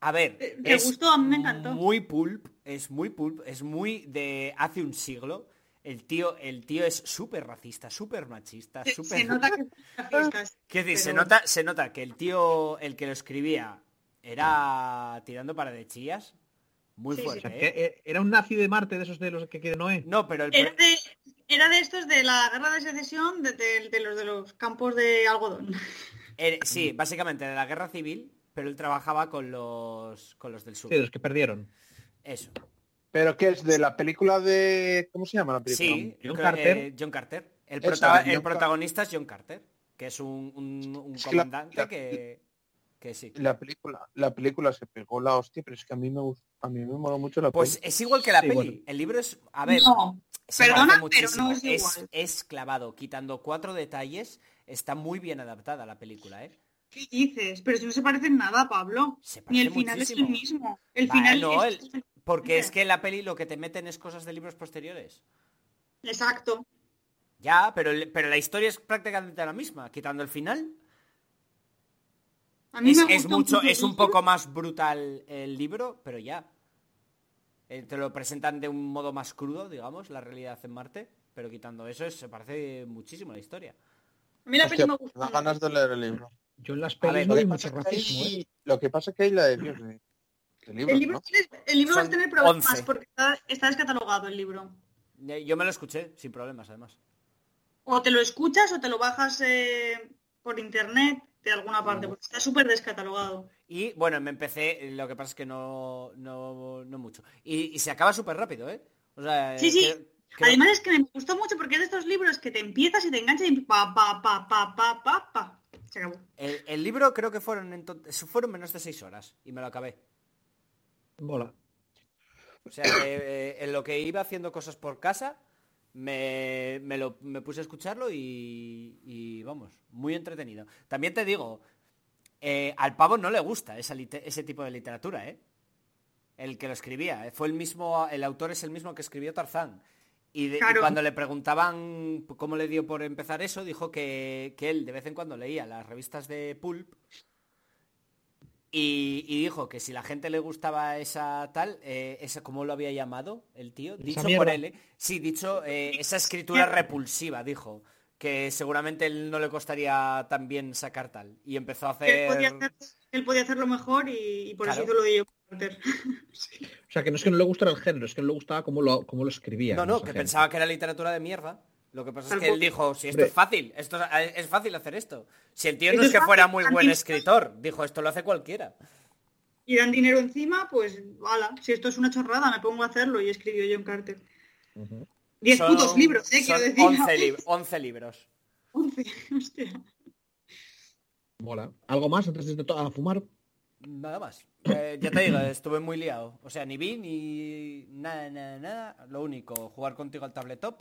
a ver. ¿Te- te es gustó? A mí me encantó. Muy pulp, es muy pulp, es muy de hace un siglo. El tío, el tío es súper racista, súper machista, Se, súper. se nota que decir, se pero- nota, se nota que el tío, el que lo escribía, era tirando para de chillas. Muy Sí, sí. O fuerte, sea, ¿eh? que, eh, era un nazi de Marte de esos de los que quiere Noé. No, pero el Era de, era de estos de la guerra de secesión de, de- de los de los campos de algodón. Eh, sí, básicamente de la guerra civil, pero él trabajaba con los con los del sur. Sí, los que perdieron. Eso. ¿Pero qué es? ¿De la película de... ¿Cómo se llama la película? Sí, John Carter. eh, John Carter. El, Esa, prota- John el Car- protagonista es John Carter, que es un, un- un Es que la- comandante la- que, que sí. La película, la película se pegó la hostia, pero es que a mí me a mí me moló mucho la Pues peli. es igual que la Sí, peli. bueno. El libro es, a ver, no, perdona, pero no es igual. es clavado, quitando cuatro detalles, está muy bien adaptada la película, ¿eh? ¿qué dices? Pero si no se parecen nada, Pablo. Se Ni el final es el mismo. El final no, es... Porque es que en la peli lo que te meten es cosas de libros posteriores. Exacto. Ya, pero, pero la historia es prácticamente la misma, quitando el final. A mí Es, me es mucho, es un poco más brutal el libro, pero ya. Eh, te lo presentan de un modo más crudo, digamos, la realidad en Marte, pero quitando eso es- se parece muchísimo la historia. A mí la Hostia, peli me me gusta. da ganas de leer el libro. Yo en las A pelis ver, no lo hay que mucho pasa es que racismo, ¿eh? hay- Lo que pasa es que hay la de Dios de, El libro, ¿no? tiene- el libro va a tener problemas 11. porque está, está descatalogado el libro. Yo me lo escuché, sin problemas, además. O te lo escuchas o te lo bajas eh, por internet de alguna parte, porque está súper descatalogado. Y bueno, me empecé, lo que pasa es que no, no, no mucho. Y, y se acaba súper rápido, ¿eh? O sea, Sí, sí. creo- creo- Además es que me gustó mucho porque es de estos libros que te empiezas y te enganchas y pa, pa, pa, pa, pa, pa, pa. Se acabó. el, el libro creo que fueron en to- fueron menos de seis horas y me lo acabé. Mola. O sea, que, eh, en lo que iba haciendo cosas por casa, me, me lo, me puse a escucharlo y, y, vamos, muy entretenido. También te digo, eh, al pavo no le gusta esa ese tipo de literatura, ¿eh? El que lo escribía. Fue el mismo, el autor es el mismo que escribió Tarzán. Y, de- y cuando le preguntaban cómo le dio por empezar eso, dijo que, que él de vez en cuando leía las revistas de Pulp y, y dijo que si la gente le gustaba esa tal, eh, esa ¿cómo lo había llamado el tío? Dicho por él, ¿eh? Sí, dicho, eh, esa escritura repulsiva, dijo. Que seguramente él no le costaría tan bien sacar tal. Y empezó a Que él, podía hacer... él podía hacerlo mejor y, y por Claro. eso hizo lo de Joe Carter. O sea, que no es que no le gustara el género, es que no le gustaba cómo lo, cómo lo escribía. No, no, que gente. pensaba que era literatura de mierda. Lo que pasa es que él dijo, si esto es fácil, esto es, es fácil hacer esto. Si el tío no es que fuera muy buen escritor, dijo, esto lo hace cualquiera. Y dan dinero encima, pues, ala, si esto es una chorrada, me pongo a hacerlo y escribió John Carter. Ujú. Diez Son- putos libros, eh, quiero decir. 11, lib- 11 libros. 11, hostia. Mola. ¿Algo más antes de a fumar? Nada más. Eh, ya te digo, estuve muy liado. O sea, ni vi ni nada, nada, nada. Lo único, jugar contigo al tabletop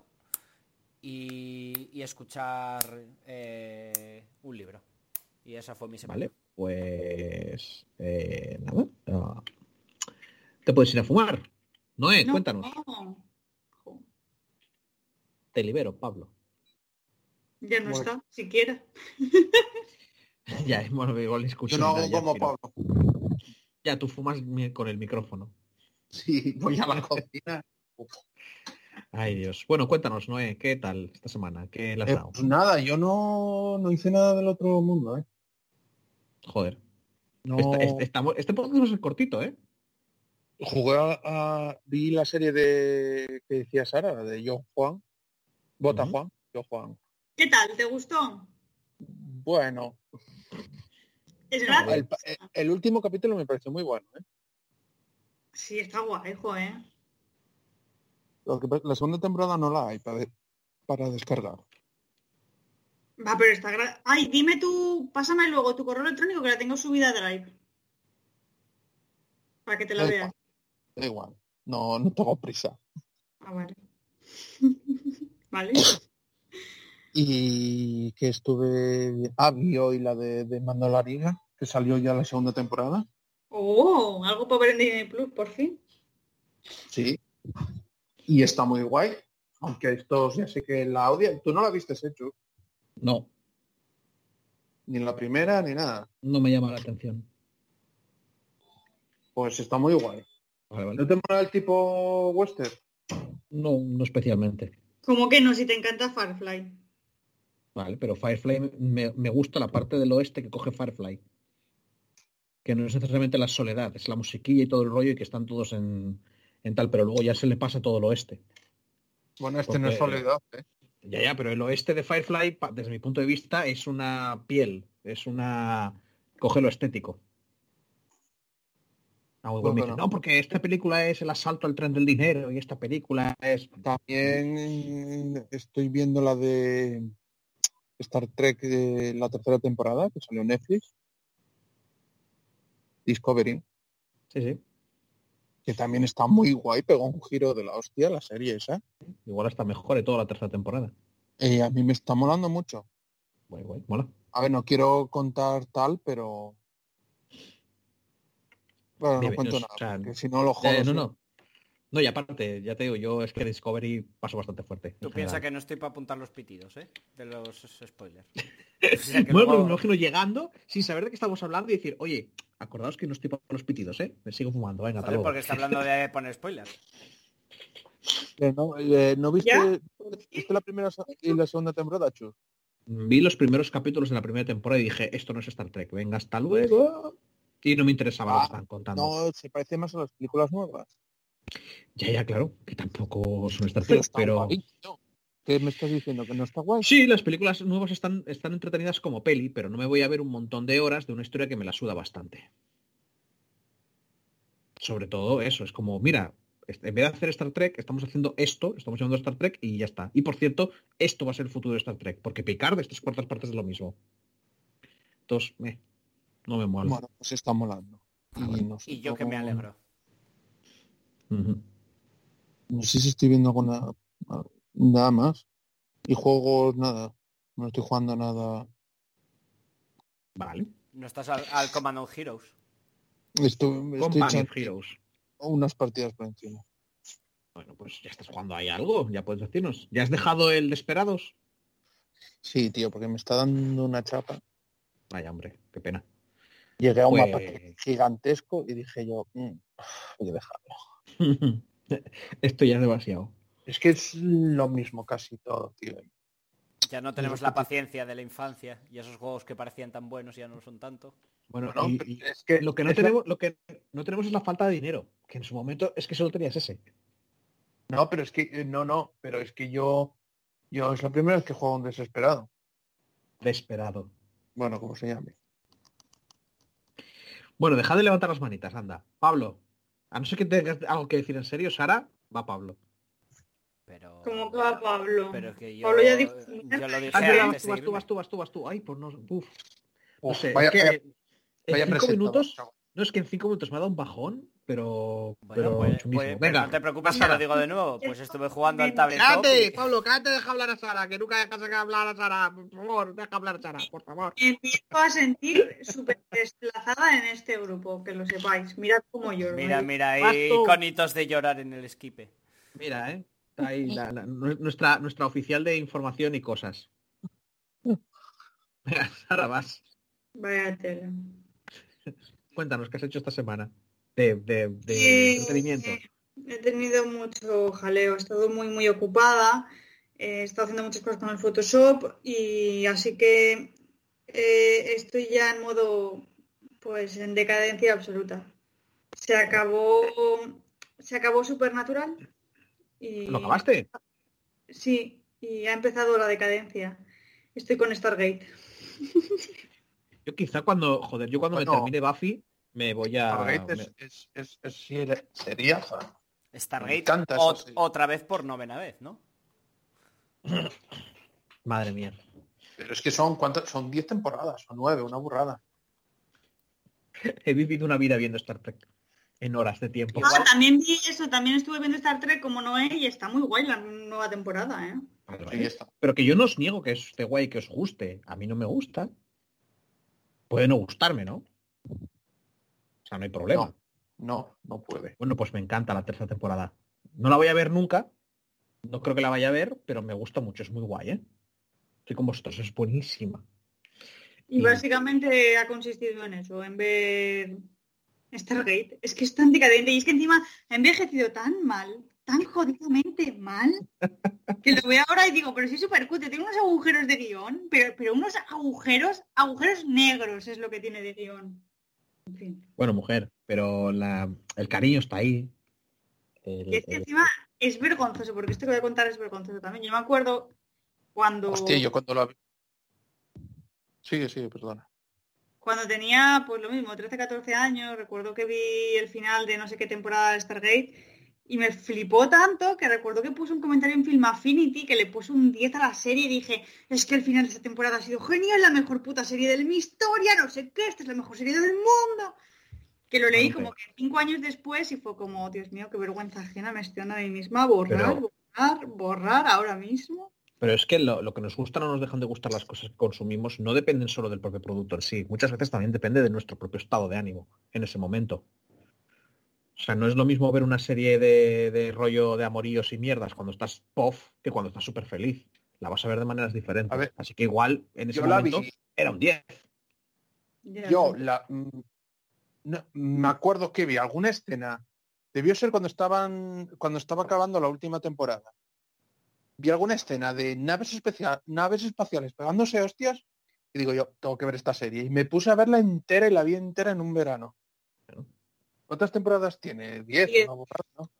y, y escuchar eh, un libro. Y esa fue mi semana. Vale, pues eh, nada. Te puedes ir a fumar. Noé, No, cuéntanos. no. Te libero, Pablo. Ya no Bueno. está, siquiera. ya, bueno, igual escucho. Yo no hago ya, como pero- Pablo. Ya, tú fumas con el micrófono. Sí, voy a la cocina. Ay, Dios. Bueno, cuéntanos, Noé, ¿qué tal esta semana? ¿Qué le has Eh, dado? pues nada, yo no, no hice nada del otro mundo, ¿eh? Joder. No... Esta- este, estamos- este podcast ser cortito, ¿eh? Jugué a, a- Vi la serie de... que decía Sara, de John Juan. Bota. Juan. John Juan. ¿Qué tal? ¿Te gustó? Bueno, ¿Es gratis? el, último capítulo me pareció muy bueno, ¿eh? Sí, está guay, pa- la segunda temporada no la hay para, de- para descargar. Va, pero está gratis. Ay, dime tú, pásame luego tu correo electrónico que la tengo subida a Drive. Para que te la Da veas. igual, da igual. No, no tengo prisa. Ah, vale. vale. Y que estuve... Ah, vi hoy la de, de Mandalorian, que salió ya la segunda temporada. Oh, algo para ver en Disney Plus, por fin. Sí. Y está muy guay. Aunque estos ya sé que la odia. Tú no la viste, hecho. No, Ni la primera ni nada. no me llama la atención. Pues está muy guay. Vale, vale. ¿No te mola el tipo western? No, no especialmente. Como que no, si te encanta Firefly. Vale, pero Firefly me, me gusta la parte del oeste que coge Firefly. Que no es necesariamente la soledad, es la musiquilla y todo el rollo y que están todos en, en tal, pero luego ya se le pasa todo el oeste. Bueno, este no es soledad, ¿eh? Ya, ya, pero el oeste de Firefly, desde mi punto de vista, es una piel, es una... coge lo estético. Ah, Pues no, porque esta película es el asalto al tren del dinero y esta película es... También estoy viendo la de Star Trek de la tercera temporada que salió en Netflix. Discovery, Sí, sí. Que también está muy guay, pegó un giro de la hostia la serie esa. Igual hasta mejor de toda la tercera temporada. Eh, a mí me está molando mucho. Guay, guay, mola. A ver, no quiero contar tal, pero... Bueno, no cuento o nada, sea, porque si no lo jodo. Eh, no, no. No, y aparte, ya te digo, yo es que Discovery paso bastante fuerte. Tú en piensas que no estoy para apuntar los pitidos, ¿eh? De los spoilers. Bueno, me imagino llegando sin saber de qué estamos hablando y decir, oye, acordaos que no estoy para los pitidos, ¿eh? Me sigo fumando, venga, luego. porque está hablando de poner spoilers. Eh, ¿No, eh, ¿no viste, la primera y la segunda temporada, Chus? Vi los primeros capítulos de la primera temporada y dije, esto no es Star Trek, venga, hasta luego. Y no me interesaba lo que Ah, estaban contando. No, se parece más a las películas nuevas. Ya, ya, claro, que tampoco son Star Pero Trek, pero... ¿Qué me estás diciendo? ¿Que no está guay? Sí, las películas nuevas están, están entretenidas como peli, pero no me voy a ver un montón de horas de una historia que me la suda bastante. Sobre todo eso, es como, mira, en vez de hacer Star Trek, estamos haciendo esto, estamos llamando Star Trek y ya está. Y por cierto, esto va a ser el futuro de Star Trek, porque Picard, estas cuartas partes de lo mismo. Entonces, eh, no me mola. Bueno, pues está molando. Y, no sé, Y yo que me no- No sé si estoy viendo alguna nada más. Y juegos, nada. No estoy jugando nada. Vale. No estás al, al Command and Heroes. Estoy, estoy Heroes. unas partidas por encima. Bueno, pues ya estás jugando ahí algo, ya puedes decirnos. ¿Ya has dejado el Desperados? Sí, tío, porque me está dando una chapa. Vaya, hombre, qué pena. Llegué a un Pues- mapa que- gigantesco y dije yo, "Mm, voy a dejarlo. Esto ya es demasiado. Es que es lo mismo casi todo, tío. Ya no tenemos la paciencia de la infancia y esos juegos que parecían tan buenos ya no lo son tanto. Bueno, Bueno, y- pero y es que lo que no la- tenemos, lo que no tenemos es la falta de dinero, que en su momento es que solo tenías ese. No, pero es que eh, no, no, pero es que yo yo es la primera vez que juego un desesperado. Desesperado. Bueno, como se llame. Bueno, dejad de levantar las manitas, anda. Pablo, a no ser que tengas algo que decir en serio, Sara, va Pablo. Pero... Como que va Pablo. Pero es que yo, Pablo ya dijo- yo lo dije Ah, vas tú, vas tú, vas tú, vas tú, vas tú. Ay, pues no, uf. No Uf, sé, vaya- es que vaya- en vaya cinco minutos, no es que en cinco minutos me ha dado un bajón, pero, Bueno, pero pues, pues- Venga, no te preocupes, te lo digo de nuevo. Pues estuve jugando al Cállate, tabletop. Cállate, y- Pablo, cállate, deja hablar a Sara, que nunca dejas de hablar a Sara, por favor, deja hablar a Sara, por favor. Empiezo a sentir súper desplazada en este grupo, que lo sepáis. Mirad cómo lloro. Mira, ¿no? mira ahí, Vas tú. conitos de llorar en el esquipe. Mira, eh. Está ahí la- la- nuestra, nuestra oficial de información y cosas. Venga, Sara, vas. Vaya tela. Cuéntanos qué has hecho esta semana de, de, de Sí, entretenimiento. He tenido mucho jaleo, he estado muy muy ocupada, eh, he estado haciendo muchas cosas con el Photoshop y así que eh, estoy ya en modo pues en decadencia absoluta. Se acabó se acabó Supernatural y ¿Lo acabaste? sí, y ha empezado la decadencia. Estoy con Stargate. Yo quizá cuando, joder, yo cuando me termine Buffy me voy a... Stargate me- es, es, es, es serie- seriaza. Me Stargate encanta esa ot- serie. otra vez por novena vez, ¿no? Madre mía. Pero es que son cuántas, son 10 temporadas, o 9, una burrada. He vivido una vida viendo Star Trek en horas de tiempo. Ah, también vi eso, también estuve viendo Star Trek como Noé y está muy guay la nueva temporada, ¿eh? Está. Pero que yo no os niego que esté guay que os guste. A mí no me gusta. Puede no gustarme, ¿no? Sea, no hay problema. No, no, no puede. Bueno, pues me encanta la tercera temporada. No la voy a ver nunca. No creo que la vaya a ver, pero me gusta mucho. Es muy guay, ¿eh? Estoy con vosotros. Es buenísima. Y Y- básicamente ha consistido en eso, en ver Stargate. Es que es tan decadente y es que encima ha envejecido tan mal, tan jodidamente mal, que lo veo ahora y digo, pero sí súper cutre, tiene unos agujeros de guion, pero, pero unos agujeros, agujeros negros es lo que tiene de guion. Bueno, mujer, pero la, el cariño está ahí. El- Y es que el- encima es vergonzoso, porque esto que voy a contar es vergonzoso también. Yo me acuerdo cuando... Hostia, yo cuando la vi. Sigue, sigue, perdona. Cuando tenía, pues lo mismo, 13, 14 años, recuerdo que vi el final de no sé qué temporada de Stargate y me flipó tanto que recuerdo que puse un comentario en Film Affinity que le puse un 10 a la serie y dije, es que el final de esta temporada ha sido genial, la mejor puta serie de mi historia, no sé qué, esta es la mejor serie del mundo. Que lo leí como que cinco años después y fue como, Dios mío, qué vergüenza ajena, me estoy dando a mí misma, borrar, Pero- borrar, borrar ahora mismo. Pero es que lo, lo que nos gusta no nos dejan de gustar las cosas que consumimos, no dependen solo del propio producto en sí. Muchas veces también depende de nuestro propio estado de ánimo en ese momento. O sea, no es lo mismo ver una serie de, de rollo de amoríos y mierdas cuando estás pof que cuando estás súper feliz. La vas a ver de maneras diferentes. Ver, Así que igual en ese yo la momento vi. era un 10. Ya. Yo la, mm, no, me acuerdo que vi alguna escena. Debió ser cuando estaban cuando estaba acabando la última temporada. Vi alguna escena de naves especial, naves espaciales pegándose hostias y digo yo, tengo que ver esta serie. Y me puse a verla entera y la vi entera en un verano. ¿Cuántas temporadas tiene? Diez. Diez. ¿no?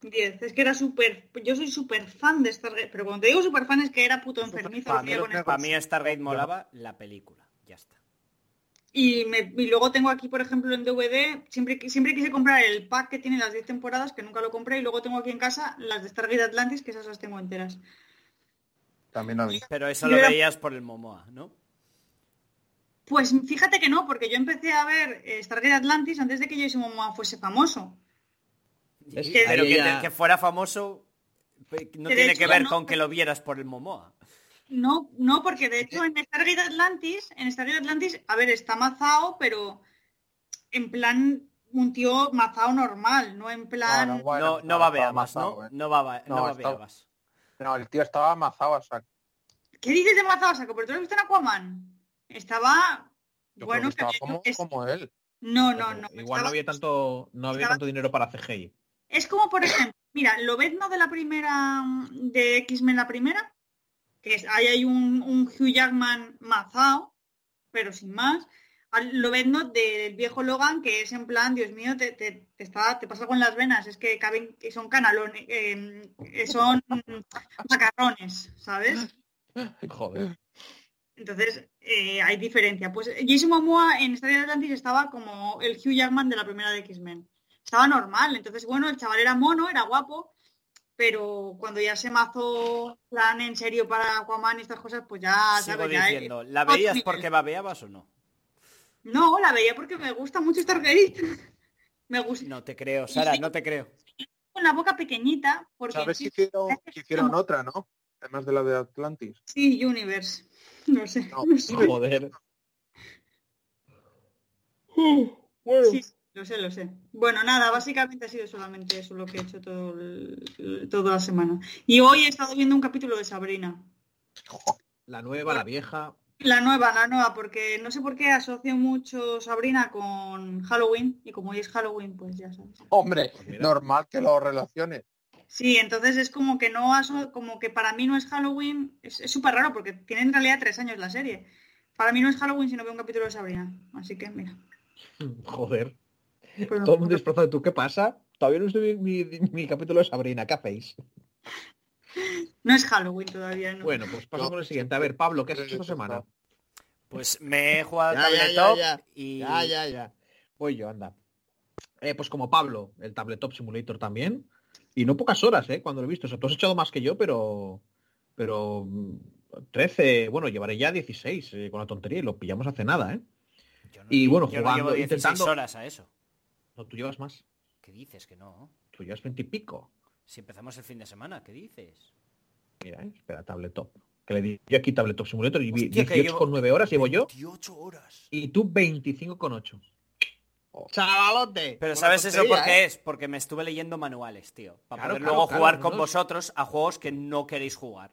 10. Es que era súper... Yo soy súper fan de Stargate, pero cuando te digo súper fan es que era puto enfermizo. veía era con el- Para mí Stargate molaba la película. Ya está. Y, me- y luego tengo aquí, por ejemplo, en DVD, siempre, siempre quise comprar el pack que tiene las 10 temporadas, que nunca lo compré, y luego tengo aquí en casa las de Stargate Atlantis, que esas las tengo enteras. También a mí. Pero eso Yo lo era- veías por el Momoa, ¿no? Pues fíjate que no, porque yo empecé a ver eh, Stargate Atlantis antes de que Jason Momoa fuese famoso. Es que pero que, fuera famoso no Que tiene hecho que ver no- con que lo vieras por el Momoa. No, no, porque de hecho en Stargate Atlantis, en Stargate Atlantis, a ver, está mazao, pero en plan un tío mazao normal, no en plan... No, no, bueno, no, no estaba babeabas, ¿no? amazado, ¿eh? No, No, no estaba- babeabas. No, el tío estaba amazado a saco. ¿Qué dices de mazao, saco? ¿Pero tú lo has visto en Aquaman? Estaba... Yo creo bueno, que estaba como, es- como él. No, no, no. Igual estaba- no había tanto, no había estaba- tanto dinero para CGI. Es como, por ejemplo, mira, Lobezno de la primera, de X-Men la primera, que es, ahí hay un, un Hugh Jackman mazao, pero sin más. Lobezno del viejo Logan, que es en plan, Dios mío, te, te, te está, te pasa con las venas, es que caben, que son canalones, eh, son macarrones, ¿sabes? Joder. Entonces, eh, hay diferencia. Pues Jason Momoa en Stargate Atlantis estaba como el Hugh Jackman de la primera de X-Men. Estaba normal. Entonces, bueno, el chaval era mono, era guapo, pero cuando ya se mazó plan en serio para Aquaman y estas cosas, pues ya, Sigo eh, diciendo, ¿la veías porque babeabas o no? No, la veía porque me gusta mucho Stargate. me gusta. No te creo, Sara, no te creo. Con la boca pequeñita, porque ¿Sabes que hicieron, que hicieron otra, no? Además de la de Atlantis. sí, Universe. No sé. No. no sé. Joder. Sí, lo sé, lo sé. Bueno, nada, básicamente ha sido solamente eso lo que he hecho todo el- toda la semana. Y hoy he estado viendo un capítulo de Sabrina. La nueva, la vieja. La nueva, la nueva, porque no sé por qué asocio mucho Sabrina con Halloween y como hoy es Halloween, pues ya sabes. Hombre, Pues normal que lo relaciones. Sí, entonces es como que no aso- como que para mí no es Halloween, es súper raro porque tiene en realidad tres años la serie. Para mí no es Halloween si no veo un capítulo de Sabrina. Así que mira. Joder. Pues- Todo el mundo disfrazado. ¿Tú qué pasa? Todavía no estoy mi, mi- mi capítulo de Sabrina. ¿Qué hacéis? no es Halloween todavía, ¿no? Bueno, pues No. con el siguiente. A ver, Pablo, ¿qué has hecho esta semana? Pues me he jugado Ya, al ya, tabletop ya, ya. y Ya, ya, ya. Voy yo, anda. Eh, pues como Pablo, el Tabletop Simulator también. Y no pocas horas, ¿eh? Cuando lo he visto. O sea, tú has echado más que yo, pero... Pero... mm, 13, bueno, llevaré ya 16 eh, con la tontería y lo pillamos hace nada, ¿eh? Yo no- Y bueno, yo no jugando, llevo 16 intentando- horas a eso. No, tú llevas más. ¿Qué dices que no? Tú llevas 20 y pico. Si empezamos el fin de semana, ¿qué dices? Mira, eh, espera, Tabletop. Que le di yo aquí Tabletop Simulator y vi Hostia, que 18 llevo con 9 horas llevo yo 28 horas. y tú 25 con 8. ¡Chavalote! Pero ¿sabes eso por qué ¿eh? es? Porque me estuve leyendo manuales, tío. Para Claro, poder claro, luego claro, jugar con vosotros a juegos que no queréis jugar.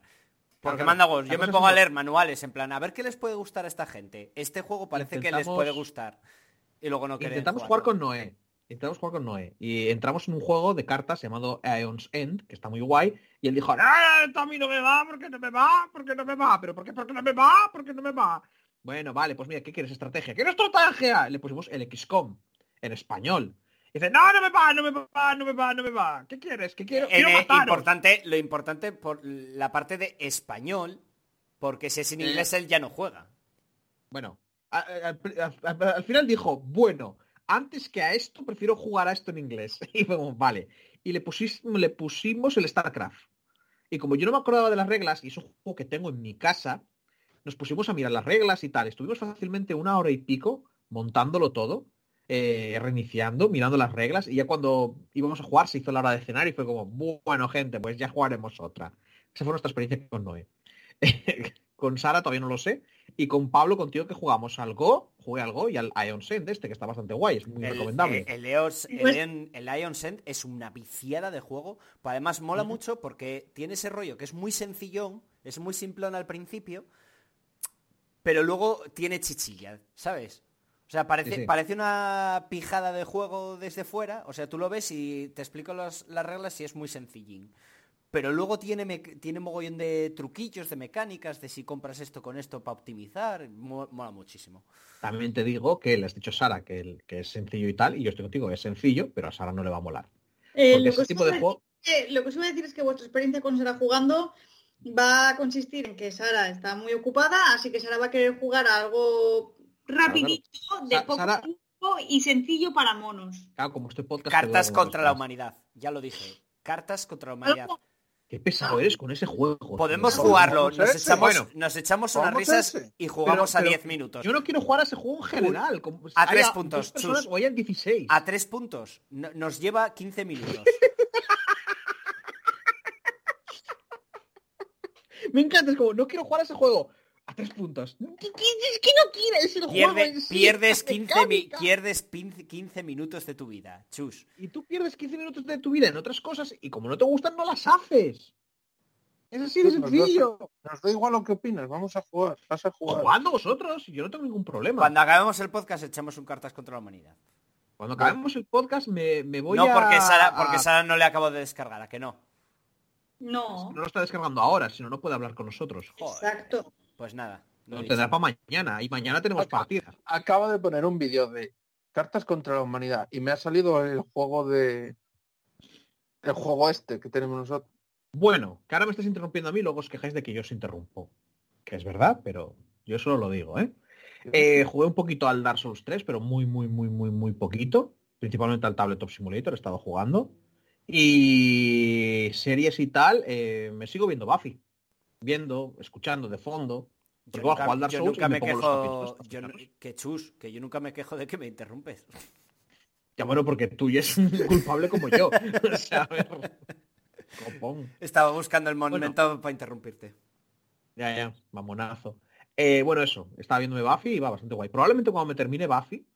Porque claro. manda. La Yo me pongo a leer manuales en plan, a ver qué les puede gustar a esta gente. Este juego parece que les puede gustar. Y luego no queréis Intentamos jugar con Noé. Intentamos jugar con Noé. Y entramos en un juego de cartas llamado Aeon's End, que está muy guay. Y él dijo, ¡Ah, esto a mí no me va, porque no me va, porque no me va, pero ¿por qué, porque no me va, porque no me va? Bueno, vale, pues mira, ¿qué quieres? Estrategia. ¿Qué estrategia? Le pusimos el XCOM en español. Y dice, no, no me va, no me va, no me va, no me va. ¿Qué quieres? ¿Qué quiero? Quiero mataros". importante, lo importante por la parte de español, porque si es en Eh. inglés él ya no juega. Bueno, al, al- al final dijo, bueno, antes que a esto prefiero jugar a esto en inglés. Y como, vale. Y le, pusis- le pusimos el StarCraft. Y como yo no me acordaba de las reglas, y es un juego que tengo en mi casa, nos pusimos a mirar las reglas y tal. Estuvimos fácilmente una hora y pico montándolo todo, eh, reiniciando, mirando las reglas, y ya cuando íbamos a jugar se hizo la hora de cenar y fue como, bueno, gente, pues ya jugaremos otra. Esa fue nuestra experiencia con Noé. Con Sara todavía no lo sé. Y con Pablo, contigo que jugamos al Go, jugué al Go y al Ion Send este, que está bastante guay, es muy El, recomendable. eh, el, Eos- el Pues- el Ion Send es una viciada de juego. pero Además mola mucho porque tiene ese rollo que es muy sencillón, es muy simplón al principio, pero luego tiene chichilla, ¿sabes? O sea, parece, Sí, sí. parece una pijada de juego desde fuera. O sea, tú lo ves y te explico las, las reglas y es muy sencillín. Pero luego tiene, tiene mogollón de truquillos, de mecánicas, de si compras esto con esto para optimizar. mo- Mola muchísimo. También te digo que le has dicho Sara que, el- que es sencillo y tal, y yo estoy contigo, es sencillo, pero a Sara no le va a molar. Eh, Porque lo, que ese tipo de a juego... decir- eh, lo que os iba a decir es que vuestra experiencia con Sara jugando va a consistir en que Sara está muy ocupada, así que Sara va a querer jugar a algo rapidito, de Sa- poco Sara- tiempo y sencillo para monos. Claro, como este podcast... Cartas contra la humanidad. Ya lo dije. Cartas contra la humanidad. Algo- Qué pesado eres con ese juego. Podemos tío. jugarlo. Nos echamos, Bueno. nos echamos unas risas ese. y jugamos Pero- a pero 10 minutos. Yo no quiero jugar a ese juego en general. como A haya tres dos puntos, personas chus. o hayan 16. A tres puntos. No- nos lleva 15 minutos. Me encanta, es como, no quiero jugar a ese juego. A tres puntos. ¿Qué- qué- Es que no quieres el juego Pierde- en sí, pierdes, la 15 mi- mecánica. pierdes 15 15 minutos de tu vida. Chus. Y tú pierdes 15 minutos de tu vida en otras cosas y como no te gustan, no las haces. Es así de Nos da- sencillo. Nos da igual lo que opinas, vamos a jugar, vas a jugar. Jugando vosotros, yo no tengo ningún problema. Cuando acabemos el podcast echamos un cartas contra la humanidad. Cuando acabemos el podcast me, me voy no a... porque Sara, porque a- Sara no le acabo de descargar, ¿a que no? No, No lo está descargando ahora, si no, no puede hablar con nosotros. Joder. exacto. Pues nada. lo Lo dicho. tendrá para mañana. Y mañana tenemos Acá. partida. Acaba de poner un vídeo de cartas contra la humanidad y me ha salido el juego de el juego este que tenemos nosotros. Bueno, que ahora me estáis interrumpiendo a mí, luego os quejáis de que yo os interrumpo. Que es verdad, pero yo solo lo digo, ¿eh? Eh, jugué un poquito al Dark Souls 3, pero muy, muy, muy, muy, muy poquito. Principalmente al Tabletop Simulator he estado jugando. Y series y tal, eh, me sigo viendo Buffy. Viendo, escuchando de fondo. Yo Porque nunca, al Dark yo nunca y me quejo, yo que chus, que yo nunca me quejo de que me interrumpes. Ya bueno, porque tú ya es culpable como yo. o sea. Estaba buscando el momento para interrumpirte. Ya, ya, mamonazo. Eh, bueno, eso, estaba viéndome Buffy y va bastante guay. Probablemente cuando me termine Buffy,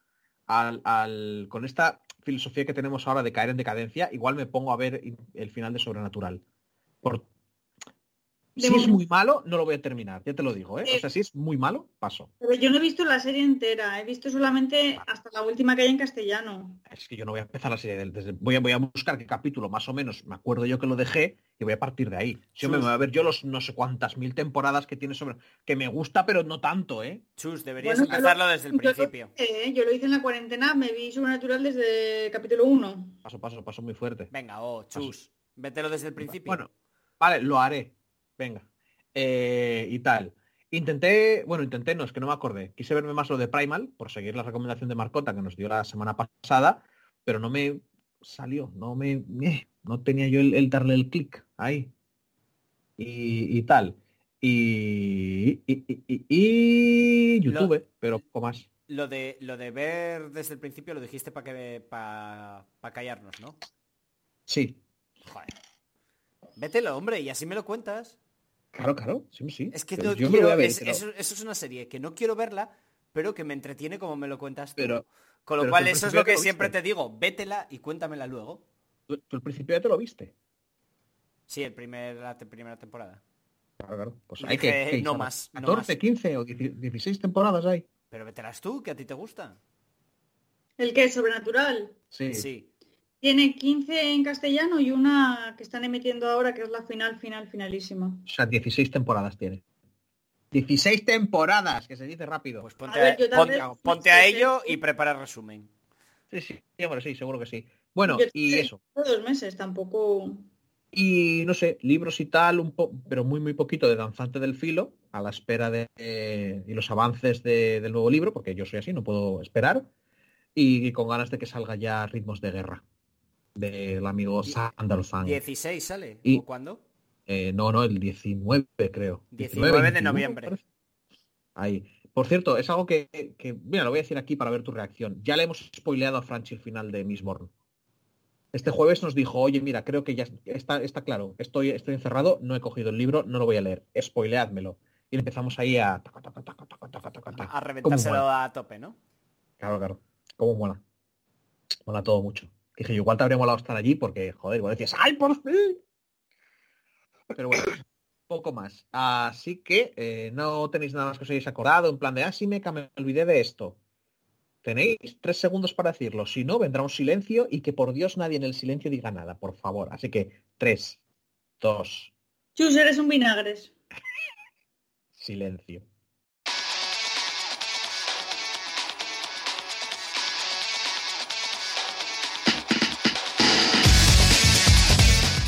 al, al- con esta filosofía que tenemos ahora de caer en decadencia, igual me pongo a ver el final de Sobrenatural. Por... De Si es muy malo, no lo voy a terminar, ya te lo digo, ¿eh? O sea, si es muy malo, paso. Pero yo no he visto la serie entera, he visto solamente hasta la última que hay en castellano. Es que yo no voy a empezar la serie del- desde... Voy a, voy a buscar qué capítulo más o menos me acuerdo yo que lo dejé y voy a partir de ahí. Si me Sus- voy a ver yo los no sé cuántas mil temporadas que tiene sobre... Que me gusta, pero no tanto, ¿eh? Chus, deberías Bueno, yo lo- empezarlo desde el yo principio. ¿eh? Yo lo hice en la cuarentena, me vi Sobrenatural desde el capítulo 1. Paso, paso, paso muy fuerte. Venga, oh, chus. Vételo desde el principio. Bueno, vale, lo haré. Venga. Eh, y tal. Intenté, bueno, intenté, no, es que no me acordé. Quise verme más lo de Primal, por seguir la recomendación de Marcota que nos dio la semana pasada, pero no me salió, no me, eh, no tenía yo el, el darle el clic ahí. Y, y tal. Y, y, y- YouTube, pero poco más. Lo de, lo de ver desde el principio lo dijiste para que para callarnos, ¿no? Sí, Joder. Vételo, hombre, y así me lo cuentas. Claro, claro, sí, sí. Es que no yo me lo voy quiero, a ver, es- eso, eso es una serie que no quiero verla, pero que me entretiene como me lo cuentas tú. Pero- Con lo pero cual eso es lo que siempre te digo, vétela y cuéntamela luego. tú, tú al principio ya te lo viste. Sí, el primer, la te- primera temporada. Claro, claro. Pues Dije, hay que, que- no más, no 14, más. 15 o 10 16 temporadas hay. Pero vételas tú, que a ti te gusta. ¿El que es Sobrenatural? Sí. Sí. Tiene 15 en castellano y una que están emitiendo ahora, que es la final, final, finalísima. O sea, 16 temporadas tiene. 16 temporadas, que se dice rápido. Pues ponte A a, ver, ponte- vez- ponte a ello y prepara el resumen. sí, sí, sí, hombre, sí, seguro que sí. Bueno, Yo y eso. dos meses, tampoco... Y no sé, libros y tal, un po pero muy, muy poquito de Danzante del Filo, a la espera de eh, y los avances de- del nuevo libro, porque yo soy así, no puedo esperar. Y, con ganas de que salga ya Ritmos de Guerra, del amigo Zhang. 16 sale. Y- ¿O cuándo? Eh, no, no, el 19 creo. 19 de 21, noviembre. parece. Ahí. Por cierto, es algo que, que, mira, lo voy a decir aquí para ver tu reacción. Ya le hemos spoileado a Franchi el final de Miss Born. Este jueves nos dijo, oye, mira, creo que ya está, está claro, estoy, estoy encerrado, no he cogido el libro, no lo voy a leer, spoileádmelo. Y empezamos ahí a... A ¿Cómo reventárselo a tope, ¿no? Claro, claro. Cómo mola. Mola todo mucho. Dije igual te habría molado estar allí porque, joder, igual decías, ¡ay, por fin! Pero bueno, poco más. Así que eh, no tenéis nada más que os hayáis acordado, en plan de, ah, sí, meca, me olvidé de esto. Tenéis tres segundos para decirlo. Si no, vendrá un silencio y que por Dios nadie en el silencio diga nada, por favor. Así que, tres, dos, Chus, eres un vinagres. silencio.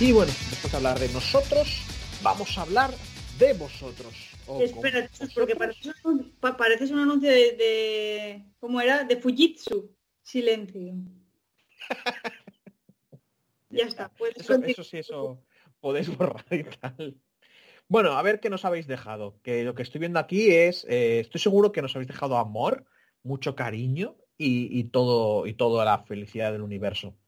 Y bueno, después de hablar de nosotros, vamos a hablar de vosotros. Espera, Chus, porque pareces un, un anuncio de, de- ¿Cómo era? De Fujitsu. Silencio. ya está. Puedes Eso, eso sí, eso podéis borrar y tal. Bueno, a ver qué nos habéis dejado. Que lo que estoy viendo aquí es, eh, estoy seguro que nos habéis dejado amor, mucho cariño y, y todo y toda la felicidad del universo.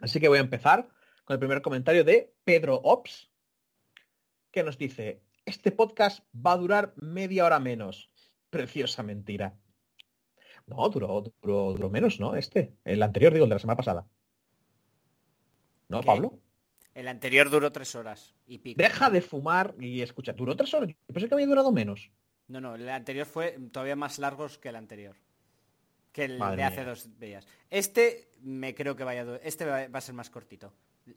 Así que voy a empezar con el primer comentario de Pedro Ops, que nos dice, este podcast va a durar media hora menos. Preciosa mentira. No, duró, duró, duró menos, ¿no? Este, el anterior, digo, el de la semana pasada. ¿No, ¿Qué? Pablo? El anterior duró tres horas y pico. Deja de fumar y escucha, duró tres horas. Yo pensé que había durado menos. No, no, el anterior fue todavía más largos que el anterior. Que el Madre de hace mía. dos días. Este me creo que vaya este va a ser más cortito.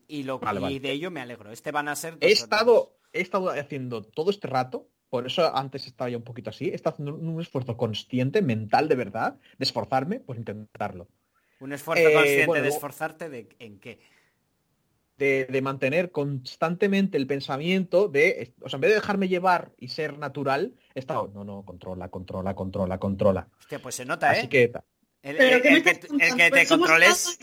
Y lo Vale, y vale. de ello me alegro. Este van a ser He horas. estado, he estado haciendo todo este rato, por eso antes estaba ya un poquito así, he estado haciendo un esfuerzo consciente, mental de verdad, de esforzarme por intentarlo. un esfuerzo Eh, consciente bueno, de esforzarte de en qué. De, de mantener constantemente el pensamiento de, o sea, en vez de dejarme llevar y ser natural, he estado, no, no, controla, controla, controla, controla. Hostia, pues se nota, Así ¿eh? que El, ¿Pero el- qué me el que, el te controles.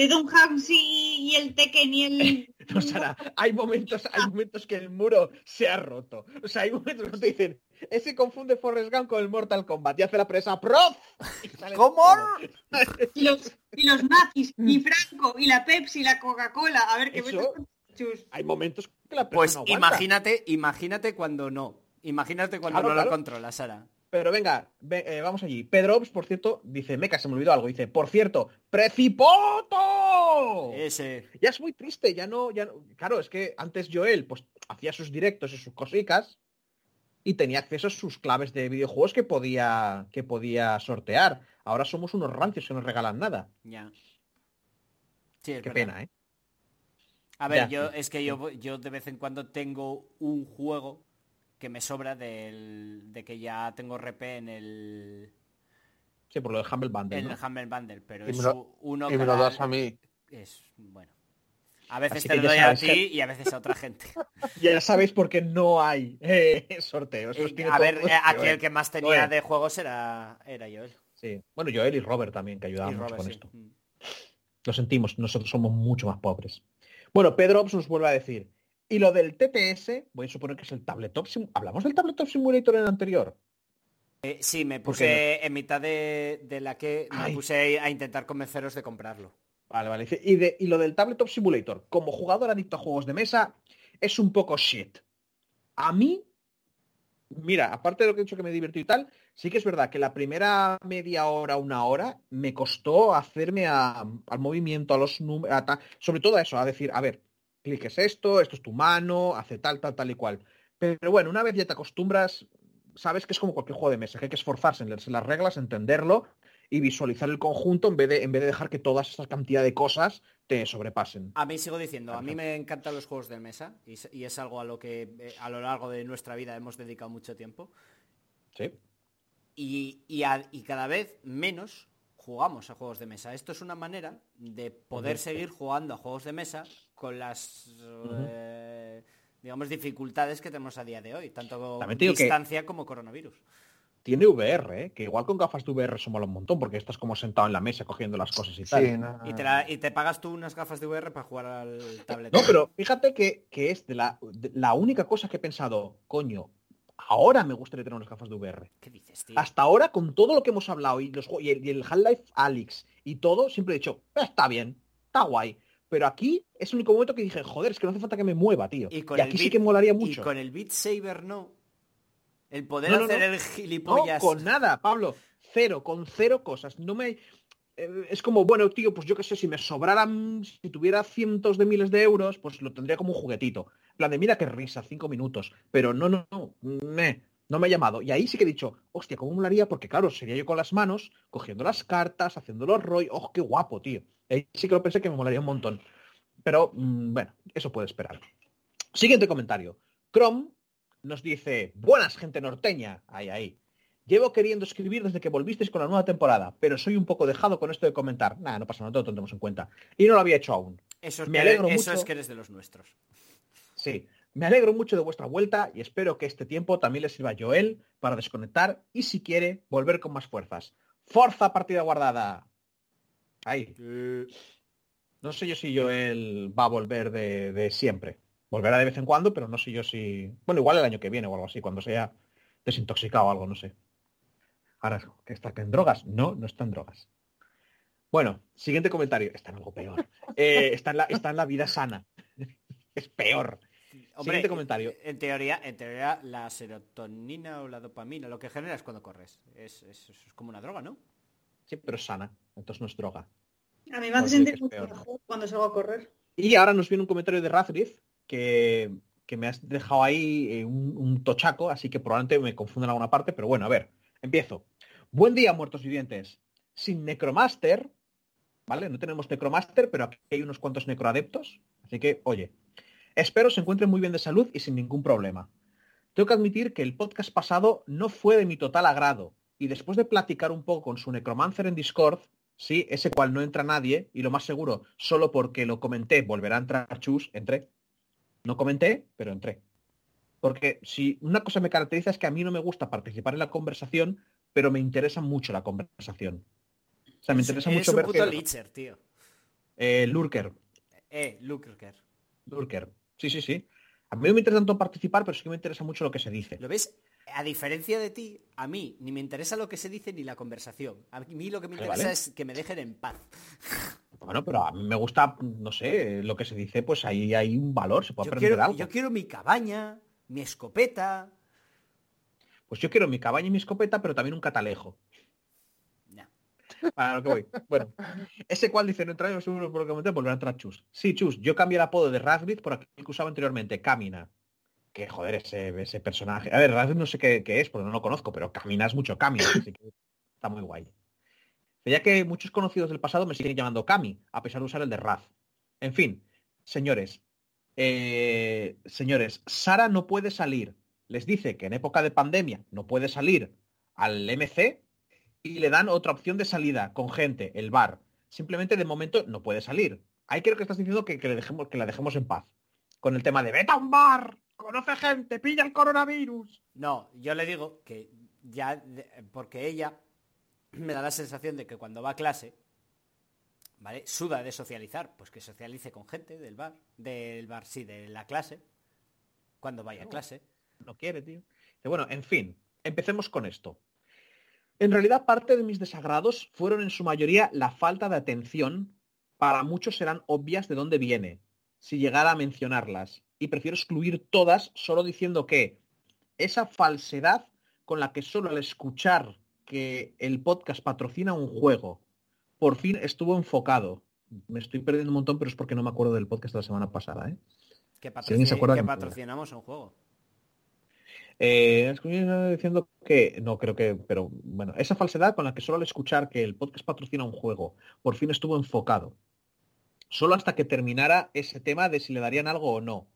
De Don House y, el Tekken y el... No, Sara, hay momentos, hay momentos que el muro se ha roto. O sea, hay momentos que te dicen, ese confunde Forrest Gump con el Mortal Kombat y hace la presa ¡Prof! ¿Cómo? y los, y los nazis, y Franco, y la Pepsi, y la Coca-Cola. A ver, ¿qué Chus? Hay momentos que la Pues no imagínate, imagínate cuando no. Imagínate cuando Claro, no claro. lo controlas, Sara. Pero venga, ve- eh, vamos allí. Pedro Ops, por cierto, dice, meca, se me olvidó algo. Dice, por cierto, ¡Precipoto! Ese. Ya es muy triste, ya no, ya no- Claro, es que antes Joel, pues, hacía sus directos y sus cosicas y tenía acceso a sus claves de videojuegos que podía, que podía sortear. Ahora somos unos rancios que no nos regalan nada. Ya. Sí, es Qué verdad. pena, ¿eh? A ver, Ya, yo sí, es que yo, yo de vez en cuando tengo un juego que me sobra del, de que ya tengo RP en el, Sí, por lo del Humble Bundle, en ¿no? el Humble Bundle, pero Y es lo- uno Y me lo das a mí. Es bueno. A veces Así te lo doy a ti que- y a veces a otra gente. Ya sabéis por qué no hay eh, sorteos. Tiene a ver, eh, aquí el que más tenía Joel. de juegos era, era Joel. Sí. Bueno, Joel y Robert también, que ayudaban mucho Robert, con sí. esto. Mm. Lo sentimos, nosotros somos mucho más pobres. Bueno, Pedro Ops nos vuelve a decir. Y lo del TTS, voy a suponer que es el Tabletop Simulator. ¿Hablamos del Tabletop Simulator en el anterior? Eh, sí, me ¿Por puse en mitad de, de la que me Ay. puse a intentar convenceros de comprarlo. Vale, vale. Y, de, y lo del Tabletop Simulator, como jugador adicto a juegos de mesa, es un poco shit. A mí, mira, aparte de lo que he dicho que me divertido y tal, sí que es verdad que la primera media hora, una hora, me costó hacerme a- al movimiento, a los números, sobre todo a eso, a decir, a ver, cliques esto, esto es tu mano, hace tal, tal, tal y cual. Pero bueno, una vez ya te acostumbras, sabes que es como cualquier juego de mesa, que hay que esforzarse en leerse las reglas, entenderlo y visualizar el conjunto en vez de, en vez de dejar que toda esa cantidad de cosas te sobrepasen. A mí sigo diciendo, a mí me encantan los juegos de mesa y, es- y es algo a lo que eh, a lo largo de nuestra vida hemos dedicado mucho tiempo. Sí. Y, y a- y cada vez menos jugamos a juegos de mesa. Esto es una manera de poder seguir jugando a juegos de mesa con las eh, digamos, dificultades que tenemos a día de hoy, tanto distancia como coronavirus. Tiene VR, ¿eh? que igual con gafas de VR mola un montón, porque estás como sentado en la mesa cogiendo las cosas y tal. Sí, no, Y te, la- y te pagas tú unas gafas de VR para jugar al tablet. No, pero fíjate que, que es de la, de la única cosa que he pensado, coño, ahora me gustaría tener unas gafas de VR. ¿Qué dices, tío? Hasta ahora, con todo lo que hemos hablado y, los, y el, y el Half-Life Alyx y todo, siempre he dicho, "Eh, está bien, está guay. Pero aquí es el único momento que dije, joder, es que no hace falta que me mueva, tío. Y Y, el aquí sí que molaría Y mucho. con el Beat Saber no. El poder No, no, hacer no. el No, gilipollas. con nada, Pablo. Cero, con cero cosas. No me. eh, Es como, bueno, tío, pues yo qué sé, si me sobraran, si tuviera cientos de miles de euros, pues lo tendría como un juguetito. En plan de, mira qué risa, cinco minutos. Pero no, no, no, no me ha llamado. Y ahí sí que he dicho, hostia, ¿cómo molaría? Porque claro, sería yo con las manos, cogiendo las cartas, haciendo los rollos. ¡Oh, qué guapo, tío! Ahí sí que lo pensé que me molaría un montón. Pero, mm, bueno, eso puede esperar. Siguiente comentario. Chrome nos dice, buenas gente norteña. Ahí, ahí. Llevo queriendo escribir desde que volvisteis con la nueva temporada, pero soy un poco dejado con esto de comentar. Nada, no pasa nada, todo lo tendremos en cuenta. Y no lo había hecho aún. Eso, es Me que, alegro eso mucho. es que eres de los nuestros. Sí. Me alegro mucho de vuestra vuelta y espero que este tiempo también le sirva a Joel para desconectar y si quiere, volver con más fuerzas. Forza partida guardada. Ahí. No sé yo si Joel va a volver de, de siempre. Volverá de vez en cuando, pero no sé yo si... Bueno, igual el año que viene o algo así, cuando sea desintoxicado o algo, no sé. Ahora, ¿que está en drogas? No, no está en drogas. Bueno, siguiente comentario. Está en algo peor. Eh, está, en la, está en la vida sana. es peor. Hombre, Siguiente comentario. En teoría, en teoría, la serotonina o la dopamina, lo que generas cuando corres, es, es- es como una droga, ¿no? Sí, pero es sana. Entonces no es droga. A mí me hace sentir es mucho mejor cuando salgo a correr. Y ahora nos viene un comentario de Razriz que, que me has dejado ahí eh, un, un tochaco, así que probablemente me confunda en alguna parte, pero bueno, a ver, empiezo. Buen día, muertos vivientes. Sin Necromaster, ¿vale? No tenemos Necromaster, pero aquí hay unos cuantos necroadeptos, así que, oye, espero se encuentren muy bien de salud y sin ningún problema. Tengo que admitir que el podcast pasado no fue de mi total agrado, y después de platicar un poco con su Necromancer en Discord, sí, ese cual no entra nadie, y lo más seguro, solo porque lo comenté, volverá a entrar Chus, entré. No comenté, pero entré. Porque si una cosa me caracteriza es que a mí no me gusta participar en la conversación, pero me interesa mucho la conversación. O sea, me interesa es mucho un ver puto que- Licher, tío. eh, Lurker, Eh, Lurker. Lurker. Sí, sí, sí. A mí no me interesa tanto participar, pero sí que me interesa mucho lo que se dice. ¿Lo ves? A diferencia de ti, a mí ni me interesa lo que se dice ni la conversación. A mí lo que me interesa vale. es que me dejen en paz. Bueno, pero a mí me gusta, no sé, lo que se dice, pues ahí hay un valor, se puede Yo aprender quiero, algo. yo quiero mi cabaña, mi escopeta. Pues yo quiero mi cabaña y mi escopeta, pero también un catalejo. No. A lo que voy. Bueno, ese cual dice, no entraremos seguro por lo que comenté, volverá a entrar Chus. Sí, Chus, yo cambié el apodo de Razgrid por aquel que usaba anteriormente, Camina. Que joder, ese, personaje. A ver, Razgrid no sé qué, qué es, porque no lo conozco, pero Camina es mucho Camina, así que está muy guay. Ya que muchos conocidos del pasado me siguen llamando Cami, a pesar de usar el de Raz. En fin, señores, eh, señores, Sara no puede salir. Les dice que en época de pandemia no puede salir al MC y le dan otra opción de salida con gente, el bar. Simplemente de momento no puede salir. Ahí creo que estás diciendo que, que le dejemos, que la dejemos en paz. Con el tema de vete a un bar, conoce gente, pilla el coronavirus. No, yo le digo que ya, porque ella me da la sensación de que cuando va a clase, ¿vale? Suda de socializar, pues que socialice con gente del bar, del bar, sí, de la clase, cuando vaya a clase. No quiere, tío. Bueno, en fin, empecemos con esto. En realidad, parte de mis desagrados fueron en su mayoría la falta de atención. Para muchos serán obvias de dónde viene, si llegara a mencionarlas. Y prefiero excluir todas solo diciendo que esa falsedad con la que solo al escuchar que el podcast patrocina un juego, por fin estuvo enfocado. Me estoy perdiendo un montón, pero es porque no me acuerdo del podcast de la semana pasada, ¿eh? Que, patrocin- acuerda que que- patrocinamos un juego. Eh, diciendo que no creo que, pero bueno, esa falsedad con la que solo al escuchar que el podcast patrocina un juego, por fin estuvo enfocado. Solo hasta que terminara ese tema de si le darían algo o no.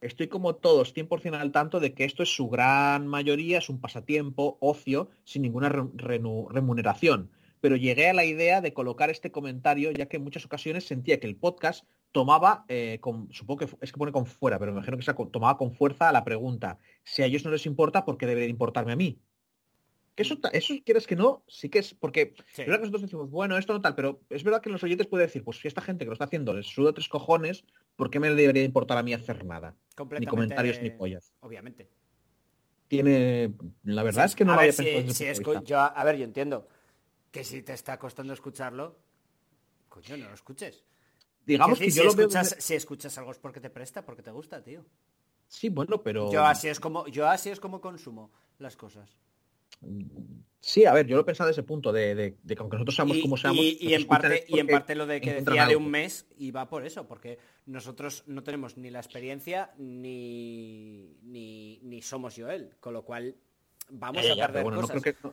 Estoy como todos 100% al tanto de que esto es su gran mayoría, es un pasatiempo, ocio, sin ninguna remuneración. Pero llegué a la idea de colocar este comentario ya que en muchas ocasiones sentía que el podcast tomaba, eh, con, supongo que es que pone con fuera, pero me imagino que se tomaba con fuerza la pregunta, si a ellos no les importa, ¿por qué debería importarme a mí? Que eso, eso quieres que no, sí que es, porque Sí. es verdad que nosotros decimos, bueno, esto no tal, pero es verdad que los oyentes pueden decir, pues si esta gente que lo está haciendo les suda tres cojones, ¿por qué me debería importar a mí hacer nada? Ni comentarios ni pollas. Obviamente. Tiene, la verdad es que no a lo ver, había si- yo, a ver, yo entiendo que si te está costando escucharlo, coño, no lo escuches. Digamos que yo si, lo veo escuchas, desde- si escuchas algo es porque te presta, porque te gusta, tío. Sí, bueno, pero... Yo así es como, yo así es como consumo las cosas. Sí, a ver, yo lo he pensado desde ese punto, de, de- de que aunque nosotros seamos y, como seamos... y- en parte, y en parte lo de que decía de un mes y va por eso, porque nosotros no tenemos ni la experiencia ni, ni, ni somos Joel, con lo cual vamos ya, a perder pero bueno, no cosas. creo que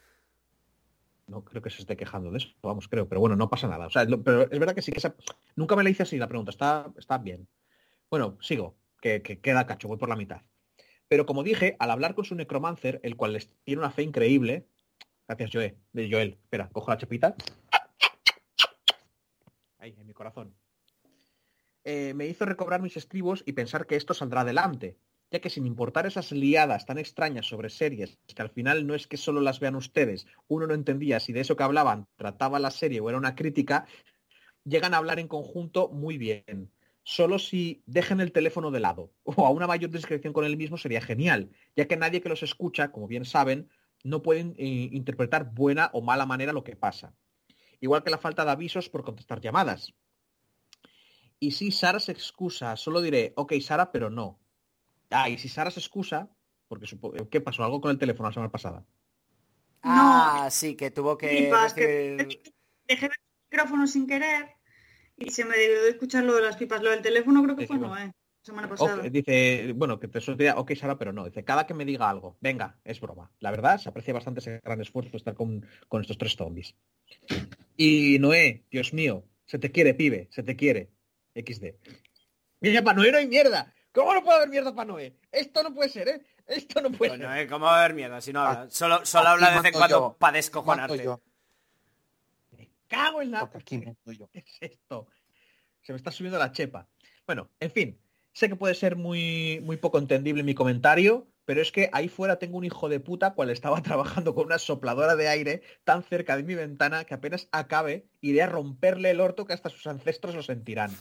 no, creo que se esté quejando de eso, vamos, creo, pero bueno, no pasa nada. O sea, pero es verdad que sí que esa- nunca me la hice así la pregunta, está, está bien. Bueno, sigo, que, que queda cacho, voy por la mitad. Pero como dije, al hablar con su necromancer, el cual tiene una fe increíble, gracias Joel, de Joel, espera, cojo la chapita. Ahí, en mi corazón. Eh, me hizo recobrar mis estribos y pensar que esto saldrá adelante, ya que sin importar esas liadas tan extrañas sobre series, que al final no es que solo las vean ustedes, uno no entendía si de eso que hablaban trataba la serie o era una crítica, llegan a hablar en conjunto muy bien. Solo si dejen el teléfono de lado o a una mayor discreción con él mismo sería genial, ya que nadie que los escucha, como bien saben, no pueden eh, interpretar buena o mala manera lo que pasa. Igual que la falta de avisos por contestar llamadas. Y si Sara se excusa, solo diré, ok, Sara, pero no. Ah, y si Sara se excusa, porque supo- ¿qué pasó? Algo con el teléfono la semana pasada. Ah, sí, que tuvo que Pipas, que- Dejé el micrófono sin querer y se me debió de escuchar lo de las pipas. Lo del teléfono creo que Sí, fue no, eh. Semana pasada. dice, bueno, que te suelta, ok, Sara, pero no. Dice, cada que me diga algo, venga, es broma. La verdad, se aprecia bastante ese gran esfuerzo de estar con, con estos tres zombies. Y Noé, Dios mío, se te quiere, pibe, se te quiere. XD. Mira, para Noé no hay mierda. ¿Cómo no puede haber mierda para Noé? Esto no puede ser, ¿eh? Esto no puede Bueno, ser. eh, ¿cómo va a haber mierda si no habla? Ah, Solo, solo aquí habla de vez en cuando para descojonarte. yo, Me cago en la... aquí yo. ¿Qué es esto? Se me está subiendo la chepa. Bueno, en fin, sé que puede ser muy, muy poco entendible mi comentario, pero es que ahí fuera tengo un hijo de puta cual estaba trabajando con una sopladora de aire tan cerca de mi ventana que apenas acabe iré a romperle el orto que hasta sus ancestros lo sentirán.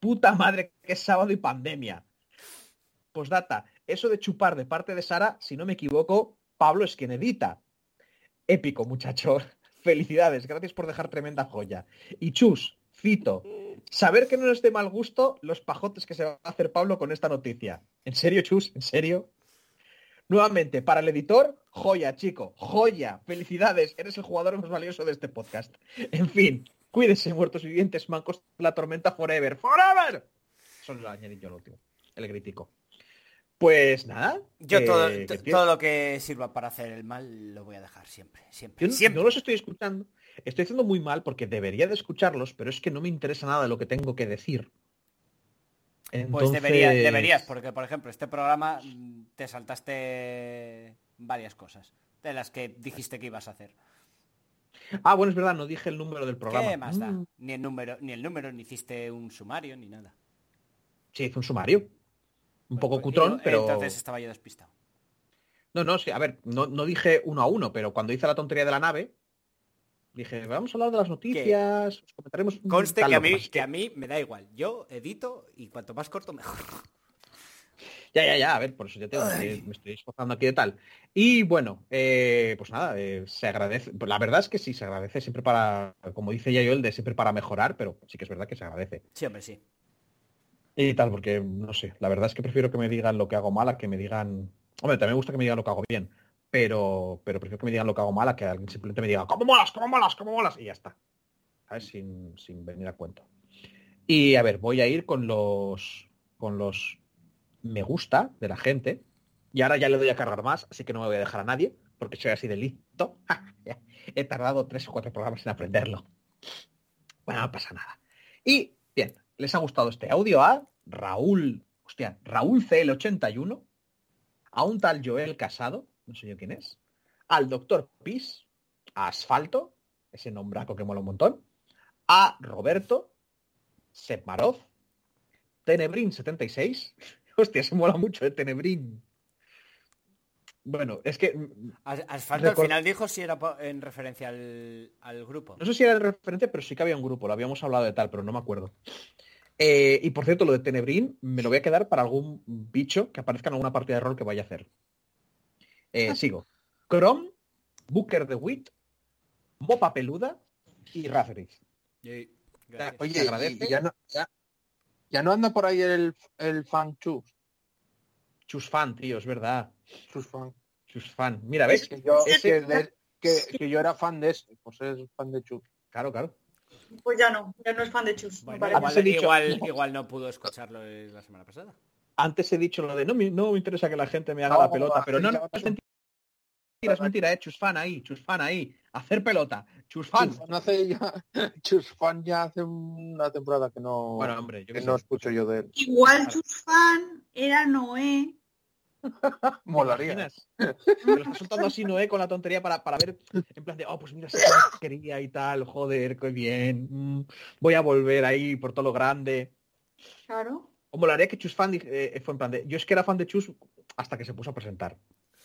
Puta madre, que es sábado y pandemia. Postdata, eso de chupar de parte de Sara, si no me equivoco, Pablo es quien edita. Épico, muchacho. Felicidades, gracias por dejar tremenda joya. Y chus, cito, saber que no es de mal gusto los pajotes que se va a hacer Pablo con esta noticia. ¿En serio, chus? ¿En serio? Nuevamente, para el editor, joya, chico, joya. Felicidades, eres el jugador más valioso de este podcast. En fin, cuídense, muertos vivientes, mancos la tormenta forever. ¡Forever! Solo lo añadí yo el último, el crítico. Pues nada. Yo todo, que empiece. todo lo que sirva para hacer el mal lo voy a dejar siempre, siempre, Yo no- siempre. no los estoy escuchando. Estoy haciendo muy mal porque debería de escucharlos, pero es que no me interesa nada de lo que tengo que decir. Pues Entonces- debería- deberías, porque por ejemplo, este programa mm, te saltaste varias cosas de las que dijiste que ibas a hacer. Ah, bueno, es verdad, no dije el número del programa. ¿Qué más da? Mm, Ni el número, ni el número, ni hiciste un sumario, ni nada. Sí, hice un sumario. Un poco Pues, cutrón, pero... Entonces estaba yo despistado. No, no, sí, a ver, no, no dije uno a uno, pero cuando hice la tontería de la nave, dije, vamos a hablar de las noticias, os comentaremos... Conste que a, mí, que a mí me da igual. Yo edito y cuanto más corto mejor. Ya, ya, ya, a ver, por eso ya te digo, me estoy- esforzando aquí de tal. Y bueno, eh, pues nada, eh, se agradece. la verdad es que sí, se agradece siempre para, como dice ya yo, el de siempre para mejorar, pero sí que es verdad que se agradece. Sí, hombre, sí. Y tal, porque no sé, la verdad es que prefiero que me digan lo que hago mal a que me digan. Hombre, también me gusta que me digan lo que hago bien, pero, pero prefiero que me digan lo que hago mal a que alguien simplemente me diga, ¿cómo molas? ¿Cómo molas? ¿Cómo molas? Y ya está. Sin, sin venir a cuento. Y a ver, voy a ir con los con los me gusta de la gente. Y ahora ya le doy a cargar más, así que no me voy a dejar a nadie, porque soy así de listo. He tardado tres o cuatro programas en aprenderlo. Bueno, no pasa nada. Y bien, les ha gustado este audio a Raúl, hostia, Raúl CL81, a un tal Joel Casado, no sé yo quién es, al doctor Pis, a Asfalto, ese nombraco que mola un montón, a Roberto, Sep Maroz, Tenebrin 76. Hostia, se mola mucho, ¿eh? Tenebrin. Bueno, es que... mm, As- Asfalto al final dijo si era en referencia al, al grupo. No sé si era el referente, pero sí que había un grupo, lo habíamos hablado de tal, pero no me acuerdo. Eh, y por cierto, lo de Tenebrin me lo voy a quedar para algún bicho que aparezca en alguna partida de rol que vaya a hacer. Eh, sigo. Chrome, Booker de Wit, Mopa Peluda y gracias. Oye, Se agradece. y ya no, ya, ya no anda por ahí el, el fan Chus. Chus fan, tío, es verdad. Chus fan. Chus fan. Mira, ¿ves? Que yo, Ese- que, de- que- que yo era fan de ese, pues es fan de Chus. Claro, claro. Pues ya no, ya no es fan de Chus. Bueno, igual, he dicho- igual, no. igual no pudo escucharlo la semana pasada. Antes he dicho lo de no, me- no me interesa que la gente me haga No, la pelota, pero no, no, es mentira, es mentira, eh. Chus fan ahí, Chus fan ahí. Hacer pelota. Chus fan. Chus fan hace ya, Chus fan ya hace una temporada que no, Bueno, hombre, yo que no sé. escucho yo de él. Igual Chus fan era Noé. Molaría. Me lo está soltando así Noé con la tontería para, para ver, en plan de, oh, pues mira, si quería y tal, joder, qué bien, mm, voy a volver ahí por todo lo grande. Claro. O molaría que Chus fan eh, fue en plan de, yo es que era fan de Chus hasta que se puso a presentar.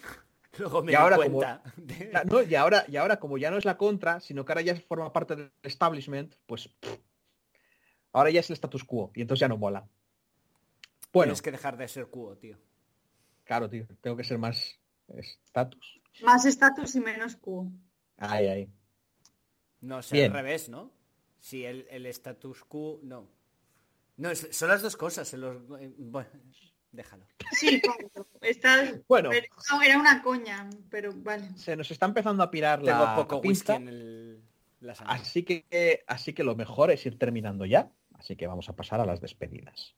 Luego me Y ahora como- no, y ahora, y ahora, como ya no es la contra, sino que ahora ya forma parte del establishment, pues pff, ahora ya es el status quo y entonces ya no mola. Bueno, Tienes que dejar de ser cuo, tío. Claro, tío, tengo que ser más estatus. Más estatus y menos Q. Ay, ay. No, sé, al revés, ¿no? Si el, el status quo, no. No, es- son las dos cosas. en los- bueno, déjalo. Sí, claro. Está... Bueno. pero no, era una coña, pero vale. Se nos está empezando a pirar Tengo la poco en el, la así que, así que lo mejor es ir terminando ya. Así que vamos a pasar a las despedidas.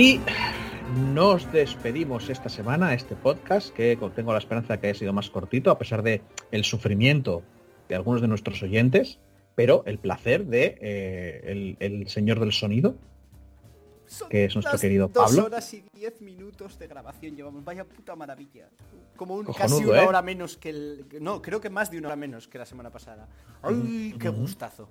Y nos despedimos esta semana, este podcast, que tengo la esperanza de que haya sido más cortito, a pesar de el sufrimiento de algunos de nuestros oyentes, pero el placer de eh, el, el señor del sonido, que es nuestro querido dos Pablo. horas y diez minutos de grabación llevamos. Vaya puta maravilla. Como un, Cojonudo, casi una ¿eh? hora menos que el... No, creo que más de una hora menos que la semana pasada. ¡Ay, qué Ujú. gustazo!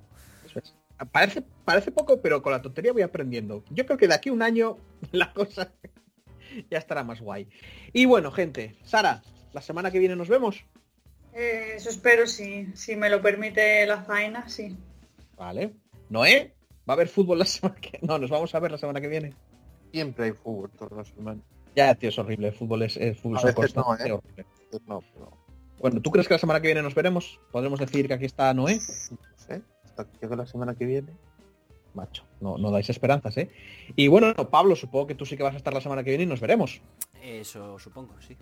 Parece, parece poco, pero con la tontería voy aprendiendo. Yo creo que de aquí a un año la cosa ya estará más guay. Y bueno, gente, Sara, la semana que viene nos vemos. Eh, eso espero, si, si me lo permite la faena, sí. Vale. Noé, va a haber fútbol la semana que No, nos vamos a ver la semana que viene. Siempre hay fútbol todas las semanas. Ya, tío, es horrible. El fútbol es, es fútbol no, ¿eh? horrible. No, pero Bueno, ¿tú crees que la semana que viene nos veremos? ¿Podremos decir que aquí está Noé? no sé. Hasta que llegue la semana que viene. Macho, no, no dais esperanzas, ¿eh? Y bueno, Pablo, supongo que tú sí que vas a estar la semana que viene y nos veremos. Eso supongo, sí.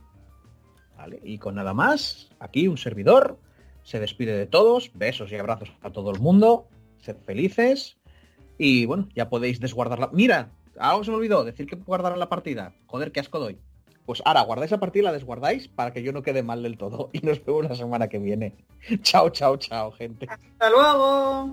¿Vale? Y con nada más, aquí un servidor se despide de todos, besos y abrazos a todo el mundo, sed felices y bueno, ya podéis desguardar la... Mira, algo se me olvidó, decir que guardarán la partida. Joder, qué asco doy. Pues ahora guardáis la partida y la desguardáis para que yo no quede mal del todo y nos vemos la semana que viene. chao, chao, chao, gente. Hasta luego.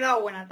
Quedado buena.